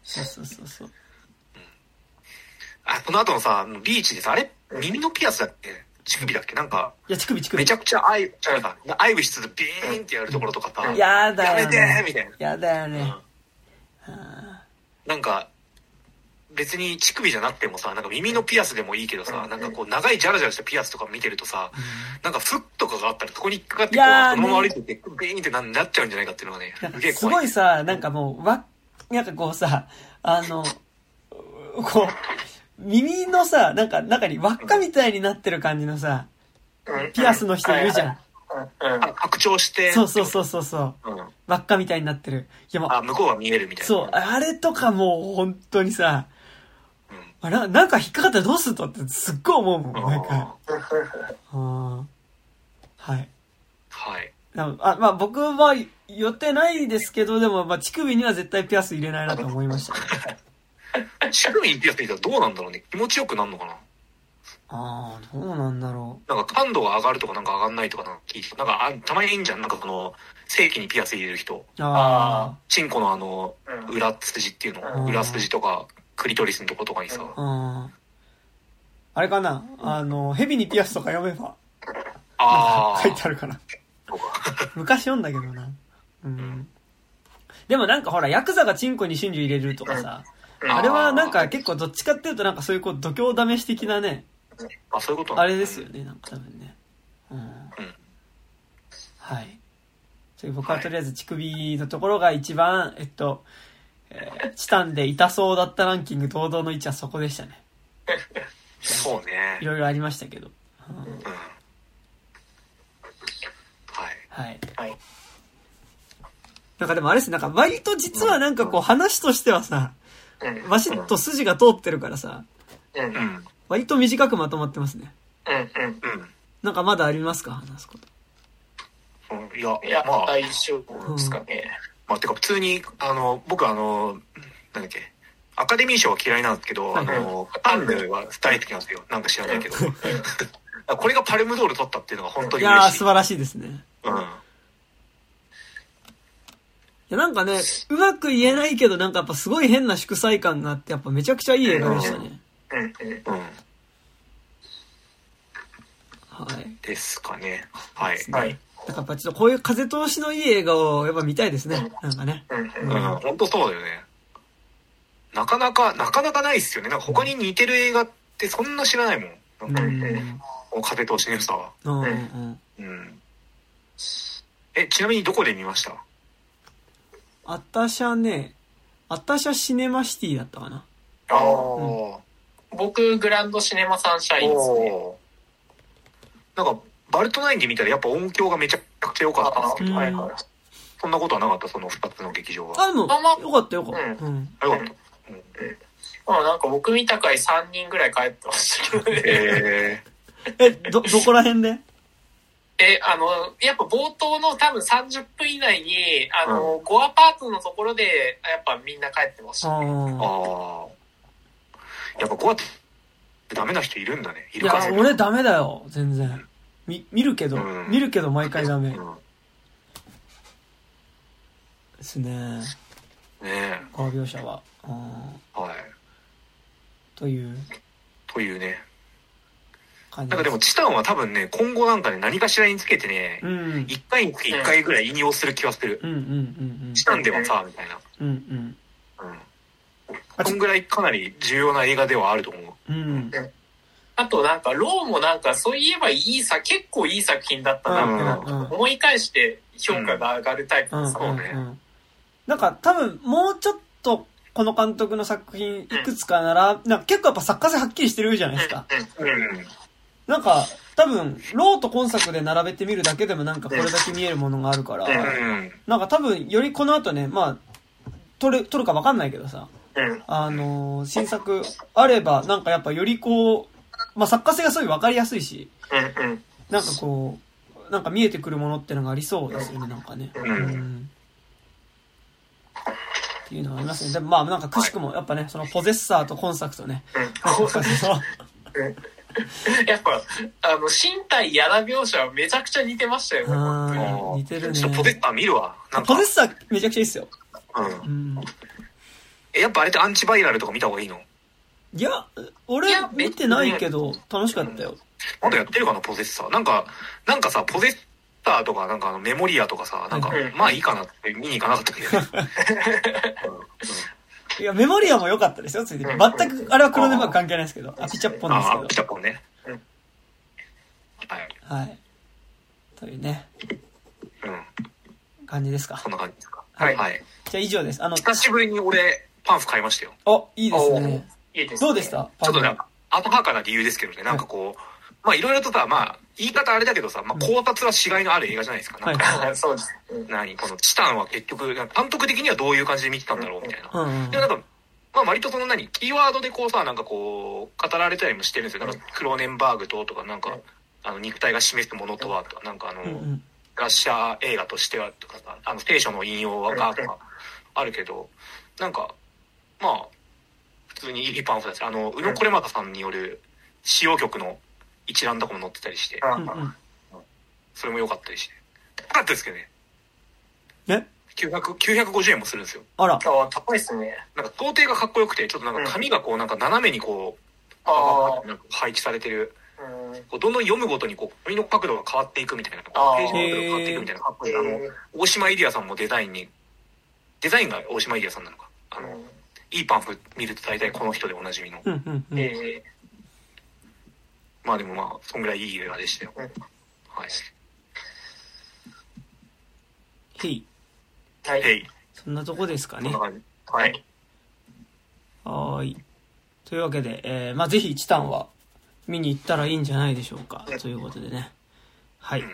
そうそうそうそう。あ、この後のさ、ビーチでさ、あれ耳のピアスだっけ？乳首だっけ？なんか、いや、乳首乳首。めちゃくちゃ愛、なんか、愛をしつつビーンってやるところとかさ、やだよ、やめてね。みたいな。やだよね。うんあなんか、別に乳首じゃなくてもさ、なんか耳のピアスでもいいけどさ、なんかこう長いジャラジャラしたピアスとか見てるとさ、なんかフッとかがあったらそこに引っかかってこう、そのまま歩いてってビーンってななっちゃうんじゃないかっていうのがね、すすげえ怖い。ごいさ、なんかもう、わ、なんかこうさ、あの、こう、耳のさ、なんか中に輪っかみたいになってる感じのさ、うんピアスの人いるじゃん。拡張して、そうそうそうそうそう。うん。輪っかみたいになってる。いやもう、あ、向こうが見えるみたいな。そう、あれとかもう本当にさ、うんあななんか引っかかったらどうするの？ってすっごい思うもん、なんか。はい。はい。なあまあ僕は予定ないですけど、でもまあ乳首には絶対ピアス入れないなと思いましたね。乳首にピアス入れたらどうなんだろうね。気持ちよくなるのかな。ああ、どうなんだろなんか感度が上がるとかなんか上がんないとかなんか聞いて、なんかあたまにいいんじゃん。なんかこの、正規にピアス入れる人。う。あチンコのあの、うん。裏筋っていうの、うん。裏筋とか、クリトリスのとことかにさ、あ、ああれかな。あの、ヘビにピアスとか読めば、ああ、書いてあるかな。昔読んだけどな。うん。でもなんかほら、ヤクザがチンコに真珠入れるとかさ、うんあれはなんか結構どっちかっていうとなんかそういうこう度胸試し的なね、あ、そういうことあれですよね、なんか多分ね。うん。はい。そういう僕はとりあえず乳首のところが一番、えっと、えーチタンで痛そうだったランキング堂々の位置はそこでしたね。そうねい。ろいろありましたけど。うんうん。はい。はい。はい。なんかでもあれですなんか割と実はなんかこう話としてはさ、うんバシッと筋が通ってるからさ。割と短くまとまってますね。うんうん。なんかまだありますか？話すこと。うんいや、いや、まあ、大丈夫ですかね。まあ、てか普通に、あの、僕あの、なんだっけ、アカデミー賞は嫌いなんですけど、あの、カンヌは大好きなんですよ。なんか知らないけど。これがパルムドール取ったっていうのが本当いやーに嬉しい。素晴らしいですね。うん。いやなんかね、うまく言えないけどなんかやっぱすごい変な祝祭感があって、やっぱめちゃくちゃいい映画でしたね。うんうんうん。はい。ですかね。はい。はい。だからやっぱちょっとこういう風通しのいい映画をやっぱ見たいですね。なんかね。うんう、うんん本当そうだよね。なかなか、なかなかないっすよね。なんか他に似てる映画ってそんな知らないもん。うなん風通しの良さは。うんうん。うん。え、ちなみにどこで見ました？あたしゃね、あたしゃシネマシティだったかな。あー僕、グランドシネマサンシャインですね。なんか、バルトナインで見たらやっぱ音響がめちゃくちゃ良かったんですけど、うんはいはい。そんなことはなかった、その二つの劇場は。あ、でも、あまあよかったよかった。うん。あよかった。まあなんか僕見た回3人ぐらい帰ってましたけどね。ええ、ど、どこら辺で？え、あの、やっぱ冒頭の多分30分以内に、あの、5アパートのところで、やっぱみんな帰ってましたね。ー、あああ。やっぱこうやってダメな人いるんだね。いあ。いやるか、俺ダメだよ、全然。み、見るけど、うん見るけど毎回ダメうん。ですね。ねこの描写は。はい。ーというというね。感じなんかでも、チタンは多分ね、今後なんかね、何かしらにつけてねう、ん。一回につき一回ぐらい引用する気はする。うんうんうんチタンではさ、みたいな。うん。うんうん。あそんぐらいかなり重要な映画ではあると思う。うん。うん。あとなんか、ローもなんか、そういえばいいさ、結構いい作品だったなってなんかうんうん思い返して評価が上がるタイプうんでさ、そうねうんなんか多分もうちょっとこの監督の作品いくつかなら、なんか結構やっぱ作家性はっきりしてるじゃないですか。うん。なんか多分、ローと今作で並べてみるだけでもなんかこれだけ見えるものがあるから、うん。なんか多分よりこの後ね、まあ、撮る、撮るかわかんないけどさ。あのー新作あれば、なんかやっぱよりこう、まあ作家性がすごいわかりやすいし。なんかこう、なんか見えてくるものってのがありそうですよね、なんかね。うんっていうのがありますね。でもまあなんかくしくもやっぱね、そのポゼッサーと今作とね、その やっぱ、あの、身体やら描写はめちゃくちゃ似てましたよね、本当に。似てるねちょっとポテッター見るわ。なんか。ポゼッサーめちゃくちゃいいっすよ。うんう。ん。え、やっぱあれってアンチバイラルとか見た方がいいの？いや、俺いや見てないけど楽しかったよ。まだやってるかな、ポゼッサー。なんか、なんかさ、ポゼッサーとか、なんかあのメモリアとかさ、なんかはい、まあいいかなって見に行かなかったけど。いや、メモリアも良かったですよ、ついて。全く、あれはクロネバー関係ないですけど、あ、ピチャッポンですああ、けピチャポンね。うんはい。ど。はい。というね、うん。感じですか？そ。んな感じですか？はいはい。じゃあ以上です。あの、久しぶりに俺、パンフ買いましたよ。お、いいですね。いいですねどうでした？ちょっとね、後はかな理由ですけどね、なんかこう、まあいろいろとさ、まあ、言い方あれだけどさ、まあ考察はしがいのある映画じゃないですか。なんか、はい そうです。う ん何？このチタンは結局、監督的にはどういう感じで見てたんだろうみたいな。うんうんでもなんか、まあ割とその何、キーワードでこうさ、なんかこう、語られたりもしてるんですよ。なんかクローネンバーグととか、なんか、あの、肉体が示すものとはとか、なんかあの、うんうん。ラッシャー映画としてはとかさ、あの、聖書の引用がとか、あるけど、なんか、まあ、普通にいいパンフだし、あの、宇野これまたさんによる使用曲の一覧とかも載ってたりして、あうんうん。それも良かったりして。高かったですけどね。え？900、950円もするんですよ。あら。あ高いっすね。なんか、工程がかっこよくて、ちょっとなんか紙がこう、なんか斜めにこう、あなんか配置されてる、あ。うん。こうどんどん読むごとにこう、紙の角度が変わっていくみたいな、ページの角度が変わっていくみたいな、かっこいい。あの、え大島イディアさんもデザインに、デザインが大島イディアさんなのか。あの、いいパンフ見ると大体この人でおなじみの。うんうんうん。えまあでもまあ、そんぐらいいい映画でしたよ。うんはい。へい。ー、はい。そんなとこですかね。はい。はーい。というわけで、えー、まあぜひチタンは見に行ったらいいんじゃないでしょうか。ということでね。はい。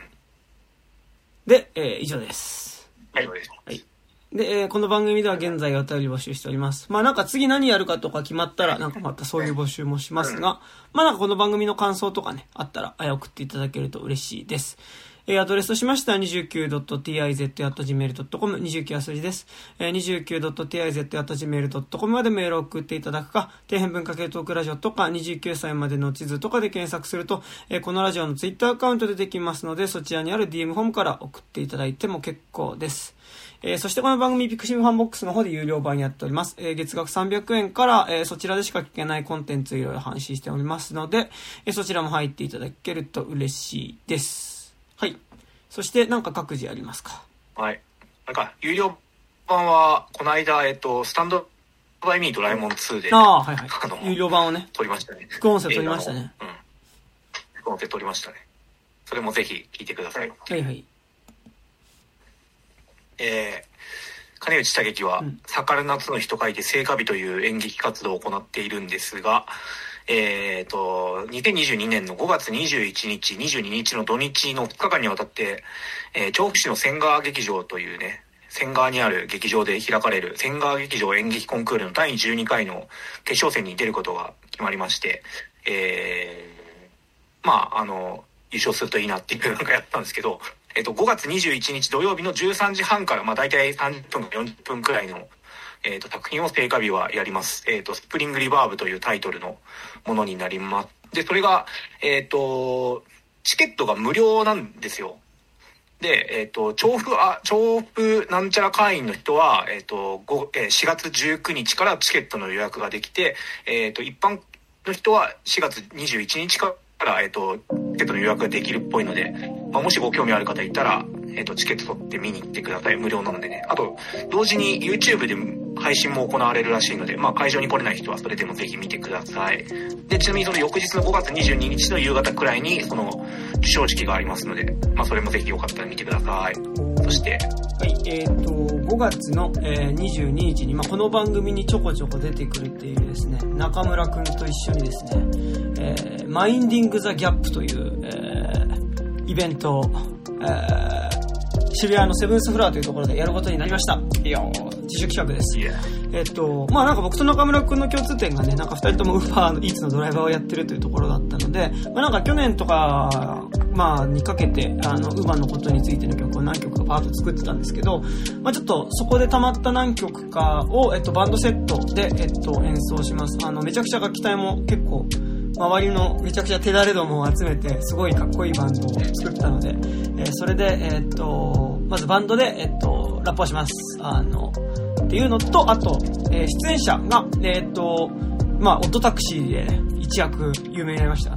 で、えー、以上です。はいそうで、えーこの番組では現在お便り募集しております。まあなんか次何やるかとか決まったら、なんかまたそういう募集もしますが、まあなんかこの番組の感想とかね、あったら、えー送っていただけると嬉しいです。えーアドレスとしましては 29.tiz.gmail.com、29は数字です。えー 29.tiz.gmail.com までメールを送っていただくか、底辺文化系トークラジオとか、29歳までの地図とかで検索すると、えーこのラジオのツイッターアカウントでできますので、そちらにある DM フォームから送っていただいても結構です。えーそしてこの番組 pixivFANBOX の方で有料版やっております。えー月額300円から、えーそちらでしか聞けないコンテンツをいろいろ配信しておりますので、えーそちらも入っていただけると嬉しいです。はい。そしてなんか告知ありますか？はい。なんか、有料版は、この間、えっと、 STAND BY ME ドラえもん2で、ああ、はいはいあの。有料版をね、撮りましたね。副音声撮りましたね。うん。副音声撮りましたね。それもぜひ聞いてください。はいはい。えー、金内武樹はうん、盛る夏の日と書いて聖火日という演劇活動を行っているんですが、えーと、2022年の5月21日、22日の土日の2日間にわたって、えー調布市の千川劇場というね、仙川にある劇場で開かれる仙川劇場演劇コンクールの第12回の決勝戦に出ることが決まりまして、えー、まあ、あの、優勝するといいなっていうのがやったんですけど、えっと、5月21日土曜日の13時半から、まあ、大体30分か40分くらいの、えっと、作品を聖火日はやります。えっと、スプリングリバーブというタイトルのものになります。で、それが、えっと、チケットが無料なんですよ。で、えっ、と、調布、あ、調布なんちゃら会員の人は、えっ、と、5えー4月19日からチケットの予約ができて、えっ、と、一般の人は4月21日から、えっ、と、チケットの予約ができるっぽいので、まあ、もしご興味ある方いたら、えっ、と、チケット取って見に行ってください。無料なのでね。あと、同時に YouTube で配信も行われるらしいので、まあ、会場に来れない人はそれでもぜひ見てください。で、ちなみにその翌日の5月22日の夕方くらいに、その、授賞式がありますので、まあ、それもぜひよかったら見てください。そして、はい、えっ、と、5月の、えー22日に、まあ、この番組にちょこちょこ出てくるっていうですね、中村くんと一緒にですね、えーマインディング・ザ・ギャップという、えーイベントを、えー渋谷のセブンスフラワーというところでやることになりました。いやー自主企画です。えっと、まあなんか僕と中村くんの共通点がね、なんか二人ともウーバーのイーツのドライバーをやってるというところだったので、まあなんか去年とか、まあにかけて、あの、ウーバーのことについての曲を何曲かパート作ってたんですけど、まあちょっとそこで溜まった何曲かを、えっと、バンドセットで、えっと、演奏します。あの、めちゃくちゃ楽器隊も結構、周りのめちゃくちゃ手だれどもを集めて、すごいかっこいいバンドを作ったので、えーそれで、えっと、まずバンドで、えっと、ラップをします。あの、っていうのと、あと、えー出演者が、えっと、まあ、オットタクシーで一躍有名になりました。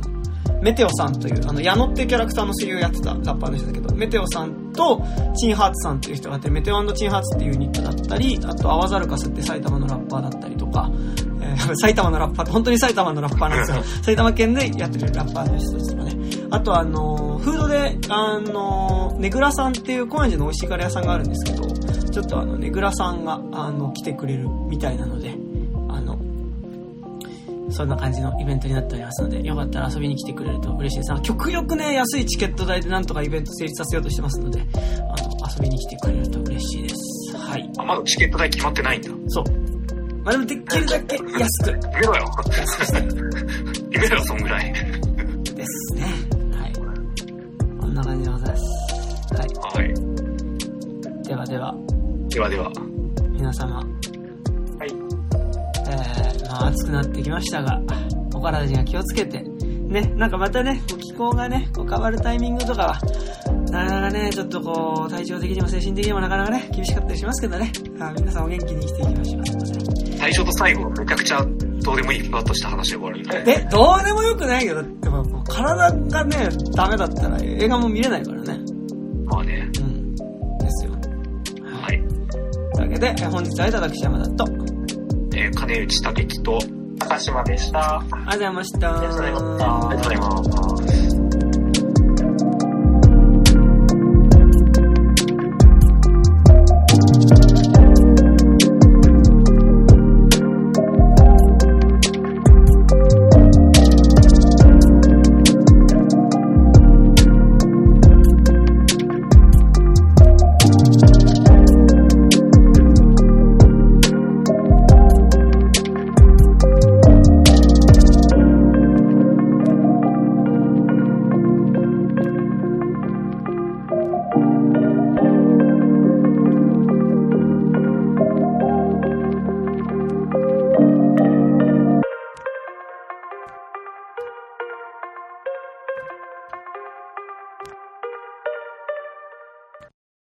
メテオさんという、あの、矢野っていうキャラクターの声優をやってたラッパーの人だけど、メテオさんと、チンハーツさんっていう人がいて、メテオチンハーツっていうユニットだったり、あと、アワザルカスって埼玉のラッパーだったりとか、え ー埼玉のラッパーって、本当に埼玉のラッパーなんですよ。埼玉県でやってるラッパーの人ですとかね。あと、あの、フードで、あの、ネグラさんっていう高円寺の美味しいカレー屋さんがあるんですけど、ちょっとあの、ネグラさんが、あの、来てくれるみたいなので、あの、そんな感じのイベントになっておりますので、よかったら遊びに来てくれると嬉しいです。極力ね、安いチケット代でなんとかイベント成立させようとしてますので、あの、遊びに来てくれると嬉しいです。はい。あ、まだチケット代決まってないんだ。そう。まあ、でもできるだけ安く、夢だよ。安くしたい夢だよ、そんぐらい。ですね。はい。こんな感じでございます。ははい。い。ではでは、ではでは。皆様、はい。えー、まあ暑くなってきましたが、お体には気をつけて、ね、なんかまたね、こう気候がね、こう変わるタイミングとかは、なかなかね、ちょっとこう、体調的にも精神的にもなかなかね、厳しかったりしますけどね、あ皆さんお元気に生きていきましょう。最初と最後、めちゃくちゃどうでもいいふわっとした話で終わるみたいな。え、どうでもよくないけど、だってもう体がね、ダメだったら映画も見れないからね。まあね。うん。ですよ。はい。というわけで、え本日は私山田と、えー金内武樹と、高島でした。ありがとうございました。ありがとうございます。